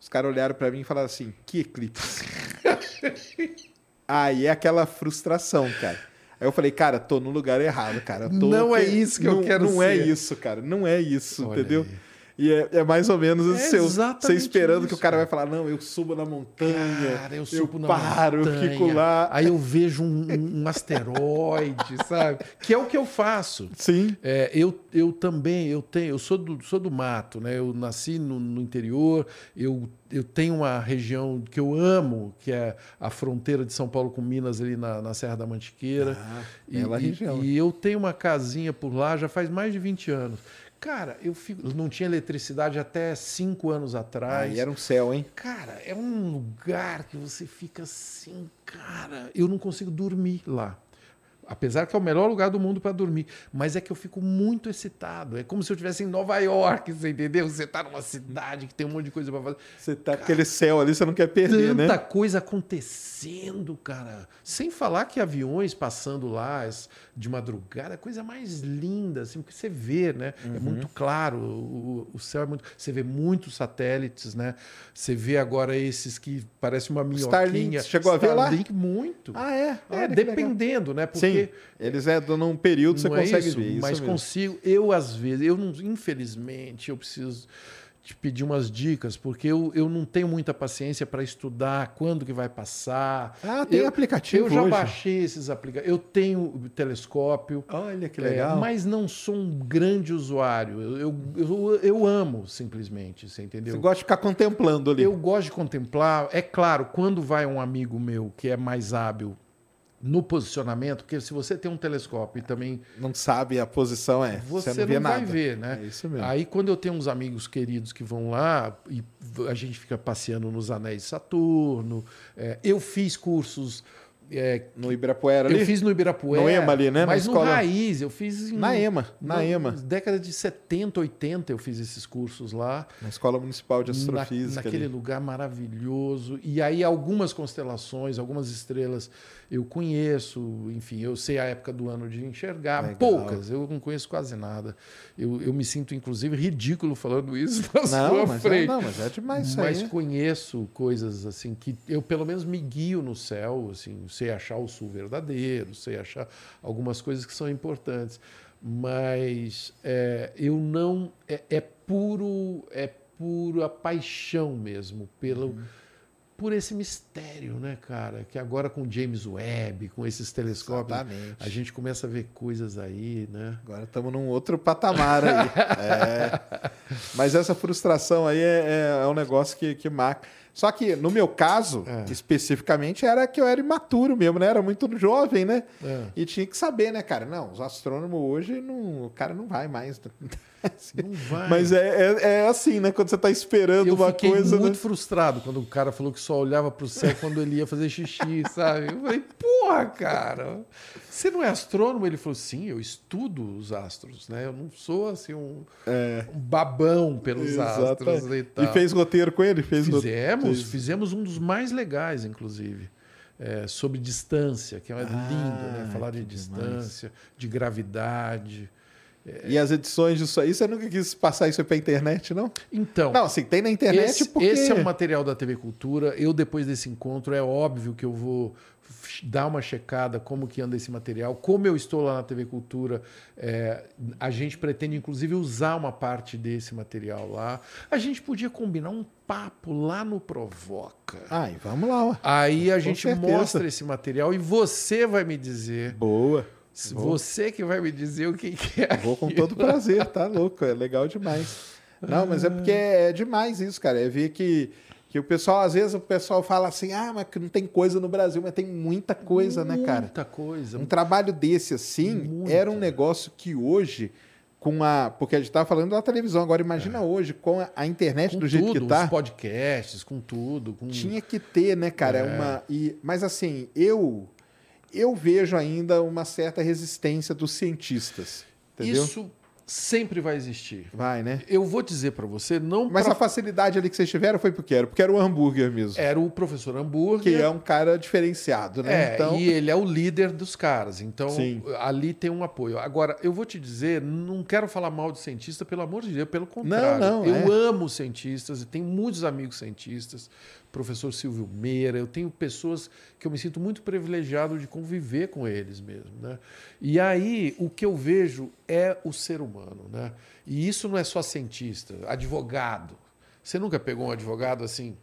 Os caras olharam para mim e falaram assim: que eclipse? aí é aquela frustração, cara. Aí eu falei, cara, tô no lugar errado, cara. Eu Não é isso que eu não, quero Não é ser. isso, cara. Não é isso, Olha entendeu? aí. E é, é mais ou menos É o seu, você esperando que isso, o cara vai falar, não, eu subo na montanha, Cara, eu subo na paro, montanha, eu fico lá. Aí eu vejo um, um- um asteroide, sabe? Que é o que eu faço. Sim, É, eu, eu também, eu tenho, eu sou do, sou do mato, né? Eu nasci no, no interior, eu, eu tenho uma região que eu amo, que é a fronteira de São Paulo com Minas, ali na, na Serra da Mantiqueira. Ah, e, e- região. e eu tenho uma casinha por lá já faz mais de 20 anos. Cara, eu fico, não tinha eletricidade até cinco anos atrás. aí era um céu, hein? Cara, é um lugar que você fica assim, cara, eu não consigo dormir lá. Apesar que é o melhor lugar do mundo para dormir, mas é que eu fico muito excitado. É como se eu estivesse em Nova York, você entendeu? Você tá numa cidade que tem um monte de coisa para fazer. Você tá aquele céu ali, você não quer perder, Tanta né? coisa acontecendo, cara. Sem falar que aviões passando lá de madrugada, a coisa mais linda, assim, porque você vê, né? Uhum. É muito claro, o, o céu é muito. Você vê muitos satélites, né? Você vê agora esses que parecem uma minhoquinha. Starlink, chegou a ver lá? Starlink, muito. Ah, é? é, dependendo, né? Porque Sim, eles é num período você não é consegue isso, ver. Isso mas mesmo. consigo. Eu, às vezes, eu não, infelizmente, eu preciso te pedir umas dicas, porque eu, eu não tenho muita paciência para estudar quando que vai passar. Ah, tem eu, aplicativo Eu já hoje. baixei esses aplicativos. Eu tenho telescópio. Olha que é, legal. mas não sou um grande usuário. Eu, eu, eu, eu amo, simplesmente, você entendeu? Você gosta de ficar contemplando ali. Eu gosto de contemplar. É claro, quando vai um amigo meu que é mais hábil no posicionamento, porque se você tem um telescópio e também Não sabe a posição, é. você, Você, não, não vai ver, né? É isso mesmo. Aí quando eu tenho uns amigos queridos que vão lá e a gente fica passeando nos anéis de Saturno, é, eu fiz cursos. é, No Ibirapuera ali? eu fiz no Ibirapuera. No EMA ali, né? Na Mas escola- no Raiz, eu fiz em, Na EMA, na EMA. Década de 70, 80 eu fiz esses cursos lá. Na Escola Municipal de Na, Astrofísica. naquele ali. lugar maravilhoso. E aí algumas constelações, algumas estrelas eu conheço, enfim, eu sei a época do ano de enxergar, Legal. poucas, eu não conheço quase nada. Eu, eu me sinto, inclusive, ridículo falando isso na Não, sua mas é, frente. não, mas é demais isso Mas aí. conheço coisas assim que eu pelo menos me guio no céu, assim, sei achar o sul verdadeiro, sei achar algumas coisas que são importantes, mas é, eu não é, é puro é pura paixão mesmo pelo Uhum. Por esse mistério, né, cara? Que agora com James Webb, com esses telescópios, Exatamente. a gente começa a ver coisas aí, né? Agora estamos num outro patamar aí. É. Mas essa frustração aí é, é- é um negócio que, que marca. Só que no meu caso, É. especificamente, era que eu era imaturo mesmo, né? Era muito jovem, né? É. E tinha que saber, né, cara? Não, os astrônomos hoje, não, o cara não vai mais. Não vai. Mas é, é, é assim, né? Quando você tá esperando eu uma fiquei coisa. muito né? frustrado quando o cara falou que só olhava pro céu quando ele ia fazer xixi, sabe? Eu falei, porra, cara, você não é astrônomo? Ele falou, sim, eu estudo os astros, né? Eu não sou, assim, um, É, um babão pelos astros e tal. E fez roteiro com ele? Fez. Fizemos, fizemos um dos mais legais, inclusive. é, sobre distância, que é lindo, né? Falar de Ah, que demais. distância, de gravidade. E as edições disso aí, você nunca quis passar isso aí pra internet, não? Então, Não, assim, tem na internet esse, porque... esse é um material da TV Cultura. Eu, depois desse encontro, é óbvio que eu vou dar uma checada como que anda esse material. Como eu estou lá na TV Cultura, é, a gente pretende, inclusive, usar uma parte desse material lá. A gente podia combinar um papo lá no Provoca. Ai, vamos lá, ó. Aí a Com gente certeza. mostra esse material e você vai me dizer. Boa. Vou. Você que vai me dizer o que, que é. Vou com todo prazer, tá louco? É legal demais. Não, mas é porque é demais isso, cara. É ver que, que o pessoal, às vezes, o pessoal fala assim, ah, mas que não tem coisa no Brasil, mas tem muita coisa, né, cara? Muita coisa. Um trabalho desse assim Muita. era um negócio que hoje, com a. Porque a gente estava falando da televisão, agora imagina é. hoje, com a, a internet com do jeito tudo, que tá. Com podcasts, com tudo. Com... Tinha que ter, né, cara? É. Uma, e, mas assim, eu, eu vejo ainda uma certa resistência dos cientistas. Entendeu? Isso sempre vai existir. Vai, né? Eu vou dizer para você, não. Mas pra... a facilidade ali que vocês tiveram foi porque era, porque era o hambúrguer mesmo. Era o professor hambúrguer. Que é um cara diferenciado, né? É, então... e ele é o líder dos caras. Então, Sim. ali tem um apoio. Agora, eu vou te dizer, não quero falar mal de cientista, pelo amor de Deus, pelo contrário. Não, não. Eu é. amo cientistas e tenho muitos amigos cientistas professor Silvio Meira, eu tenho pessoas que eu me sinto muito privilegiado de conviver com eles mesmo. Né? E aí o que eu vejo é o ser humano. Né? E isso não é só cientista, advogado. Você nunca pegou um advogado assim,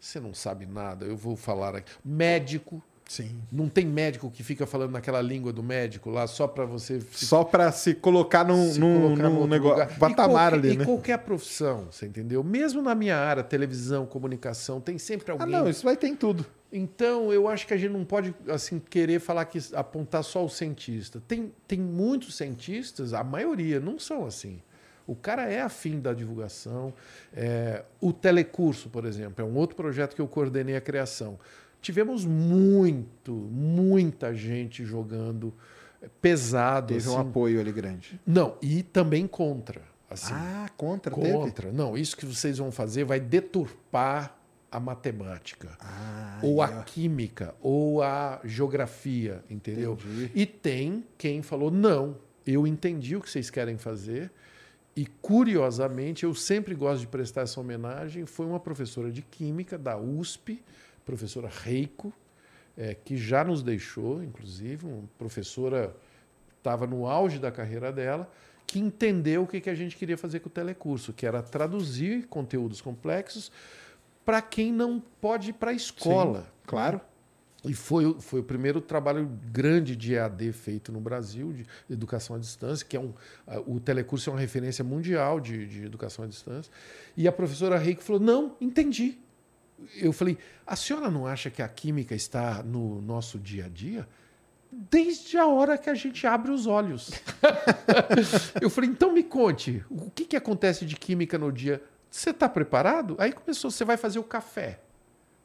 você não sabe nada, eu vou falar aqui. Médico, Sim. Não tem médico que fica falando naquela língua do médico lá só para você. Só para se colocar num, se num, colocar num negócio. Patamar ali, e né? E qualquer profissão, você entendeu? Mesmo na minha área, televisão, comunicação, tem sempre alguém. Ah, não, isso vai ter em tudo. Então, eu acho que a gente não pode assim querer falar que apontar só o cientista. Tem, tem muitos cientistas, a maioria não são assim. O cara é afim da divulgação. É, o telecurso, por exemplo, é um outro projeto que eu coordenei a criação tivemos muito, muita gente jogando pesado. Teve assim. um apoio ali grande. Não, e também contra. Assim, ah, contra, contra. Teve? Não, isso que vocês vão fazer vai deturpar a matemática, ah, ou é. a química, ou a geografia, entendeu? Entendi. E tem quem falou: não, eu entendi o que vocês querem fazer. E curiosamente, eu sempre gosto de prestar essa homenagem. Foi uma professora de química da USP, professora Reiko, é, que já nos deixou, inclusive, uma professora estava no auge da carreira dela, que entendeu o que, que a gente queria fazer com o telecurso, que era traduzir conteúdos complexos para quem não pode ir para a escola. Sim, claro. E foi, foi o primeiro trabalho grande de EAD feito no Brasil, de educação à distância, que é um. O telecurso é uma referência mundial de, de educação à distância. E a professora Reiko falou: não, entendi eu falei: a senhora não acha que a química está no nosso dia a dia? Desde a hora que a gente abre os olhos. eu falei: então me conte, o que, que acontece de química no dia? Você está preparado? Aí começou: você vai fazer o café.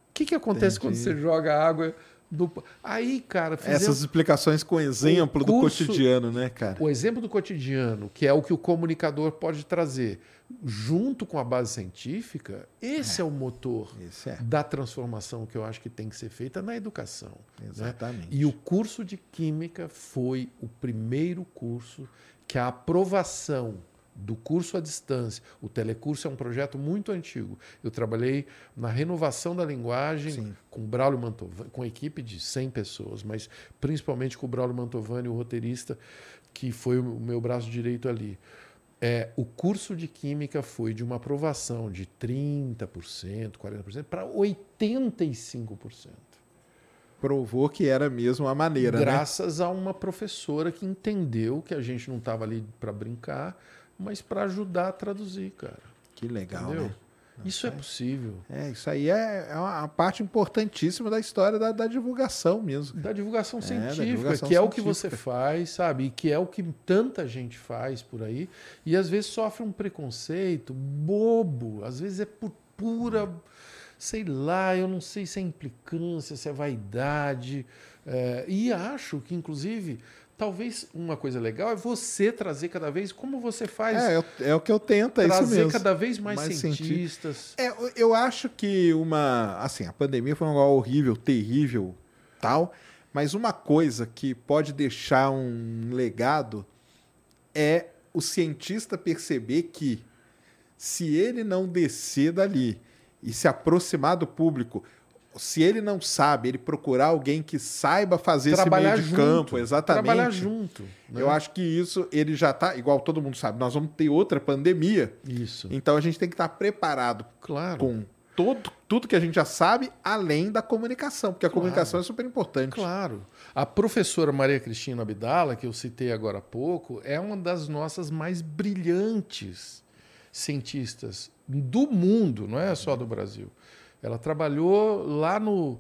O que, que acontece Entendi. quando você joga água do... Aí, cara. Fizemos... Essas explicações com exemplo curso, do cotidiano, né, cara? O exemplo do cotidiano, que é o que o comunicador pode trazer, junto com a base científica, esse é, é o motor é. da transformação que eu acho que tem que ser feita na educação. Né? Exatamente. Né? E o curso de Química foi o primeiro curso que a aprovação do curso à distância. O telecurso é um projeto muito antigo. Eu trabalhei na renovação da linguagem Sim. com Braulio Mantovani, com equipe de 100 pessoas, mas principalmente com o Braulio Mantovani, o roteirista, que foi o meu braço direito ali. É, o curso de Química foi de uma aprovação de 30%, 40% para 85%. Provou que era mesmo a maneira. né? Graças né? a uma professora que entendeu que a gente não estava ali para brincar, mas para ajudar a traduzir, cara. Que legal, Entendeu? né? Isso é possível. É, isso aí é, é uma parte importantíssima da história da, da divulgação mesmo. Da divulgação científica, é, da divulgação que é científica. o que você faz, sabe? E que é o que tanta gente faz por aí. E às vezes sofre um preconceito bobo, às vezes é por pura. Sei lá, eu não sei se é implicância, se é vaidade. É, e acho que, inclusive, Talvez uma coisa legal é você trazer cada vez como você faz. É, é o que eu tento, é trazer isso mesmo. cada vez mais, mais cientistas. É, eu acho que uma. Assim, a pandemia foi um negócio horrível, terrível, tal. Mas uma coisa que pode deixar um legado é o cientista perceber que se ele não descer dali e se aproximar do público, se ele não sabe, ele procurar alguém que saiba fazer Trabalhar esse meio de junto. campo, exatamente. Trabalhar junto. Né? Eu acho que isso ele já está, igual todo mundo sabe, nós vamos ter outra pandemia. Isso. Então a gente tem que estar preparado claro. com todo, tudo que a gente já sabe, além da comunicação, porque a claro. comunicação é super importante. Claro. A professora Maria Cristina Abdala, que eu citei agora há pouco, é uma das nossas mais brilhantes cientistas do mundo, não é só do Brasil. Ela trabalhou lá no,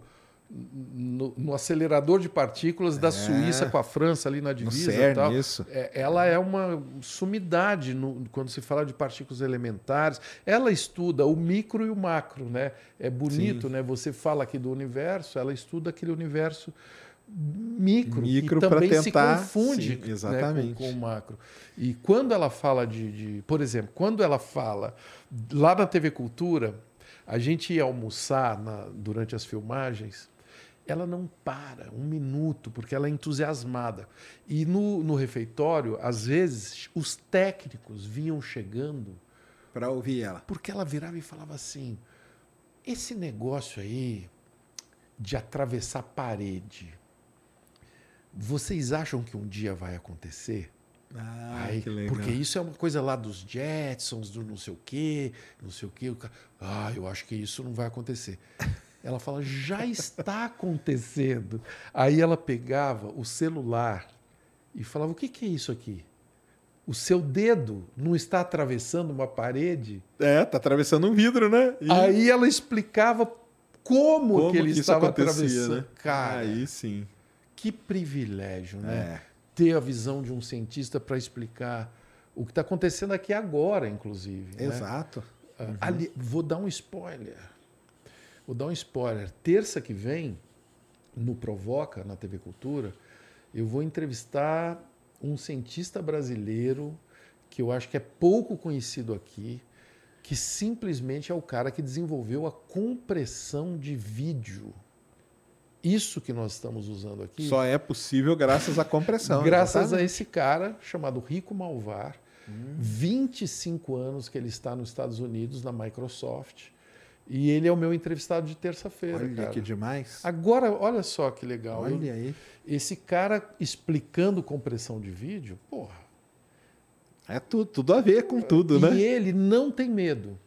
no, no, acelerador de partículas da é. Suíça com a França ali na divisa. No CERN, tal. Isso. É, ela é uma sumidade no, quando se fala de partículas elementares. Ela estuda o micro e o macro, né? É bonito, Sim. né? Você fala aqui do universo, ela estuda aquele universo micro, micro que também tentar, se confunde sim, exatamente. Né, com, com, o macro. E quando ela fala de, de, por exemplo, quando ela fala lá na TV Cultura, a gente ia almoçar na, durante as filmagens ela não para um minuto, porque ela é entusiasmada. E no, no refeitório, às vezes, os técnicos vinham chegando. Para ouvir ela. Porque ela virava e falava assim: esse negócio aí de atravessar parede, vocês acham que um dia vai acontecer? Ah, Aí, que legal. Porque isso é uma coisa lá dos Jetsons, do não sei o quê, não sei o quê. Ah, eu acho que isso não vai acontecer. Ela fala, já está acontecendo. Aí ela pegava o celular e falava: o que, que é isso aqui? O seu dedo não está atravessando uma parede? É, está atravessando um vidro, né? E... Aí ela explicava como, como que ele que estava atravessando. Né? Cara, aí sim. Que privilégio, né? É. Ter a visão de um cientista para explicar o que está acontecendo aqui agora, inclusive. Né? Exato. Né? Uhum. Ali, vou dar um spoiler. Vou dar um spoiler. Terça que vem, no Provoca, na TV Cultura, eu vou entrevistar um cientista brasileiro que eu acho que é pouco conhecido aqui, que simplesmente é o cara que desenvolveu a compressão de vídeo. Isso que nós estamos usando aqui. Só é possível graças à compressão. graças exatamente. a esse cara chamado Rico Malvar. Hum. 25 anos que ele está nos Estados Unidos, na Microsoft. E ele é o meu entrevistado de terça-feira. Olha cara. que demais. Agora, olha só que legal. Olha aí. Esse cara explicando compressão de vídeo, porra. É tudo, tudo a ver com tudo, e né? E ele não tem medo.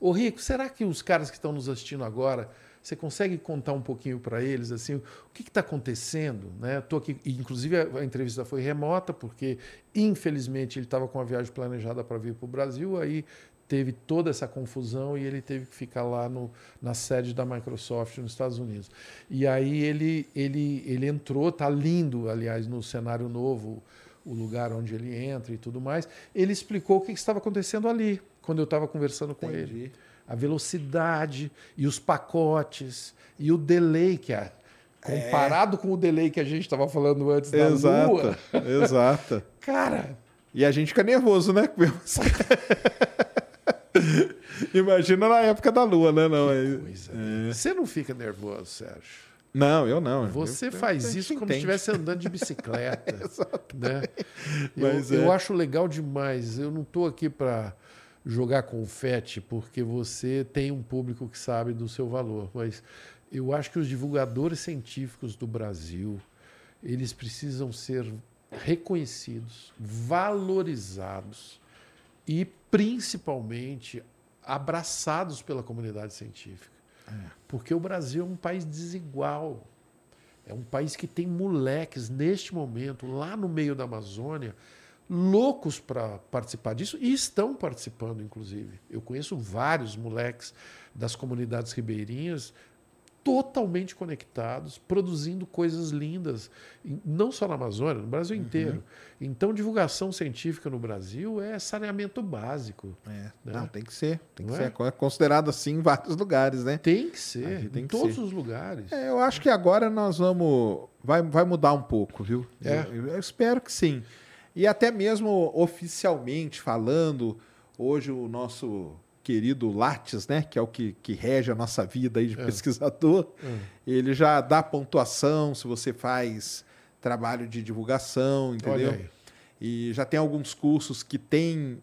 Ô Rico, será que os caras que estão nos assistindo agora, você consegue contar um pouquinho para eles assim, o que está acontecendo? Né? Tô aqui, inclusive a, entrevista foi remota porque infelizmente ele estava com a viagem planejada para vir para o Brasil, aí teve toda essa confusão e ele teve que ficar lá no, na sede da Microsoft nos Estados Unidos. E aí ele, ele, ele entrou, tá lindo, aliás, no cenário novo, o lugar onde ele entra e tudo mais. Ele explicou o que estava acontecendo ali, quando eu estava conversando com Entendi. ele. A velocidade e os pacotes e o delay que é comparado é. com o delay que a gente estava falando antes da exato, Lua. Exato. Cara. E a gente fica nervoso, né? Imagina na época da lua, né? Não, é... Coisa, é. Você não fica nervoso, Sérgio? Não, eu não. Você eu, faz eu, isso como se estivesse andando de bicicleta. né? Mas eu, é. eu acho legal demais. Eu não estou aqui para jogar confete, porque você tem um público que sabe do seu valor. Mas eu acho que os divulgadores científicos do Brasil, eles precisam ser reconhecidos, valorizados e principalmente abraçados pela comunidade científica. É. Porque o Brasil é um país desigual. É um país que tem moleques neste momento, lá no meio da Amazônia, loucos para participar disso e estão participando, inclusive. Eu conheço vários moleques das comunidades ribeirinhas totalmente conectados, produzindo coisas lindas, não só na Amazônia, no Brasil uhum. inteiro. Então, divulgação científica no Brasil é saneamento básico. É. Né? Não, tem que ser. Tem que não ser é? considerado assim em vários lugares, né? Tem que ser, tem em que todos ser. os lugares. É, eu acho que agora nós vamos. Vai, vai mudar um pouco, viu? É. Eu, eu espero que sim. E até mesmo oficialmente falando, hoje o nosso querido Lattes, né, que é o que, que rege a nossa vida aí de é. pesquisador, é. ele já dá pontuação se você faz trabalho de divulgação, entendeu? E já tem alguns cursos que têm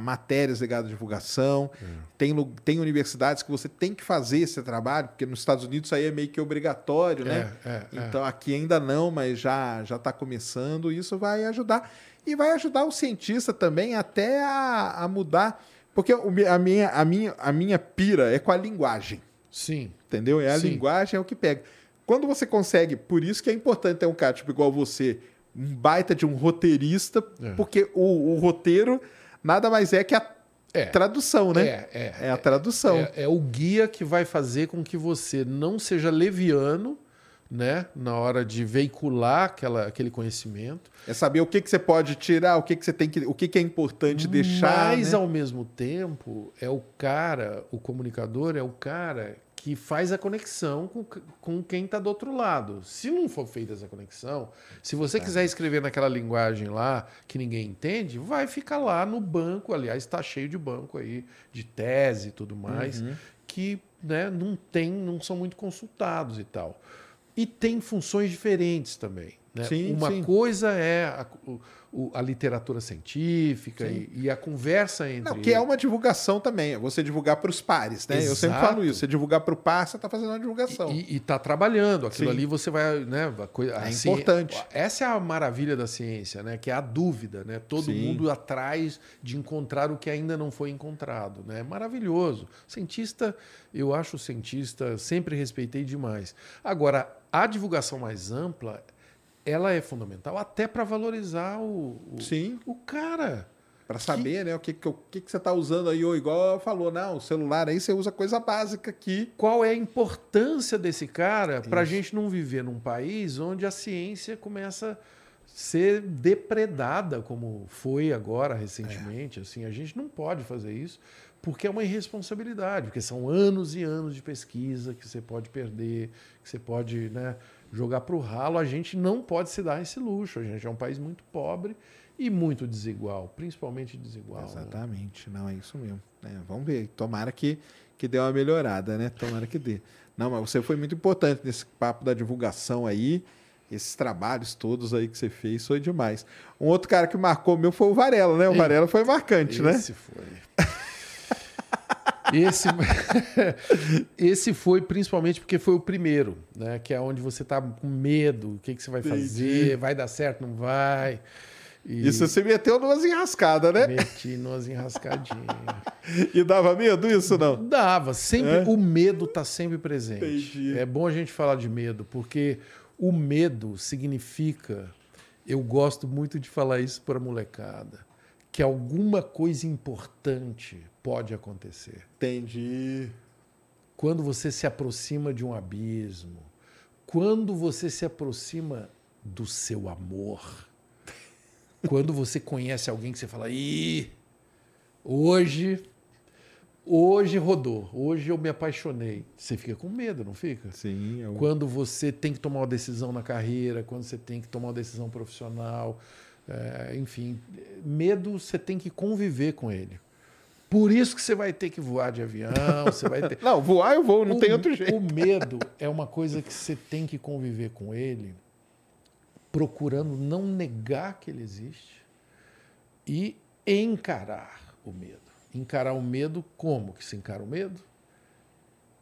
matérias ligadas à divulgação. É. Tem, tem universidades que você tem que fazer esse trabalho, porque nos Estados Unidos isso aí é meio que obrigatório, né? É, é, é. então aqui ainda não, mas já já está começando. Isso vai ajudar. E vai ajudar o cientista também até a, a mudar porque a minha, a, minha, a minha pira é com a linguagem. Sim. Entendeu? É a Sim. linguagem é o que pega. Quando você consegue, por isso que é importante ter um cara tipo igual você, um baita de um roteirista, é. porque o, o, roteiro nada mais é que a, é. tradução, né? É, é. É a tradução. É, é o guia que vai fazer com que você não seja leviano né, na hora de veicular aquela, aquele conhecimento. É saber o que, que você pode tirar, o que, que você tem que. o que, que é importante deixar. Mas, né? ao mesmo tempo, é o cara, o comunicador é o cara que faz a conexão com, com quem está do outro lado. Se não for feita essa conexão, se você é. quiser escrever naquela linguagem lá que ninguém entende, vai ficar lá no banco. Aliás, está cheio de banco aí, de tese e tudo mais, uhum. que né, não tem, não são muito consultados e tal. E tem funções diferentes também. Né? Sim, Uma sim. coisa é a, o, a literatura científica e, e, a conversa entre. Não, que é uma divulgação também, é você divulgar para os pares, né? Exato. Eu sempre falo isso, você divulgar para o par, você está fazendo uma divulgação. E está trabalhando, aquilo sim. ali você vai. Né, coisa, é assim, importante. Essa é a maravilha da ciência, né? Que é a dúvida, né? Todo mundo atrás de encontrar o que ainda não foi encontrado. Né? É maravilhoso. Cientista, eu acho o cientista, sempre respeitei demais. Agora, a divulgação mais ampla ela é fundamental até para valorizar o, o, Sim. o cara. Para saber, que... né, o que, o que, que você está usando aí, ou igual falou, não, o celular aí você usa coisa básica aqui. Qual é a importância desse cara para a gente não viver num país onde a ciência começa a ser depredada, como foi agora recentemente? É. Assim, a gente não pode fazer isso porque é uma irresponsabilidade, porque são anos e anos de pesquisa que você pode perder, que você pode, né, jogar para o ralo, a gente não pode se dar esse luxo. A gente é um país muito pobre e muito desigual, principalmente desigual. Né? Exatamente, né? não é isso mesmo. É, vamos ver, tomara que, que dê uma melhorada, né? Tomara que dê. Não, mas você foi muito importante nesse papo da divulgação aí. Esses trabalhos todos aí que você fez foi demais. Um outro cara que marcou meu foi o Varela, né? O Varela foi marcante, esse né? Esse foi. Esse, esse foi principalmente porque foi o primeiro, né? Que é onde você tá com medo, o que, que você vai Entendi. fazer, vai dar certo, não vai. E isso você meteu numas enrascadas, né? Meti numas enrascadinhas. e dava medo isso, não? Dava. Sempre, é? O medo está sempre presente. Entendi. É bom a gente falar de medo, porque o medo significa... Eu gosto muito de falar isso para molecada. Que alguma coisa importante pode acontecer. Entendi. Quando você se aproxima de um abismo, quando você se aproxima do seu amor, quando você conhece alguém que você fala, ih, hoje, hoje rodou, hoje eu me apaixonei. Você fica com medo, não fica? Sim. Eu... Quando você tem que tomar uma decisão na carreira, quando você tem que tomar uma decisão profissional, é, enfim, medo você tem que conviver com ele. Por isso que você vai ter que voar de avião, você vai ter. não, voar eu vou, não o, tem outro jeito. O medo é uma coisa que você tem que conviver com ele, procurando não negar que ele existe e encarar o medo. Encarar o medo como que se encara o medo?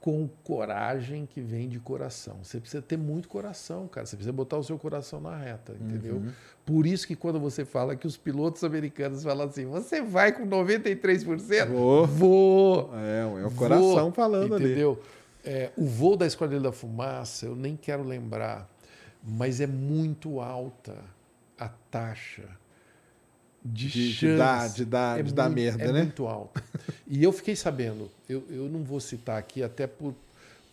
Com coragem que vem de coração. Você precisa ter muito coração, cara. Você precisa botar o seu coração na reta, entendeu? Uhum. Por isso que quando você fala que os pilotos americanos falam assim, você vai com 93%? Vou. Vou. É, é o coração vou, falando entendeu? ali. É, o voo da Esquadrilha da Fumaça, eu nem quero lembrar, mas é muito alta a taxa de, de, de dar, de dar, é de dar merda, é né? É muito alto. E eu fiquei sabendo, eu, eu não vou citar aqui, até por,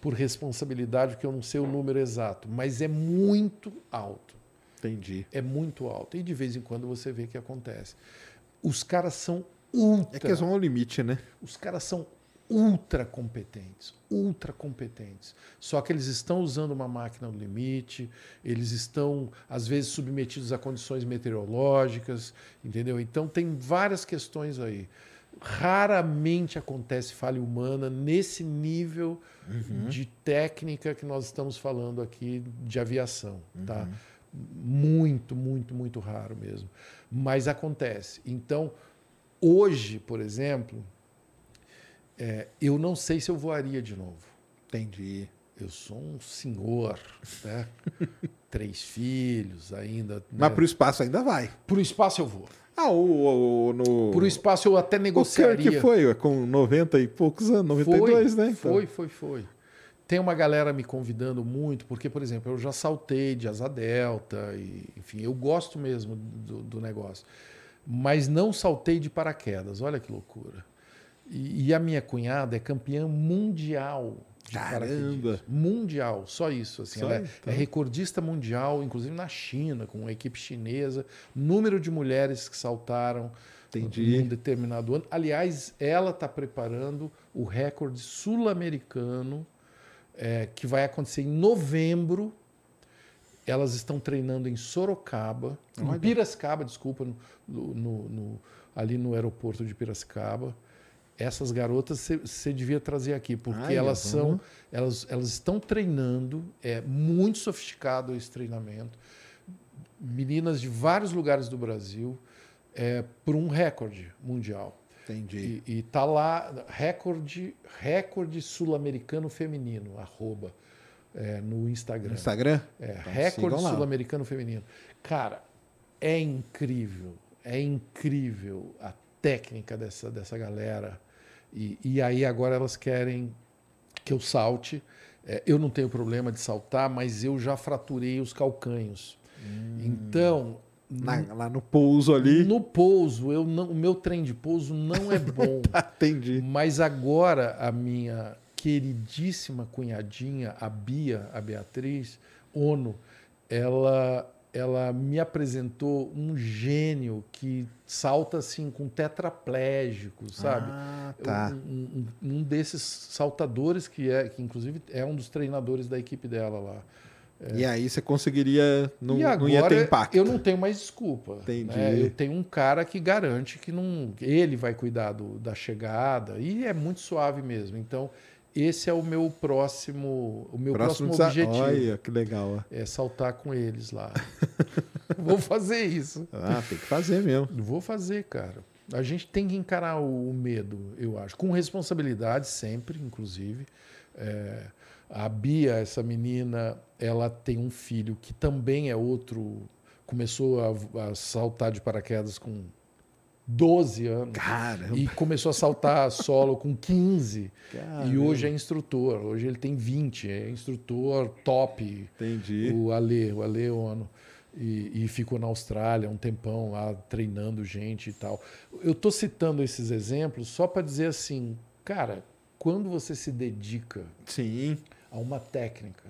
por responsabilidade, porque eu não sei o número exato, mas é muito alto. Entendi. É muito alto. E de vez em quando você vê que acontece. Os caras são ultra. É que eles vão ao limite, né? Os caras são ultra competentes, ultra competentes. Só que eles estão usando uma máquina no limite, eles estão às vezes submetidos a condições meteorológicas, entendeu? Então tem várias questões aí. Raramente acontece falha humana nesse nível uhum. de técnica que nós estamos falando aqui de aviação, uhum. tá? Muito, muito, muito raro mesmo. Mas acontece. Então, hoje, por exemplo, é, eu não sei se eu voaria de novo. Entendi. Eu sou um senhor, né? Três filhos ainda. Né? Mas para o espaço ainda vai. Para o espaço eu vou. Ah, o, o no... Para o espaço eu até negociaria. O que foi? Com 90 e poucos anos, 92, foi, né? Então. Foi, foi, foi. Tem uma galera me convidando muito, porque, por exemplo, eu já saltei de asa delta, e, enfim, eu gosto mesmo do, do negócio. Mas não saltei de paraquedas, olha que loucura. E, e a minha cunhada é campeã mundial Caramba! Mundial, só isso. Assim, Só ela é, isso, é recordista mundial, inclusive na China, com uma equipe chinesa. Número de mulheres que saltaram Entendi. em um determinado ano. Aliás, ela está preparando o recorde sul-americano, é, que vai acontecer em novembro. Elas estão treinando em Sorocaba, Olha. em Piracicaba, desculpa, no- no- no- ali no aeroporto de Piracicaba. Essas garotas você devia trazer aqui, porque Ai, elas são, elas, elas estão treinando, é muito sofisticado esse treinamento. Meninas de vários lugares do Brasil, é, por um recorde mundial. Entendi. E, e tá lá, recorde, recorde sul-americano feminino, arroba, é, no Instagram. Instagram? É, Então recorde sul-americano feminino. Cara, é incrível, é incrível a técnica dessa, dessa galera. E, e aí agora elas querem que eu salte. É, eu não tenho problema de saltar, mas eu já fraturei os calcanhos. Então, Na- lá no pouso ali. no pouso, eu não, o meu trem de pouso não é bom. Entendi. Mas agora a minha queridíssima cunhadinha, a Bia, a Beatriz Ono, ela, ela me apresentou um gênio que salta assim com tetraplégico, sabe? Ah, tá. Um, um- um desses saltadores que é, que inclusive é um dos treinadores da equipe dela lá. E aí você conseguiria. Não, e não ia agora ter impacto. eu não tenho mais desculpa. Entendi. né? Eu tenho um cara que garante que não, ele vai cuidar do- da chegada e é muito suave mesmo. Então esse é o meu próximo, o meu próximo, desa- objetivo Olha, que legal. ó. é saltar com eles lá. Vou fazer isso. Ah, tem que fazer mesmo. Vou fazer, cara. A gente tem que encarar o, o medo, eu acho, com responsabilidade sempre, inclusive. É, a Bia, essa menina, ela tem um filho que também é outro. Começou a, a saltar de paraquedas com 12 anos. Caramba. E começou a saltar solo com 15. Caramba. E hoje é instrutor. Hoje ele tem 20. É instrutor top. Entendi. O Ale, o Ale Ono. E, e ficou na Austrália um tempão lá treinando gente e tal. Eu estou citando esses exemplos só para dizer assim, cara, quando você se dedica Sim. a uma técnica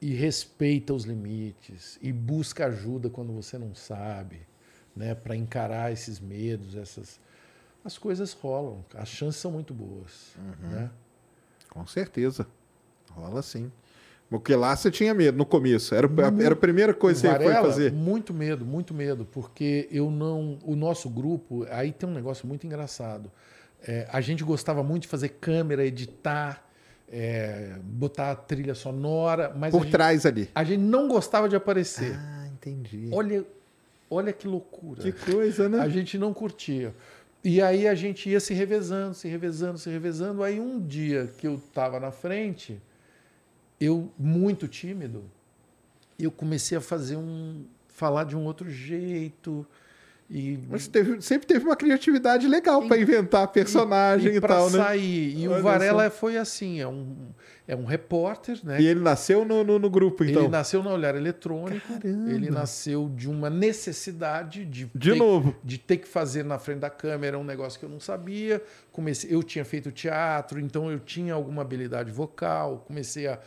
e respeita os limites e busca ajuda quando você não sabe, né, para encarar esses medos, essas as coisas rolam, as chances são muito boas, né? Com certeza. Rola sim. Porque lá você tinha medo no começo. Era, era a primeira coisa que você foi fazer. Muito medo, muito medo, porque eu não. O nosso grupo, aí tem um negócio muito engraçado. É, a gente gostava muito de fazer câmera, editar, é, botar trilha sonora, mas Por gente, trás ali. a gente não gostava de aparecer. Ah, entendi. Olha, olha que loucura. Que coisa, né? A gente não curtia. E aí a gente ia se revezando, se revezando, se revezando. Aí um dia que eu estava na frente, eu, muito tímido, eu comecei a fazer um. falar de um outro jeito. E, Mas teve- sempre teve uma criatividade legal para inventar personagem e, tal, né? sair. E Olha o Varela foi assim: é um, é um repórter, né? E ele nasceu no, no, no grupo, então. Ele nasceu no Olhar Eletrônico, Caramba. ele nasceu de uma necessidade de, De ter, novo. de ter que fazer na frente da câmera um negócio que eu não sabia. Comecei, eu tinha feito teatro, então eu tinha alguma habilidade vocal, comecei a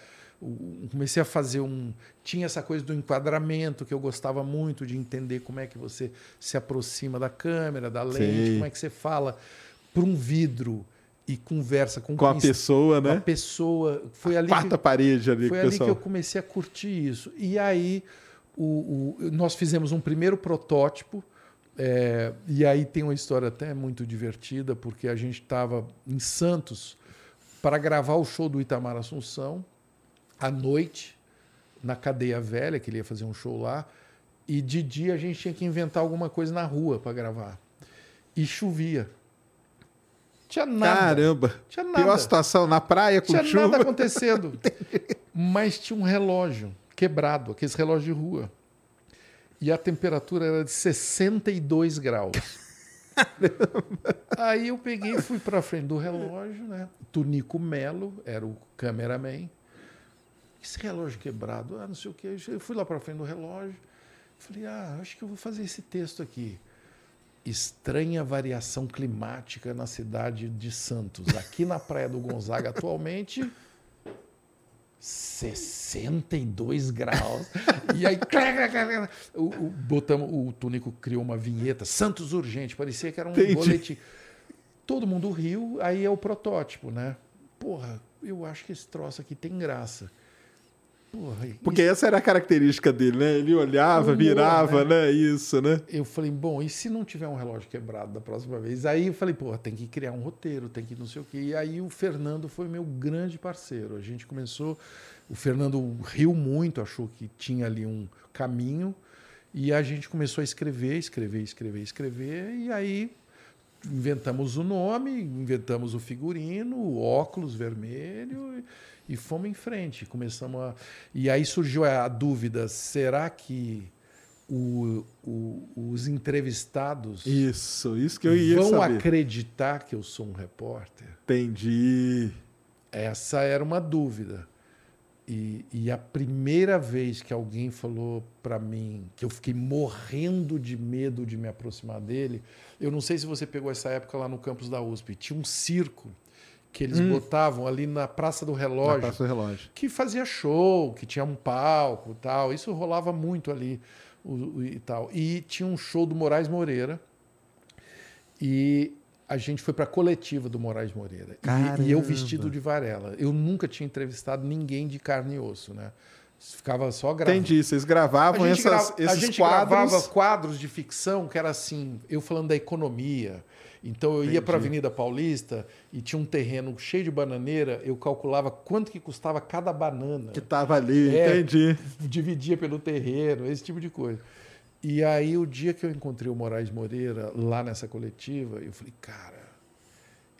comecei a fazer um tinha essa coisa do enquadramento que eu gostava muito de entender como é que você se aproxima da câmera, da lente, Sei. como é que você fala para um vidro e conversa com, Com a pessoa, com a né? pessoa. Foi ali que- Quarta parede ali, foi ali que pessoal. eu comecei a curtir isso. E aí o, o- nós fizemos um primeiro protótipo. é, e aí tem uma história até muito divertida, porque a gente estava em Santos para gravar o show do Itamar Assunção à noite, na cadeia velha, que ele ia fazer um show lá. E de dia a gente tinha que inventar alguma coisa na rua para gravar. E chovia. Tinha nada. Caramba. Tinha Pior nada situação na praia com tinha chuva. nada acontecendo. Mas tinha um relógio quebrado, aqueles relógios de rua. E a temperatura era de 62 graus. Aí eu peguei e fui para frente do relógio, né? Tunico Melo era o cameraman. Esse relógio quebrado, ah, não sei o quê. Eu fui lá para frente do relógio. Falei, ah, acho que eu vou fazer esse texto aqui. estranha variação climática na cidade de Santos. Aqui na Praia do Gonzaga, atualmente, 62 graus. E aí, o, o, botamos, o Túnico criou uma vinheta, Santos Urgente, parecia que era um Entendi. boletim. Todo mundo riu, aí é o protótipo, né? Porra, eu acho que esse troço aqui tem graça. Porra, Porque isso... essa era a característica dele, né? Ele olhava, Humor, virava, né? né? Isso, né? Eu falei, bom, e se não tiver um relógio quebrado da próxima vez? Aí eu falei, porra, tem que criar um roteiro, tem que não sei o quê. E aí o Fernando foi meu grande parceiro. A gente começou, o Fernando riu muito, achou que tinha ali um caminho. E a gente começou a escrever, escrever, escrever, escrever. E aí inventamos o nome, inventamos o figurino, o óculos vermelho e fomos em frente. Começamos a... E aí surgiu a dúvida: será que o, o, os entrevistados isso, isso que eu ia vão saber. acreditar que eu sou um repórter? Entendi. Essa era uma dúvida. E, e a primeira vez que alguém falou para mim que eu fiquei morrendo de medo de me aproximar dele, eu não sei se você pegou essa época lá no campus da USP, tinha um circo que eles hum. botavam ali na Praça do Relógio. Praça do Relógio. Que fazia show, que tinha um palco e tal. Isso rolava muito ali o, o, e tal. E tinha um show do Moraes Moreira. E a gente foi para a coletiva do Moraes Moreira. E, e, eu vestido de Varela. Eu nunca tinha entrevistado ninguém de carne e osso, né? Ficava só gravando. Entendi, vocês gravavam essas, gra... esses a gente quadros. gravava quadros de ficção que era assim, eu falando da economia, então eu Entendi. ia para a Avenida Paulista e tinha um terreno cheio de bananeira, eu calculava quanto que custava cada banana. Que estava ali, é, entendi. Dividia pelo terreno, esse tipo de coisa. E aí o dia que eu encontrei o Moraes Moreira lá nessa coletiva, eu falei, cara,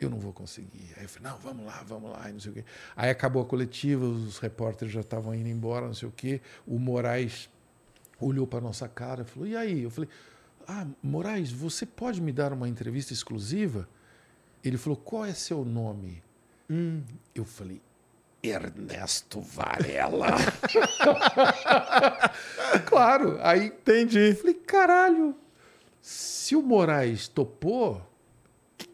eu não vou conseguir. Aí eu falei, não, vamos lá, vamos lá, não sei o quê. Aí acabou a coletiva, os repórteres já estavam indo embora, não sei o quê. O Moraes olhou para nossa cara e falou, e aí? Eu falei, ah, Moraes, você pode me dar uma entrevista exclusiva? Ele falou: Qual é seu nome? Hum. Eu falei: Ernesto Varela. claro, aí entendi. Falei: Caralho, se o Moraes topou.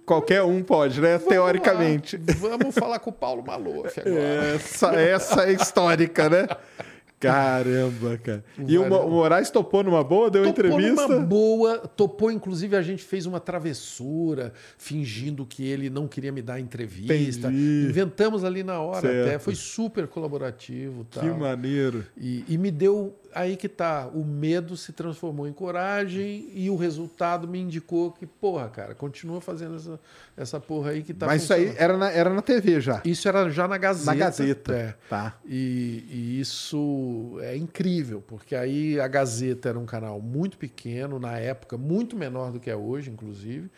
Qualquer um pode, né? Vamos Teoricamente. Lá. Vamos falar com o Paulo Maluf agora. Essa, essa é histórica, né? Caramba, cara. E o, o Moraes topou numa boa, deu topou entrevista? Topou numa boa, topou, inclusive a gente fez uma travessura, fingindo que ele não queria me dar entrevista. Entendi. Inventamos ali na hora certo. até, foi super colaborativo. Tal. Que maneiro. E, e me deu aí que tá. O medo se transformou em coragem e o resultado me indicou que, porra, cara, continua fazendo essa, essa porra aí que tá. Mas isso aí era na, era na TV já. Isso era já na Gazeta. Na Gazeta. É. Tá. E, e isso é incrível, porque aí a Gazeta era um canal muito pequeno, na época, muito menor do que é hoje, inclusive.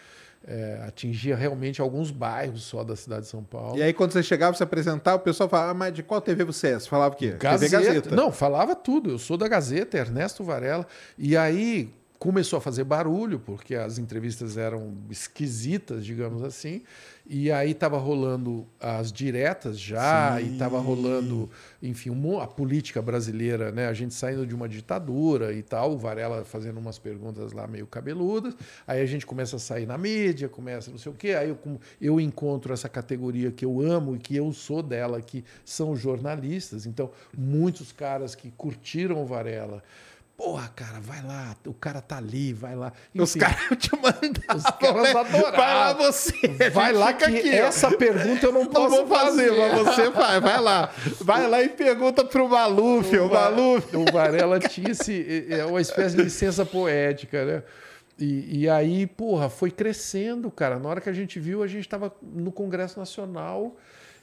É, atingia realmente alguns bairros só da cidade de São Paulo. E aí, quando você chegava, se apresentar, o pessoal falava, ah, mas de qual TV você é? Você falava o quê? Gazeta. TV Gazeta. Não, falava tudo. Eu sou da Gazeta, Ernesto Varela. E aí começou a fazer barulho, porque as entrevistas eram esquisitas, digamos assim. E aí estava rolando as diretas já, Sim. e estava rolando, enfim, a política brasileira, né? A gente saindo de uma ditadura e tal, o Varela fazendo umas perguntas lá meio cabeludas. Aí a gente começa a sair na mídia, começa não sei o quê. Aí eu, eu encontro essa categoria que eu amo e que eu sou dela, que são jornalistas. Então, muitos caras que curtiram o Varela Porra, cara, vai lá, o cara tá ali, vai lá. Enfim, os caras te mandavam. Os caras adoravam. Vai lá você. Vai lá que aqui, essa ó. pergunta eu não posso não vou fazer. fazer. Mas você vai, vai lá. Vai lá e pergunta pro Maluf, o, o Maluf. O Varela tinha esse, é uma espécie de licença poética, né? E, e, aí, porra, foi crescendo, cara. Na hora que a gente viu, a gente estava no Congresso Nacional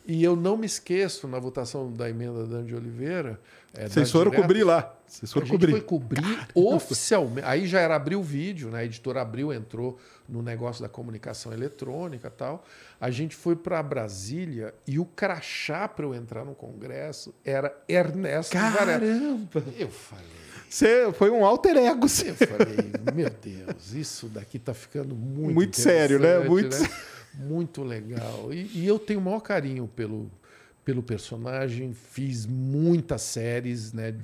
e eu não me esqueço, na votação da emenda da de Oliveira. É, Vocês foram cobrir lá. Vocês foram a cobrir. gente foi cobrir oficialmente. Aí já era Abril Vídeo, né? a editora Abril entrou no negócio da comunicação eletrônica e tal. A gente foi para Brasília e o crachá para eu entrar no Congresso era Ernesto Caramba! Eu falei. Você foi um alter ego. Eu falei, meu Deus, isso daqui está ficando muito Muito sério, né? Muito né? Muito legal. E, e, eu tenho o maior carinho pelo, pelo personagem, fiz muitas séries, né?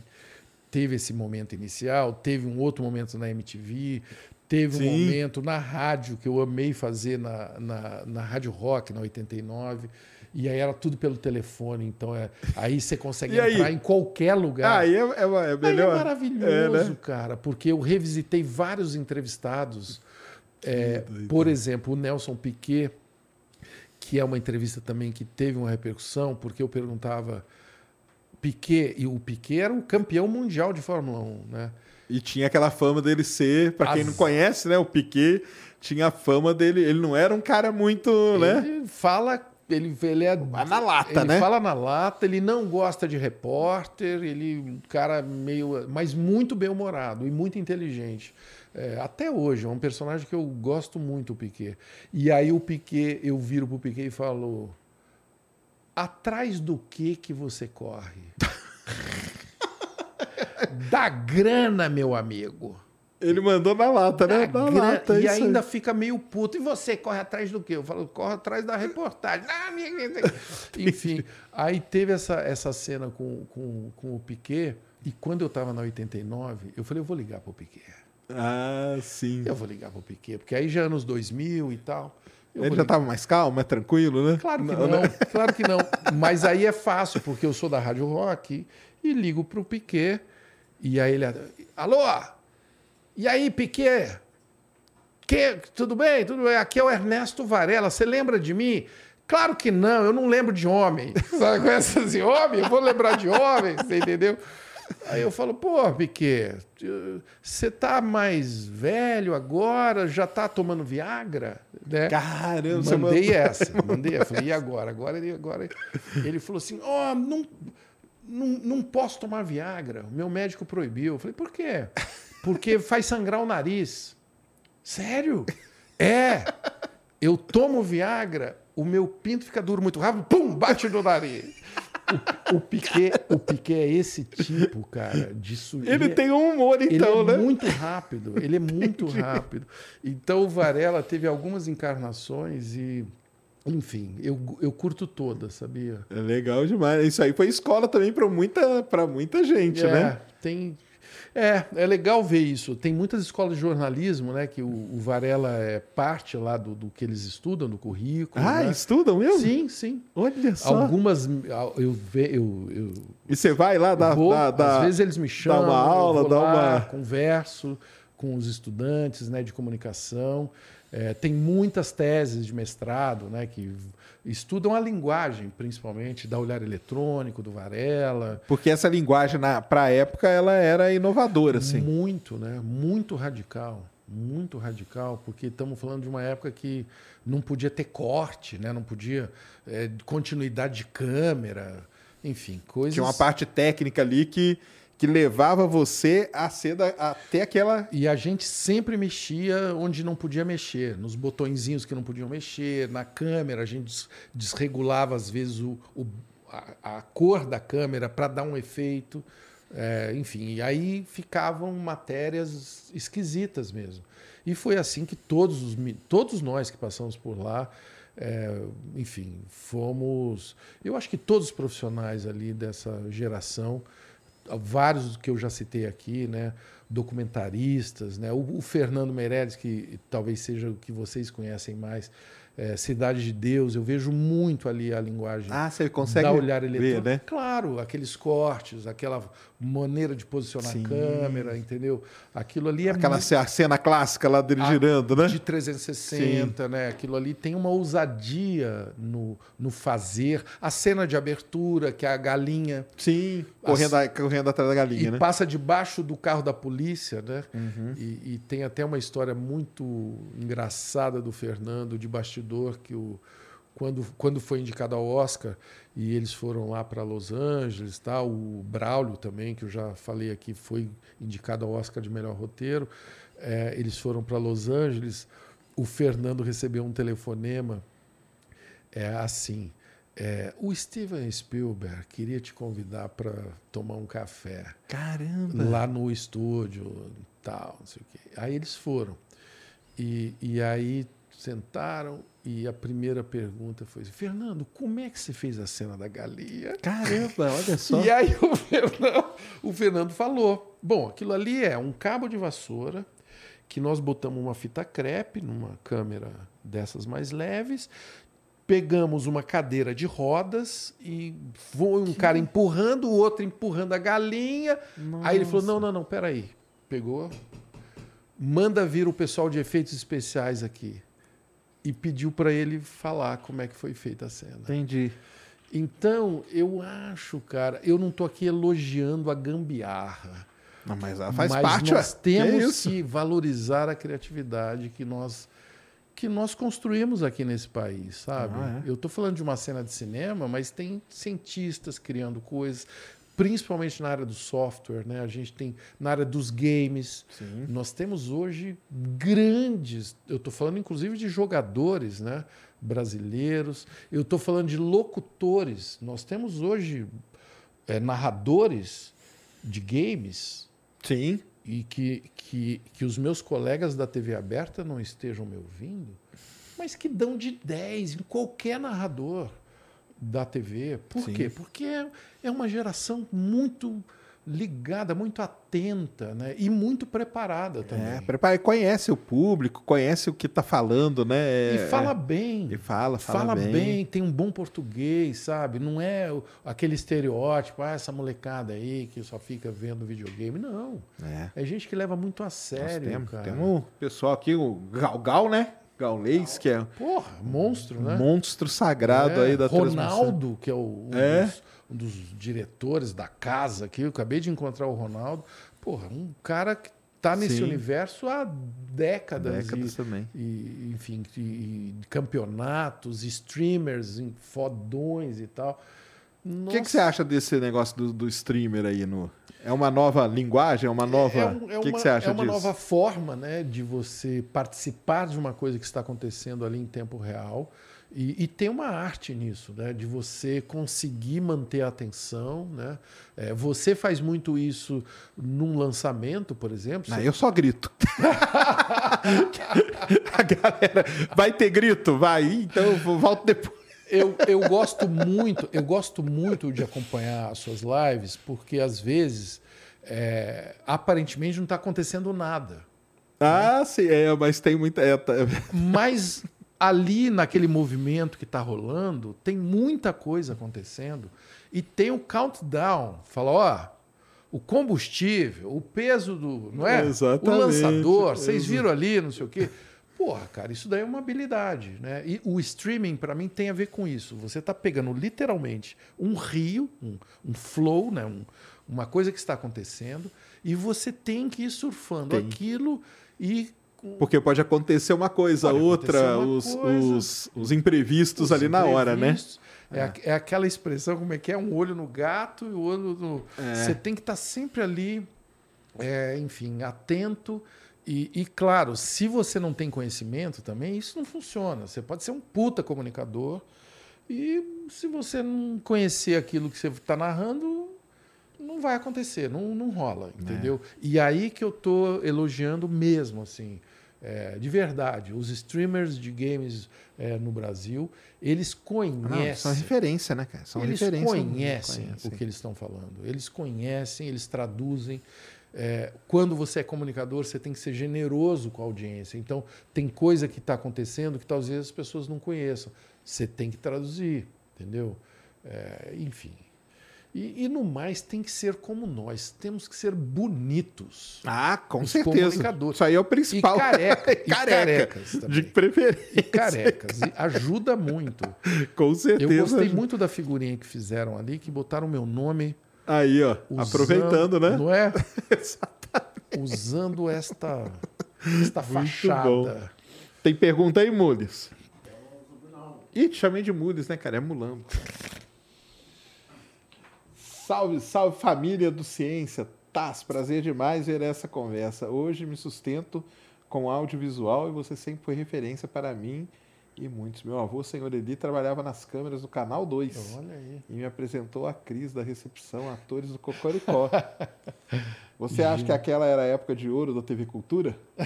Teve esse momento inicial, teve um outro momento na MTV, Teve Sim. um momento na rádio que eu amei fazer na, na, na Rádio Rock, na 89. E aí era tudo pelo telefone, então é, aí você consegue entrar em qualquer lugar. Aí é, é, é melhor. Aí é maravilhoso, é, né? cara, porque eu revisitei vários entrevistados. É, por exemplo, o Nelson Piquet, que é uma entrevista também que teve uma repercussão, porque eu perguntava Piquet, e o Piquet era um campeão mundial de Fórmula 1, né? E tinha aquela fama dele ser, para quem As... não conhece, né, o Piquet tinha a fama dele, ele não era um cara muito, ele né? fala ele, ele é na lata, ele né? Ele fala na lata, ele não gosta de repórter, ele um cara meio, mas muito bem humorado e muito inteligente. É, até hoje é um personagem que eu gosto muito o Piquet. E aí o Piquet, eu viro pro Piquet e falo: "Atrás do que que você corre?" da grana, meu amigo. Ele mandou na lata, né? Na, na lata, e ainda aí. fica meio puto. E você corre atrás do quê? Eu falo, corre atrás da reportagem. Enfim, aí teve essa, essa cena com, com, com o Piquet. E quando eu estava na 89, eu falei, eu vou ligar para o Piquet. Ah, sim. Eu vou ligar para o Piquet, porque aí já anos 2000 e tal. Ele já estava mais calmo, mais tranquilo, né? Claro que não, não né? claro que não. Mas aí é fácil, porque eu sou da Rádio Rock e ligo para o Piquet. E aí ele. Alô? E aí, Piquet? Que, tudo bem? Tudo bem? Aqui é o Ernesto Varela. Você lembra de mim? Claro que não, eu não lembro de homem. Sabe, conhece assim, homem? Eu vou lembrar de homem, você entendeu? Aí eu falo, pô, Piquet, você tá mais velho agora, já tá tomando Viagra? Né? Caramba, Mandei essa, mandei essa. Falei, e agora? Agora ele, agora ele falou assim: ó, oh, não, não, não posso tomar Viagra. O meu médico proibiu. Eu falei, por quê? Porque faz sangrar o nariz. Sério? É. Eu tomo Viagra, o meu pinto fica duro muito rápido, pum, bate no nariz. O, o, Piquet, o Piquet é esse tipo, cara, de Ele, ele tem um humor, então, ele é né? muito rápido. Ele é muito Entendi. rápido. Então o Varela teve algumas encarnações e enfim, eu, eu curto todas, sabia? É legal demais. Isso aí foi escola também para muita, muita gente, é, né? Tem, é, é legal ver isso. Tem muitas escolas de jornalismo, né? Que o, o Varela é parte lá do, do, que eles estudam, do currículo. Ah, né? estudam mesmo? Sim, sim. Olha só. Algumas eu eu, eu E você vai lá dar, vou, dar, Às vezes eles me chamam. Dá uma aula, dá lá, uma. Converso com os estudantes né, de comunicação. É, tem muitas teses de mestrado né, que estudam a linguagem, principalmente, da olhar eletrônico, do Varela. Porque essa linguagem, para a época, ela era inovadora, assim. Muito, né? Muito radical. Muito radical, porque estamos falando de uma época que não podia ter corte, né? não podia é, continuidade de câmera, enfim, coisas. Tinha uma parte técnica ali que que levava você a ser até aquela. E a gente sempre mexia onde não podia mexer, nos botõezinhos que não podiam mexer, na câmera, a gente desregulava às vezes o, o a, a, cor da câmera para dar um efeito. É, enfim, e aí ficavam matérias esquisitas mesmo. E foi assim que todos, os, todos nós que passamos por lá, é, enfim, fomos. Eu acho que todos os profissionais ali dessa geração vários que eu já citei aqui, né? documentaristas, né? o, o Fernando Meirelles, que talvez seja o que vocês conhecem mais, é, Cidade de Deus, eu vejo muito ali a linguagem. Ah, você consegue da olhar eletrônico. Ver, né? Claro, aqueles cortes, aquela maneira de posicionar Sim. a câmera, entendeu? Aquilo ali é Aquela muito... cena clássica lá dele a, girando, né? De 360, Sim. né? Aquilo ali tem uma ousadia no, no fazer. A cena de abertura, que é a galinha. Sim, correndo, a... correndo atrás da galinha, e né? passa debaixo do carro da polícia, né? Uhum. E, e, tem até uma história muito engraçada do Fernando, de bastidor, que o quando, quando foi indicado ao Oscar e eles foram lá para Los Angeles, tá? o Braulio também, que eu já falei aqui, foi indicado ao Oscar de melhor roteiro. É, eles foram para Los Angeles. O Fernando recebeu um telefonema é assim. É, o Steven Spielberg queria te convidar para tomar um café. Caramba! Lá no estúdio, tal, não sei o quê. Aí eles foram. E, e aí sentaram e a primeira pergunta foi: Fernando, como é que você fez a cena da galinha? Caramba, olha só. E aí o Fernando, o Fernando falou: Bom, aquilo ali é um cabo de vassoura que nós botamos uma fita crepe numa câmera dessas mais leves, pegamos uma cadeira de rodas e foi um que... cara empurrando, o outro empurrando a galinha. Nossa. Aí ele falou: não, não, não, peraí. Pegou, manda vir o pessoal de efeitos especiais aqui. E pediu para ele falar como é que foi feita a cena. Entendi. Então, eu acho, cara, eu não estou aqui elogiando a gambiarra. Não, mas ela faz mas parte. Nós temos que, que valorizar a criatividade que nós que nós construímos aqui nesse país, sabe? Ah, é? Eu estou falando de uma cena de cinema, mas tem cientistas criando coisas, principalmente na área do software, né? A gente tem na área dos games. Sim. Nós temos hoje grandes, eu estou falando inclusive de jogadores, né? Brasileiros. Eu estou falando de locutores. Nós temos hoje é, narradores de games. Sim. E que, que, que os meus colegas da TV aberta não estejam me ouvindo, mas que dão de 10 em qualquer narrador da TV. Por Sim. quê? Porque é, é uma geração muito ligada, muito atenta, né? E muito preparada também. É, prepara, conhece o público, conhece o que está falando, né? E fala bem. E fala, fala, fala bem. bem. tem um bom português, sabe? Não é aquele estereótipo, ah, essa molecada aí que só fica vendo videogame. Não. É, é gente que leva muito a sério, temos, cara. Temos um pessoal aqui, o Galgal, né? Gaulês, que é. Porra, monstro, né? Monstro sagrado é, aí da Ronaldo, que é o, um, é? Dos, um, dos, diretores da casa aqui. Eu acabei de encontrar o Ronaldo. Porra, um cara que tá nesse Sim. universo há décadas. Décadas e, também. E, enfim, e, e campeonatos, streamers, fodões e tal. O que, que, você acha desse negócio do, do streamer aí no, é uma nova linguagem? É uma nova. É, é, um, é que, que você acha É uma disso? nova forma né, de você participar de uma coisa que está acontecendo ali em tempo real. E, e tem uma arte nisso, né? De você conseguir manter a atenção, né? É, você faz muito isso num lançamento, por exemplo. Não, você... eu só grito. a galera vai ter grito, vai. Então eu volto depois eu, eu gosto muito, eu gosto muito de acompanhar as suas lives, porque às vezes é, aparentemente não está acontecendo nada. Ah, né? sim, é, mas tem muita. É, tá... Mas ali naquele movimento que está rolando, tem muita coisa acontecendo e tem o countdown. Fala, ó, o combustível, o peso do, não é? Exatamente. O lançador, vocês viram ali, não sei o quê. Porra, cara, isso daí é uma habilidade, né? E o streaming, para mim, tem a ver com isso. Você está pegando literalmente um rio, um, um flow, né? Um, uma coisa que está acontecendo, e você tem que ir surfando tem. aquilo e. Porque pode acontecer uma coisa, pode outra, uma os, coisa, os, os, imprevistos os ali na hora, né? É, é. é, aquela expressão, como é que é? Um olho no gato e o olho no. É. Você tem que estar tá sempre ali, é, enfim, atento e, e, claro, se você não tem conhecimento também, isso não funciona. Você pode ser um puta comunicador e se você não conhecer aquilo que você está narrando, não vai acontecer, não, não rola, é. entendeu? É. E aí que eu estou elogiando mesmo, assim, é, de verdade, os streamers de games é, no Brasil, eles conhecem. Não, são referência, né, cara? São eles conhecem, conhecem o que eles estão falando. Eles conhecem, eles traduzem. É, quando você é comunicador, você tem que ser generoso com a audiência. Então, tem coisa que está acontecendo que talvez as pessoas não conheçam. Você tem que traduzir, entendeu? É, enfim. E, e, no mais, tem que ser como nós. Temos que ser bonitos. Ah, com certeza. Isso aí é o principal. E, careca, e carecas. De preferência. E carecas. E ajuda muito. Com certeza. Eu gostei muito da figurinha que fizeram ali, que botaram meu nome Aí, ó, usando, aproveitando, né? Não é? Exatamente. Usando esta, esta fachada. Bom. Tem pergunta aí, Mules? Ih, te chamei de Mules, né, cara? É Mulambo. Salve, salve família do Ciência. Taz, prazer demais ver essa conversa. Hoje me sustento com audiovisual e você sempre foi referência para mim e muitos. Meu avô, senhor Eli, trabalhava nas câmeras do Canal 2. Olha aí. E me apresentou a Cris da recepção, atores do Cocoricó. Você acha que aquela era a época de ouro da TV Cultura?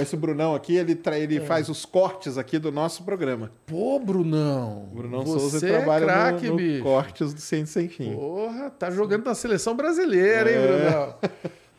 Esse Brunão aqui, ele, tra... ele é. faz os cortes aqui do nosso programa. Pô, Brunão! Brunão Você Souza é trabalha craque, no, no cortes do Ciência Sem Fim. Porra, tá jogando na seleção brasileira, é. hein, Brunão?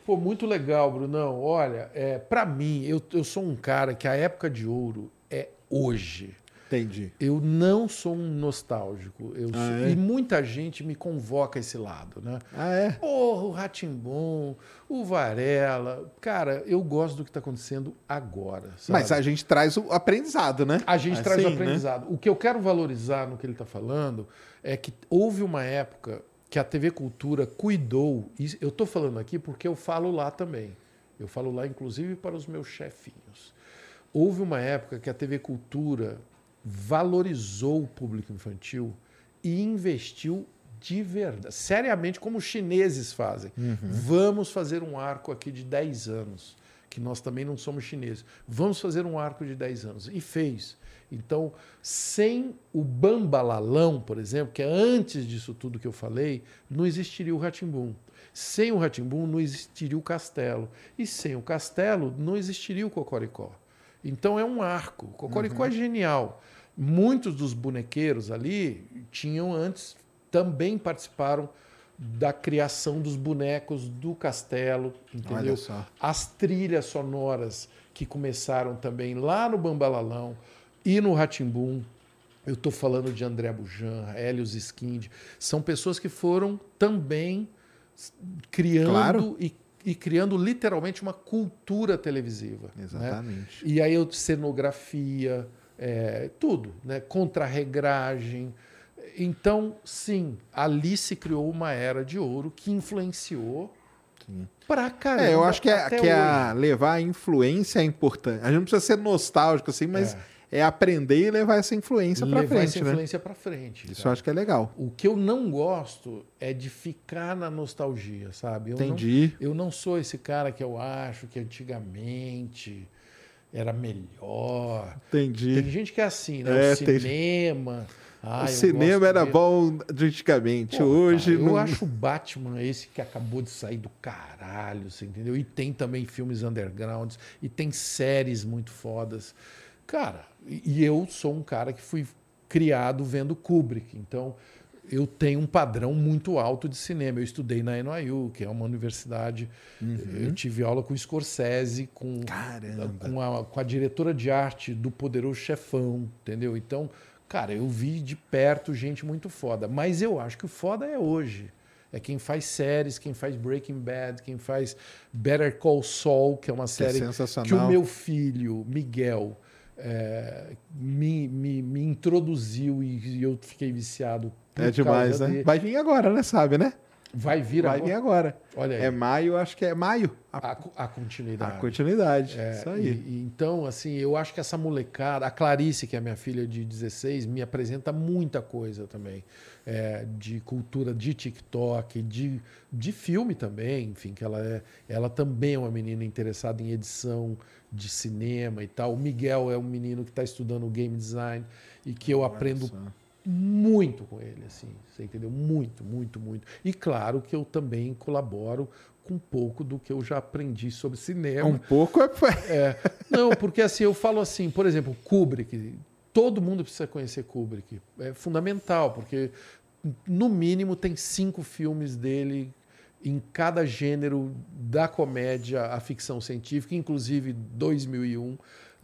Pô, muito legal, Brunão. Olha, é, para mim, eu, eu sou um cara que a época de ouro é hoje. Entendi. Eu não sou um nostálgico. Eu Ah, sou- é? E muita gente me convoca esse lado, né? Ah, é? Porra, o Ratimbom, o Varela. Cara, eu gosto do que está acontecendo agora. sabe? Mas a gente traz o aprendizado, né? A gente traz o Assim, né? aprendizado. O que eu quero valorizar no que ele está falando é que houve uma época que a TV Cultura cuidou. Eu estou falando aqui porque eu falo lá também. Eu falo lá, inclusive, para os meus chefinhos. Houve uma época que a TV Cultura valorizou o público infantil e investiu de verdade, seriamente, como os chineses fazem. Vamos fazer um arco aqui de 10 anos, que nós também não somos chineses. Vamos fazer um arco de 10 anos. E fez. Então, sem o Bambalalão, por exemplo, que é antes disso tudo que eu falei, não existiria o Ratimbum. Sem o Ratimbum não existiria o Castelo. E sem o Castelo não existiria o Cocoricó. Então é um arco. O Cocoricó é genial. Muitos dos bonequeiros ali tinham antes, também participaram da criação dos bonecos do castelo, entendeu? Olha só. As trilhas sonoras que começaram também lá no Bambalalão e no Ratimbum. Eu estou falando de André Bujan, Hélios Skind. São pessoas que foram também criando Claro. e, e criando literalmente uma cultura televisiva. né? Exatamente. E aí eu cenografia, é, tudo, né? Contrarregragem. Então, sim, ali se criou uma era de ouro que influenciou pra caramba. É, eu acho que, é, que a levar a influência é importante. A gente não precisa ser nostálgico assim, mas é, aprender e levar essa influência hoje. pra levar frente, essa né? influência para frente. Isso eu acho que é legal. O que eu não gosto é de ficar na nostalgia, sabe? Eu não- Entendi. eu não sou esse cara que eu acho que antigamente era melhor. Entendi. Tem gente que é assim, né? É, o cinema. ah, o eu cinema era de- bom antigamente. Pô, Hoje cara, eu não. acho o Batman esse que acabou de sair do caralho, você entendeu? E tem também filmes undergrounds e tem séries muito fodas. Cara, e eu sou um cara que fui criado vendo Kubrick, então eu tenho um padrão muito alto de cinema. Eu estudei na NYU, que é uma universidade. Eu tive aula com Scorsese, com com a, com a diretora de arte do Poderoso Chefão, entendeu? Então, cara, eu vi de perto gente muito foda. Mas eu acho que o foda é hoje. É quem faz séries, quem faz Breaking Bad, quem faz Better Call Saul, que é uma série que sensacional. o meu filho, Miguel, é, me, me, me introduziu e, e eu fiquei viciado. É demais, né? dele. Vai vir agora, né? Sabe, né? Vai vir Vai agora. vir agora. Olha aí, É maio, acho que é maio. A, a, a continuidade. a continuidade. É, Isso aí. e- e então, assim, eu acho que essa molecada, a Clarice, que é minha filha de 16, me apresenta muita coisa também. É, de cultura de TikTok, de, de filme também, enfim, que ela é. Ela também é uma menina interessada em edição de cinema e tal. O Miguel é um menino que está estudando game design e que eu aprendo muito com ele, assim, você entendeu? Muito, muito, muito. E claro que eu também colaboro com um pouco do que eu já aprendi sobre cinema. Um pouco é. É, não, porque assim, eu falo assim, por exemplo, Kubrick. Todo mundo precisa conhecer Kubrick. É fundamental, porque no mínimo tem cinco filmes dele em cada gênero da comédia à ficção científica, inclusive 2001.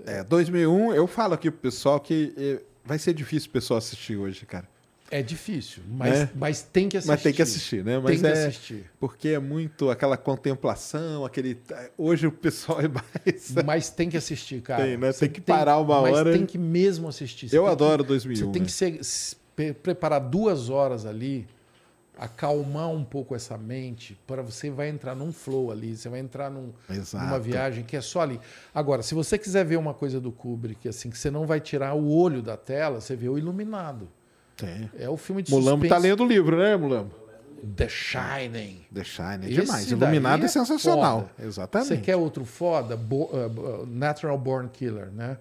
É, 2001, eu falo aqui pro pessoal que eh, vai ser difícil o pessoal assistir hoje, cara. É difícil, mas, É. mas tem que assistir. Mas tem que assistir, né? Mas tem que é assistir. porque é muito aquela contemplação, aquele. Hoje o pessoal é mais. Mas tem que assistir, cara. Tem, né? Tem que parar uma mas hora. tem que mesmo assistir. Você Eu tem que- adoro 2001. Você tem né? que ser- se pre- preparar duas horas ali, acalmar um pouco essa mente, para você vai entrar num flow ali, você vai entrar num, numa viagem que é só ali. Agora, se você quiser ver uma coisa do Kubrick, assim, que você não vai tirar o olho da tela, você vê o Iluminado. Tem. É o filme de Mulambo tá lendo o livro, né, Mulambo? The Shining. The Shine é demais. Iluminado é, é sensacional. foda. Exatamente. Você quer outro foda? Bo- uh, uh, Natural Born Killer, né?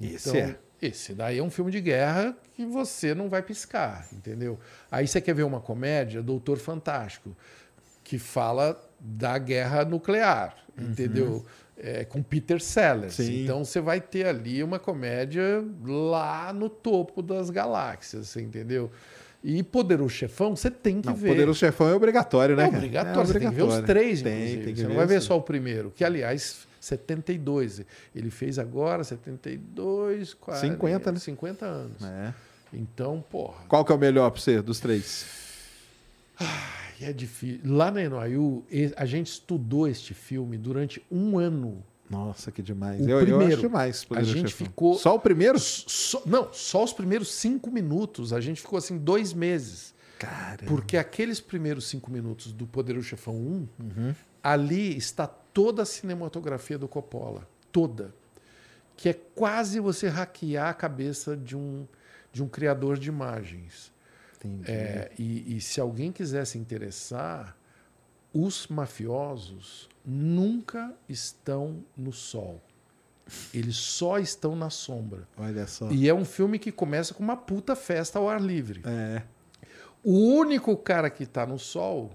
Esse é. Esse daí é um filme de guerra que você não vai piscar, entendeu? Aí você quer ver uma comédia, Doutor Fantástico, que fala da guerra nuclear, entendeu? É, com Peter Sellers. Sim. Então você vai ter ali uma comédia lá no topo das galáxias, entendeu? E Poderoso Chefão, você tem que Não, ver. Poderoso Chefão é obrigatório, né? É obrigatório, É você tem que ver os três, Tem, tem que você não ver vai ver sim. só o primeiro, que aliás, 72. Ele fez agora 72, 40, 50, né? 50 anos. É. Então, porra, Qual que é o melhor pra você, dos três? É difícil. Lá na NYU, a gente estudou este filme durante um ano. Nossa, que demais. O eu, eu primeiro, acho demais. a gente Chefão. ficou- Só o primeiro? Só- não, só os primeiros cinco minutos. A gente ficou assim dois meses. Cara. Porque aqueles primeiros cinco minutos do Poderoso Chefão 1, Uhum. ali está toda a cinematografia do Coppola. Toda. Que é quase você hackear a cabeça de um, de um criador de imagens. Entendi. É, e, e se alguém quiser se interessar, os mafiosos nunca estão no sol. Eles só estão na sombra. Olha só. E é um filme que começa com uma puta festa ao ar livre. É. O único cara que está no sol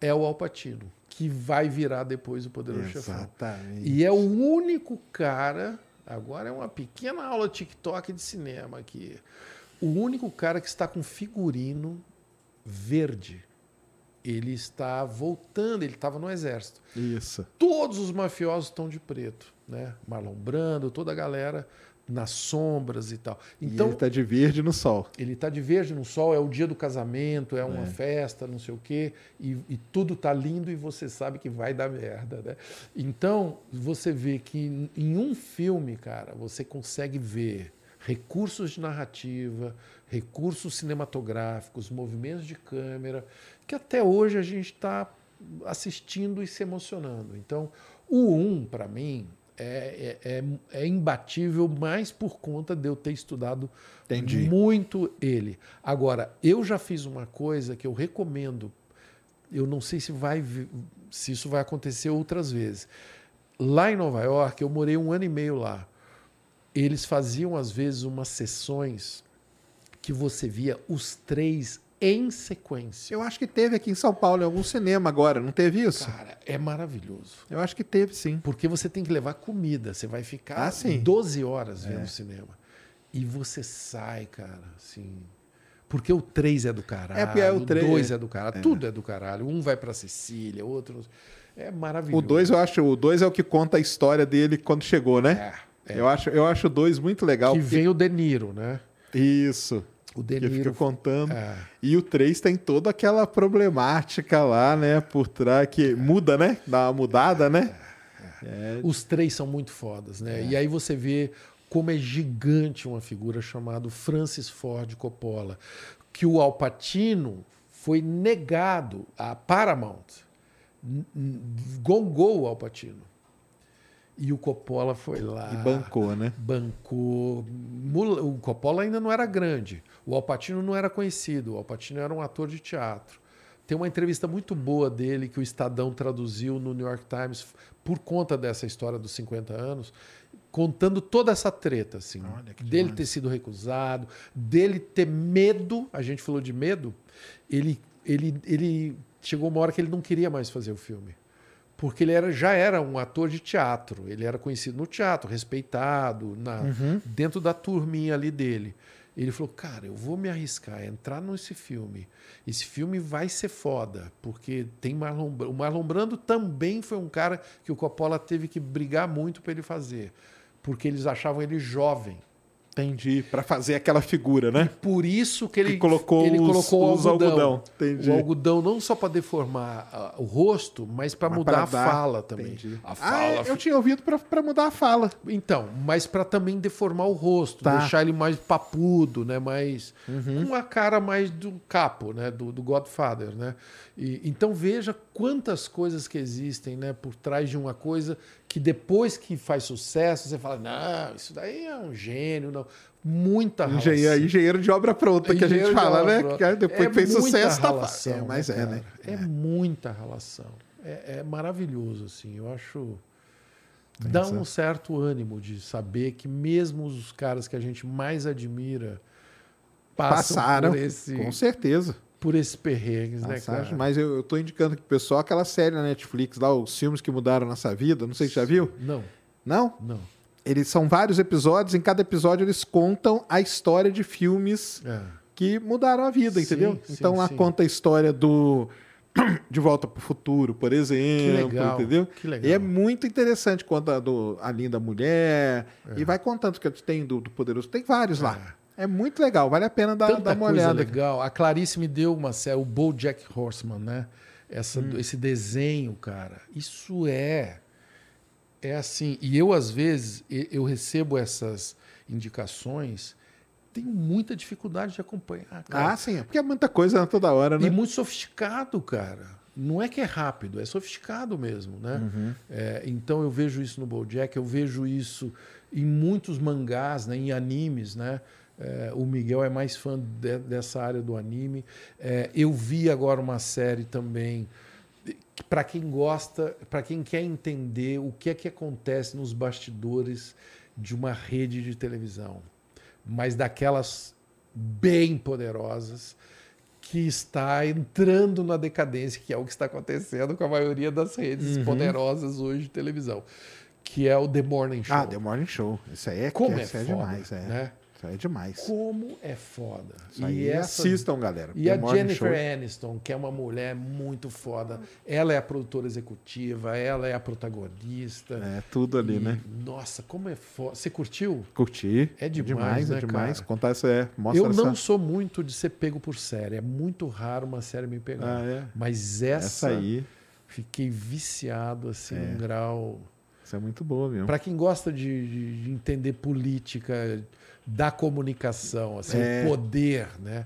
é o Alpatino, que vai virar depois o Poderoso Chefão. Exatamente. E é o único cara. Agora é uma pequena aula TikTok de cinema aqui. O único cara que está com figurino verde. Ele está voltando, ele estava no exército. Isso. Todos os mafiosos estão de preto, né? Marlon Brando, toda a galera nas sombras e tal. Então, Então, ele tá de verde no sol. ele tá de verde no sol, é o dia do casamento, é uma É. festa, não sei o quê, e, e tudo tá lindo e você sabe que vai dar merda, né? Então, você vê que em um filme, cara, você consegue ver recursos de narrativa, recursos cinematográficos, movimentos de câmera, que até hoje a gente está assistindo e se emocionando. Então, o 1, para mim, é, é, é, é imbatível mais por conta de eu ter estudado Entendi. muito ele. Agora, eu já fiz uma coisa que eu recomendo. Eu não sei se vai se isso vai acontecer outras vezes. Lá em Nova York, eu morei um ano e meio lá. Eles faziam às vezes umas sessões que você via os três em sequência. Eu acho que teve aqui em São Paulo, em algum cinema agora, não teve isso? Cara, é maravilhoso. Eu acho que teve, sim. Porque você tem que levar comida. Você vai ficar Ah, sim. 12 horas vendo É. cinema. E você sai, cara, assim. Porque o 3 é do caralho, É, é o o três- 2 é do caralho, tudo é do caralho. Um vai pra Sicília, outro. É maravilhoso. O 2 eu acho, o 2 é o que conta a história dele quando chegou, né? É, é. Eu acho, eu acho 2 muito legal. Que porque- vem o De Niro, né? Isso. O De Que fica Niro. contando. É. E o 3 tem toda aquela problemática lá, né? Por trás, que muda, né? Dá uma mudada, né? É, Os três são muito fodas, né? E aí você vê como é gigante uma figura chamada Francis Ford Coppola, que o Alpatino foi negado a Paramount, gongou o Alpatino. E o Coppola foi lá. E bancou, né? Bancou. O Coppola ainda não era grande. O Alpatino não era conhecido. O Alpatino era um ator de teatro. Tem uma entrevista muito boa dele que o Estadão traduziu no New York Times por conta dessa história dos 50 anos, contando toda essa treta, assim, Olha, dele demais. ter sido recusado, dele ter medo. A gente falou de medo. Ele, ele, ele chegou uma hora que ele não queria mais fazer o filme porque ele era, já era um ator de teatro. Ele era conhecido no teatro, respeitado, na, Uhum. dentro da turminha ali dele. Ele falou: Cara, eu vou me arriscar a entrar nesse filme. Esse filme vai ser foda, porque tem Marlon Brando. O Marlon Brando também foi um cara que o Coppola teve que brigar muito para ele fazer, porque eles achavam ele jovem. Entendi. Pra fazer aquela figura, né? Por isso que ele Que colocou ele os- colocou os o algodão. O algodão não só para deformar ah, o rosto, mas para mudar a dar- fala também. Entendi. A Ah, fala eu tinha ouvido pra mudar a fala. Então, mas para também deformar o rosto, Tá. Uhum. deixar ele mais papudo, né? Mais com a cara mais do capo, né? Do, do Godfather, né? E, então veja quantas coisas que existem, né? Por trás de uma coisa que depois que faz sucesso você fala, não, isso daí é um gênio, não. Muita. Engenheiro, engenheiro de obra pronta, que a gente fala, né? pronta. Que depois É fez sucesso, tá relação, fácil. É, mas é, cara? né? É, muita relação. É, é maravilhoso, assim. Eu acho. Dá um certo ânimo de saber que mesmo os caras que a gente mais admira passam Passaram, por esse, com certeza. Por esses perrengues, né, cara? mas eu, eu tô indicando aqui pro pessoal aquela série na Netflix lá, os filmes que mudaram nossa vida. Não sei se já viu. Não, Não? não. Eles são vários episódios, em cada episódio eles contam a história de filmes É. que mudaram a vida, entendeu? Sim, então lá sim. conta a história do De Volta para o Futuro, por exemplo, que legal, entendeu? Que legal. E é muito interessante conta do a linda mulher é. e vai contando que tem do, do poderoso, tem vários é. lá. É muito legal, vale a pena dar, dar uma olhada. legal. A Clarice me deu uma série, o BoJack Horseman, né? Essa, hum. Esse desenho, cara, isso é é assim. E eu às vezes eu recebo essas indicações tenho muita dificuldade de acompanhar. Cara. Ah, sim, porque é muita coisa toda hora, né? E muito sofisticado, cara. Não é que é rápido, é sofisticado mesmo, né? Uhum. É, então eu vejo isso no BoJack, eu vejo isso em muitos mangás, né? em animes, né? É, o Miguel é mais fã de, dessa área do anime. É, eu vi agora uma série também para quem gosta, para quem quer entender o que é que acontece nos bastidores de uma rede de televisão mas daquelas bem poderosas que está entrando na decadência, que é o que está acontecendo com a maioria das redes uhum. poderosas hoje de televisão, que é o The Morning Show. Ah, The Morning Show. Isso aí é, Como é, é foda, demais, é. Né? É demais. Como é foda. Isso e essa... assistam, galera. E a Jennifer Show. Aniston, que é uma mulher muito foda. Ela é a produtora executiva, ela é a protagonista. É, tudo ali, e... né? Nossa, como é foda. Você curtiu? Curti. É demais, é demais, né, é demais. Cara? Contar essa é, mostra Eu não essa... sou muito de ser pego por série. É muito raro uma série me pegar. Ah, é? Mas essa, essa aí fiquei viciado assim, é. um grau. Isso é muito boa mesmo. Para quem gosta de, de entender política, da comunicação, assim, é. o poder, né?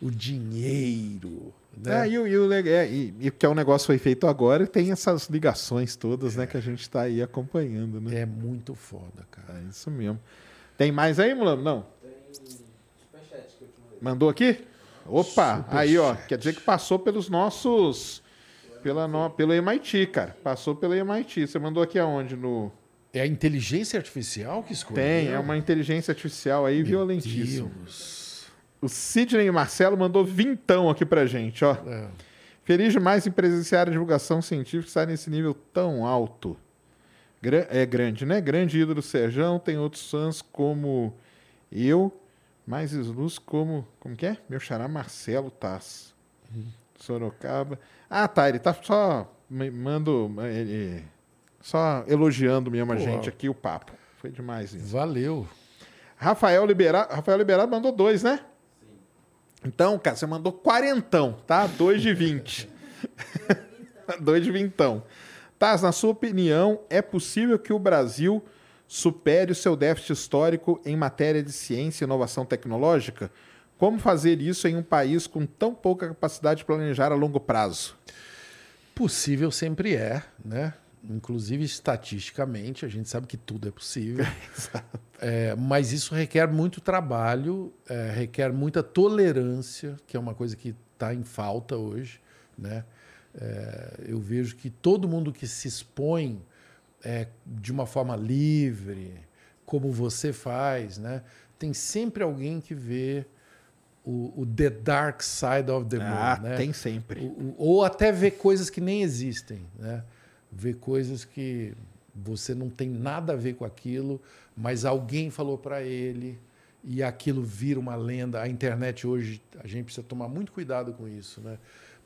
o dinheiro. Né? É, e, e, o, é, e, e que é um negócio foi feito agora e tem essas ligações todas né, que a gente está aí acompanhando. Né? É muito foda, cara. É isso mesmo. Tem mais aí, Mulano? Não? Tem superchat que eu te mandei. Mandou aqui? Opa, Super aí, ó. Quer dizer que passou pelos nossos. Pela no, pelo MIT, cara. Passou pelo MIT. Você mandou aqui aonde? No. É a inteligência artificial que escolheu? Tem, é uma inteligência artificial aí Meu violentíssima. Deus. O Sidney Marcelo mandou vintão aqui pra gente, ó. É. Feliz demais em presenciar a divulgação científica estar nesse nível tão alto. É grande, né? Grande ídolo Serjão, tem outros fãs como eu, mais luz como. Como que é? Meu xará Marcelo Taz. Uhum. Sorocaba. Ah, tá, ele tá só. Mando. Ele, só elogiando mesmo a gente aqui o papo. Foi demais isso. Valeu. Rafael Liberado, Rafael Liberado mandou dois, né? Sim. Então, cara, você mandou quarentão, tá? Dois de vinte. dois de vintão. Taz, na sua opinião, é possível que o Brasil supere o seu déficit histórico em matéria de ciência e inovação tecnológica? Como fazer isso em um país com tão pouca capacidade de planejar a longo prazo? Possível sempre é, né? Inclusive, estatisticamente, a gente sabe que tudo é possível. é, mas isso requer muito trabalho, é, requer muita tolerância, que é uma coisa que está em falta hoje. Né? É, eu vejo que todo mundo que se expõe é, de uma forma livre, como você faz, né? tem sempre alguém que vê o, o The Dark Side of the Moon. Ah, né? tem sempre. O, ou até ver coisas que nem existem. Né? Ver coisas que você não tem nada a ver com aquilo, mas alguém falou para ele e aquilo vira uma lenda. A internet hoje, a gente precisa tomar muito cuidado com isso, né?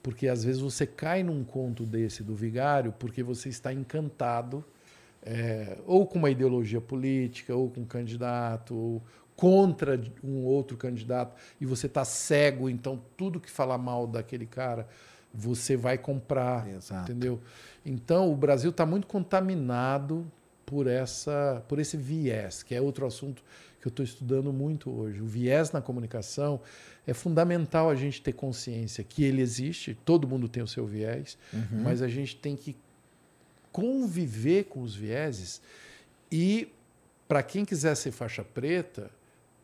Porque às vezes você cai num conto desse do vigário porque você está encantado é, ou com uma ideologia política, ou com um candidato, ou contra um outro candidato, e você está cego, então tudo que falar mal daquele cara você vai comprar, Exato. entendeu? Então o Brasil está muito contaminado por essa, por esse viés, que é outro assunto que eu estou estudando muito hoje. O viés na comunicação é fundamental a gente ter consciência que ele existe. Todo mundo tem o seu viés, uhum. mas a gente tem que conviver com os vieses e para quem quiser ser faixa preta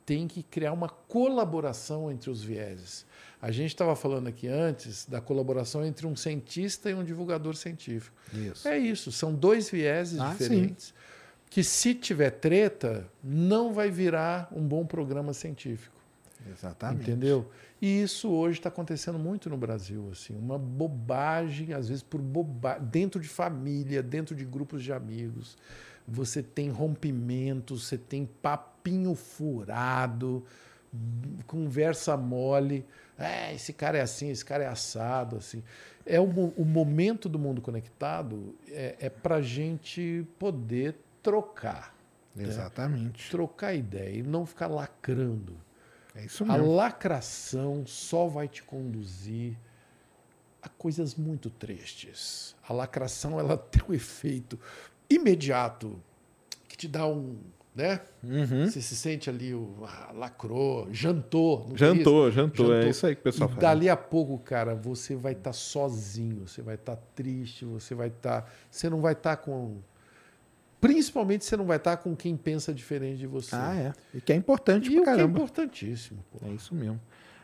tem que criar uma colaboração entre os vieses. A gente estava falando aqui antes da colaboração entre um cientista e um divulgador científico. Isso. É isso, são dois vieses ah, diferentes sim. que, se tiver treta, não vai virar um bom programa científico. Exatamente. Entendeu? E isso hoje está acontecendo muito no Brasil, assim, uma bobagem, às vezes por bobagem, dentro de família, dentro de grupos de amigos, você tem rompimentos, você tem papinho furado, conversa mole. É, esse cara é assim, esse cara é assado, assim. É o, o momento do mundo conectado é, é para gente poder trocar. Né? Exatamente. Né? Trocar ideia e não ficar lacrando. É isso mesmo. A lacração só vai te conduzir a coisas muito tristes. A lacração ela tem um efeito imediato que te dá um né? Uhum. Você se sente ali, o, ah, lacrou, jantou. Jantou, jantou, é isso aí que o pessoal fala. Dali a pouco, cara, você vai estar tá sozinho, você vai estar tá triste, você vai estar. Tá, você não vai estar tá com. Principalmente você não vai estar tá com quem pensa diferente de você. Ah, é. E que é importante e pra caramba. Que é importantíssimo. Pô. É isso mesmo.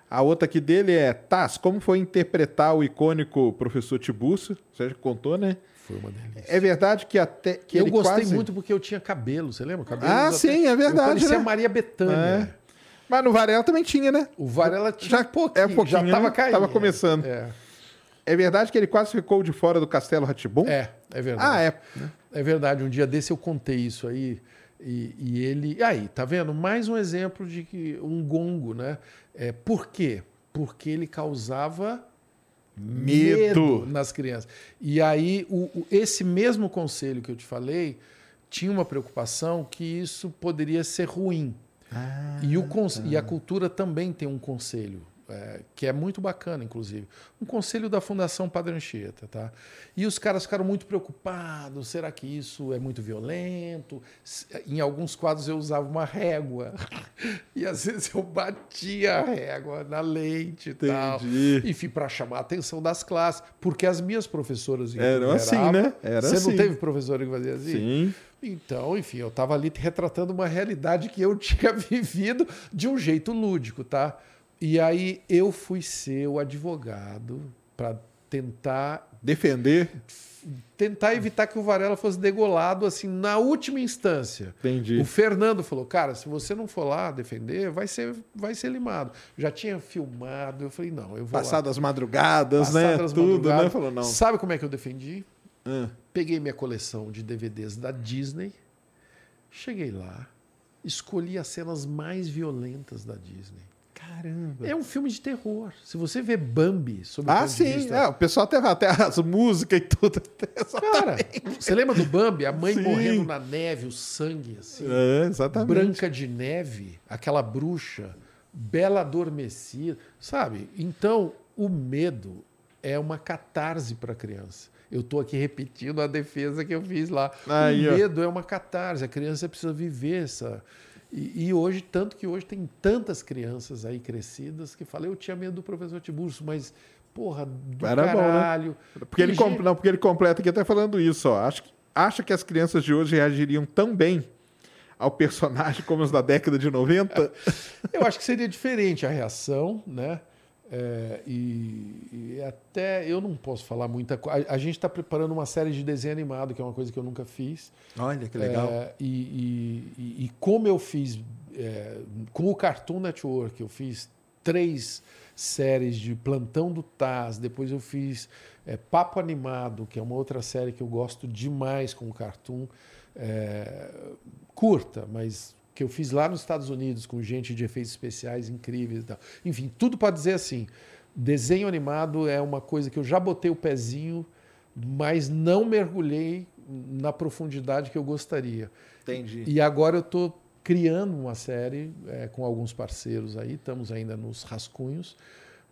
A outra aqui dele é, Taz, como foi interpretar o icônico professor Tiburcio? Você já contou, né? Foi uma delícia. É verdade que até. Que eu gostei quase... muito porque eu tinha cabelo, você lembra? Cabelo ah, sim, é verdade. Eu parecia né? Maria Bethânia. É. Mas no Varela também tinha, né? O Varela tinha já, pouquinho, é um pouquinho, já estava né? caindo. Tava começando. É. é. verdade que ele quase ficou de fora do Castelo Ratibum? É, é verdade. Ah, é. É verdade. Um dia desse eu contei isso aí. E, e ele. Aí, tá vendo? Mais um exemplo de que um gongo, né? É, por quê? Porque ele causava medo, medo nas crianças. E aí, o, o, esse mesmo conselho que eu te falei tinha uma preocupação que isso poderia ser ruim. Ah, e, o, tá. e a cultura também tem um conselho é, que é muito bacana, inclusive. Um conselho da Fundação Padre Anchieta, tá? E os caras ficaram muito preocupados, será que isso é muito violento? Em alguns quadros eu usava uma régua, e às vezes eu batia a régua na lente e tal. Enfim, para chamar a atenção das classes, porque as minhas professoras... Eram assim, né? Era você assim. não teve professora que fazia assim? Sim. Então, enfim, eu estava ali retratando uma realidade que eu tinha vivido de um jeito lúdico, tá? E aí eu fui ser o advogado para tentar defender, tentar evitar que o Varela fosse degolado assim na última instância. Entendi. O Fernando falou: "Cara, se você não for lá defender, vai ser vai ser limado". Já tinha filmado, eu falei: "Não, eu vou Passado as madrugadas, né? Tudo, né? madrugadas. né? Falou: "Não". Sabe como é que eu defendi? Hum. Peguei minha coleção de DVDs da Disney, cheguei lá, escolhi as cenas mais violentas da Disney Caramba. É um filme de terror. Se você vê Bambi sobre Ah, sim. Vista... É, o pessoal até, até as músicas e tudo. Cara, você lembra do Bambi? A mãe sim. morrendo na neve, o sangue assim. É, exatamente. Branca de neve, aquela bruxa, bela adormecida, sabe? Então, o medo é uma catarse para a criança. Eu estou aqui repetindo a defesa que eu fiz lá. Aí, o medo ó. é uma catarse. A criança precisa viver essa e, e, hoje, tanto que hoje tem tantas crianças aí crescidas que falam, eu tinha medo do professor Tiburcio, mas, porra, do Era caralho. Bom, né? porque, ele gente... não, porque ele completa aqui até falando isso, ó. Acho, acha que as crianças de hoje reagiriam tão bem ao personagem como os da década de 90? eu acho que seria diferente a reação, né? É, e, e, até eu não posso falar muita coisa. A, gente está preparando uma série de desenho animado, que é uma coisa que eu nunca fiz. Olha, que legal. É, e, e, e, como eu fiz é, com o Cartoon Network, eu fiz três séries de Plantão do Taz, depois eu fiz é, Papo Animado, que é uma outra série que eu gosto demais com o Cartoon. É, curta, mas que eu fiz lá nos Estados Unidos com gente de efeitos especiais incríveis e tal. Enfim, tudo para dizer assim, desenho animado é uma coisa que eu já botei o pezinho, mas não mergulhei na profundidade que eu gostaria. Entendi. E agora eu estou criando uma série é, com alguns parceiros aí, estamos ainda nos rascunhos,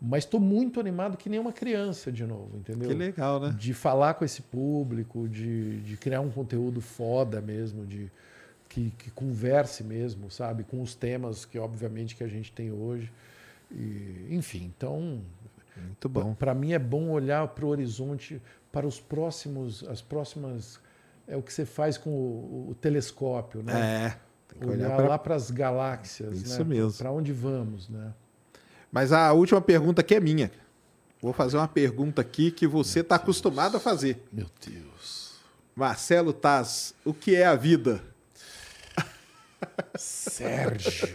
mas estou muito animado que nem uma criança de novo, entendeu? Que legal, né? De falar com esse público, de, de criar um conteúdo foda mesmo, de que, que, converse mesmo, sabe, com os temas que obviamente que a gente tem hoje. E, enfim, então muito bom. Para mim é bom olhar para o horizonte, para os próximos, as próximas é o que você faz com o, o telescópio, né? É. Tem que olhar, olhar pra... lá para as galáxias, Isso né? mesmo. Para onde vamos, né? Mas a última pergunta aqui é minha. Vou fazer uma pergunta aqui que você está acostumado a fazer. Meu Deus. Marcelo Taz, o que é a vida? Sérgio,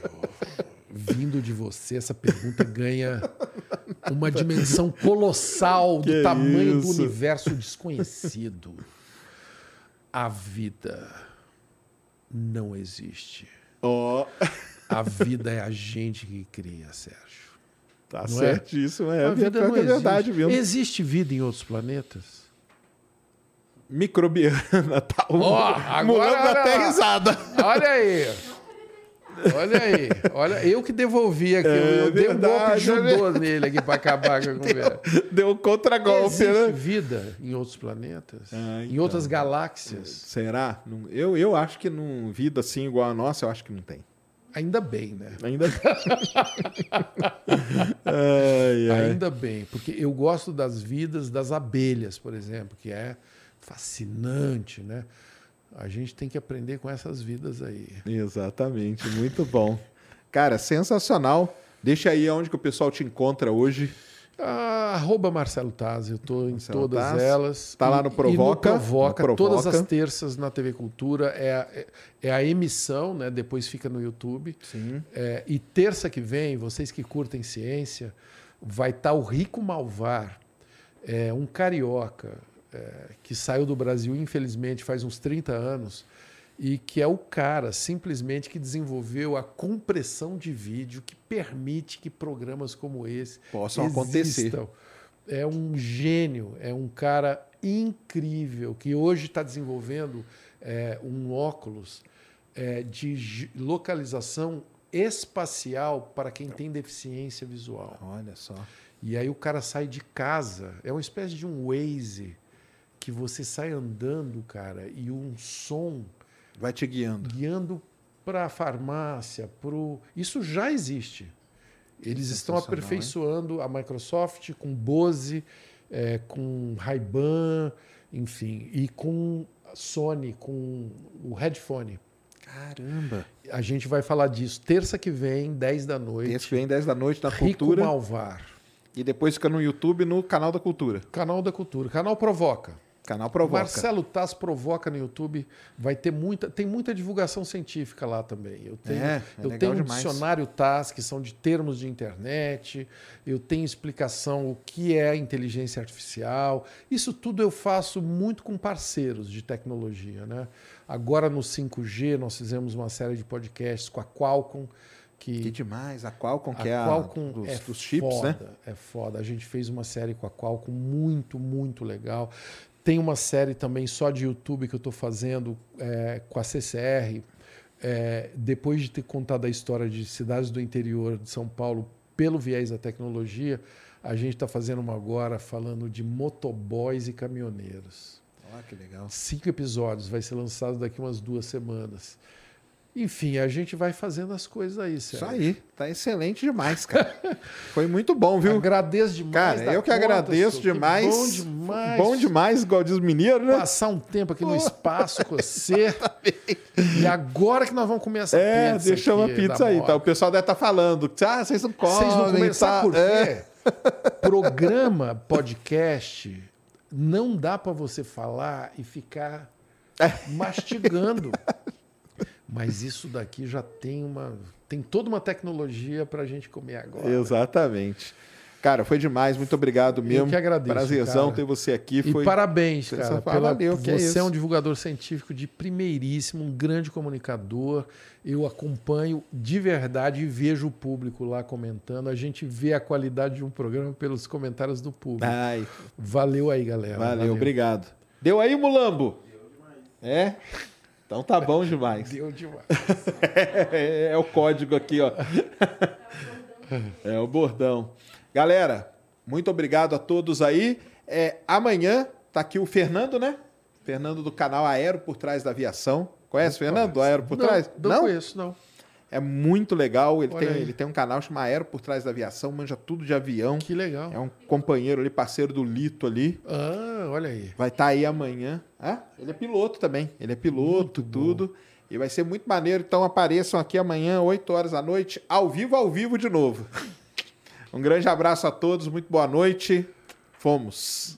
vindo de você, essa pergunta ganha uma dimensão colossal do que tamanho isso? do universo desconhecido. A vida não existe. Oh. A vida é a gente que cria, Sérgio. Tá não é? certíssimo, é, é, a vida não é verdade mesmo. Existe vida em outros planetas? Microbiana, tá? O oh, agora até risada. Olha aí. Olha aí, olha, eu que devolvi aqui, é, eu dei um golpe judô nele aqui para acabar com a conversa. Deu um contra-golpe, né? vida em outros planetas? Ah, então. Em outras galáxias? Será? Eu, eu acho que não, vida assim igual a nossa, eu acho que não tem. Ainda bem, né? Ainda bem. ai, ai. Ainda bem, porque eu gosto das vidas das abelhas, por exemplo, que é fascinante, né? A gente tem que aprender com essas vidas aí. Exatamente, muito bom. Cara, sensacional. Deixa aí onde que o pessoal te encontra hoje. Ah, arroba Marcelo Taz, eu estou em todas Taz. elas. Está lá no Provoca. no Provoca, no Provoca, todas as terças na TV Cultura. É a, é, é a emissão, né? depois fica no YouTube. Sim. É, e terça que vem, vocês que curtem ciência, vai estar tá o Rico Malvar, é, um carioca é, que saiu do Brasil, infelizmente, faz uns 30 anos, e que é o cara simplesmente que desenvolveu a compressão de vídeo que permite que programas como esse possam acontecer. É um gênio, é um cara incrível que hoje está desenvolvendo é, um óculos é, de localização espacial para quem tem deficiência visual. Olha só. E aí o cara sai de casa, é uma espécie de um Waze que você sai andando, cara, e um som vai te guiando, guiando para a farmácia, pro isso já existe. Eles estão aperfeiçoando hein? a Microsoft com Bose, é, com Ray-Ban, enfim, e com Sony, com o headphone. Caramba! A gente vai falar disso terça que vem, 10 da noite. Terça que vem, 10 da noite, na Rico Cultura. Malvar. E depois fica no YouTube, no Canal da Cultura. Canal da Cultura. Canal Provoca. Canal Provoca. Marcelo Taz Provoca no YouTube. Vai ter muita, tem muita divulgação científica lá também. Eu tenho, é, é eu tenho um demais. dicionário Taz, que são de termos de internet. Eu tenho explicação o que é inteligência artificial. Isso tudo eu faço muito com parceiros de tecnologia. Né? Agora no 5G, nós fizemos uma série de podcasts com a Qualcomm. Que, que demais, a Qualcomm, que a é Qualcomm a dos, é dos chips, foda, né? É foda. A gente fez uma série com a Qualcomm muito, muito legal. Tem uma série também só de YouTube que eu estou fazendo é, com a CCR. É, depois de ter contado a história de cidades do interior de São Paulo pelo viés da tecnologia, a gente está fazendo uma agora falando de motoboys e caminhoneiros. Ah, que legal. Cinco episódios, vai ser lançado daqui umas duas semanas. Enfim, a gente vai fazendo as coisas aí, Sérgio. Isso aí, tá excelente demais, cara. Foi muito bom, viu? Agradeço demais. Cara, eu que conta, agradeço demais. Bom demais. Bom demais, igual diz o mineiro, né? Passar um tempo aqui no espaço com você. e agora que nós vamos comer essa é, pizza. É, deixamos a pizza aí, tá? O pessoal deve estar tá falando. Ah, vocês não comem. Vocês não comem, tá? por quê? É. Programa, podcast, não dá para você falar e ficar é. mastigando. Mas isso daqui já tem uma. Tem toda uma tecnologia para a gente comer agora. Exatamente. Cara, foi demais. Muito obrigado mesmo. Eu que agradeço. Prazerzão cara. ter você aqui. Foi... E parabéns, cara. Pela... Valeu, você é, é um divulgador científico de primeiríssimo, um grande comunicador. Eu acompanho de verdade e vejo o público lá comentando. A gente vê a qualidade de um programa pelos comentários do público. Ai. Valeu aí, galera. Valeu, Valeu. obrigado. Deu aí, Mulambo? Deu demais. É? Então tá bom demais. Deu demais. é, é, o código aqui, ó. É o bordão. Galera, muito obrigado a todos aí. É, amanhã tá aqui o Fernando, né? Fernando do canal Aero por trás da aviação. Conhece o Fernando? Aero por não, trás? Não, não conheço, não. É muito legal. Ele tem, ele tem um canal chamado Aero por trás da aviação, manja tudo de avião. Que legal. É um companheiro ali, parceiro do Lito ali. Ah, olha aí. Vai estar tá aí amanhã. É? Ele é piloto também. Ele é piloto, muito tudo. Bom. E vai ser muito maneiro. Então apareçam aqui amanhã, 8 horas da noite, ao vivo, ao vivo de novo. um grande abraço a todos, muito boa noite. Fomos.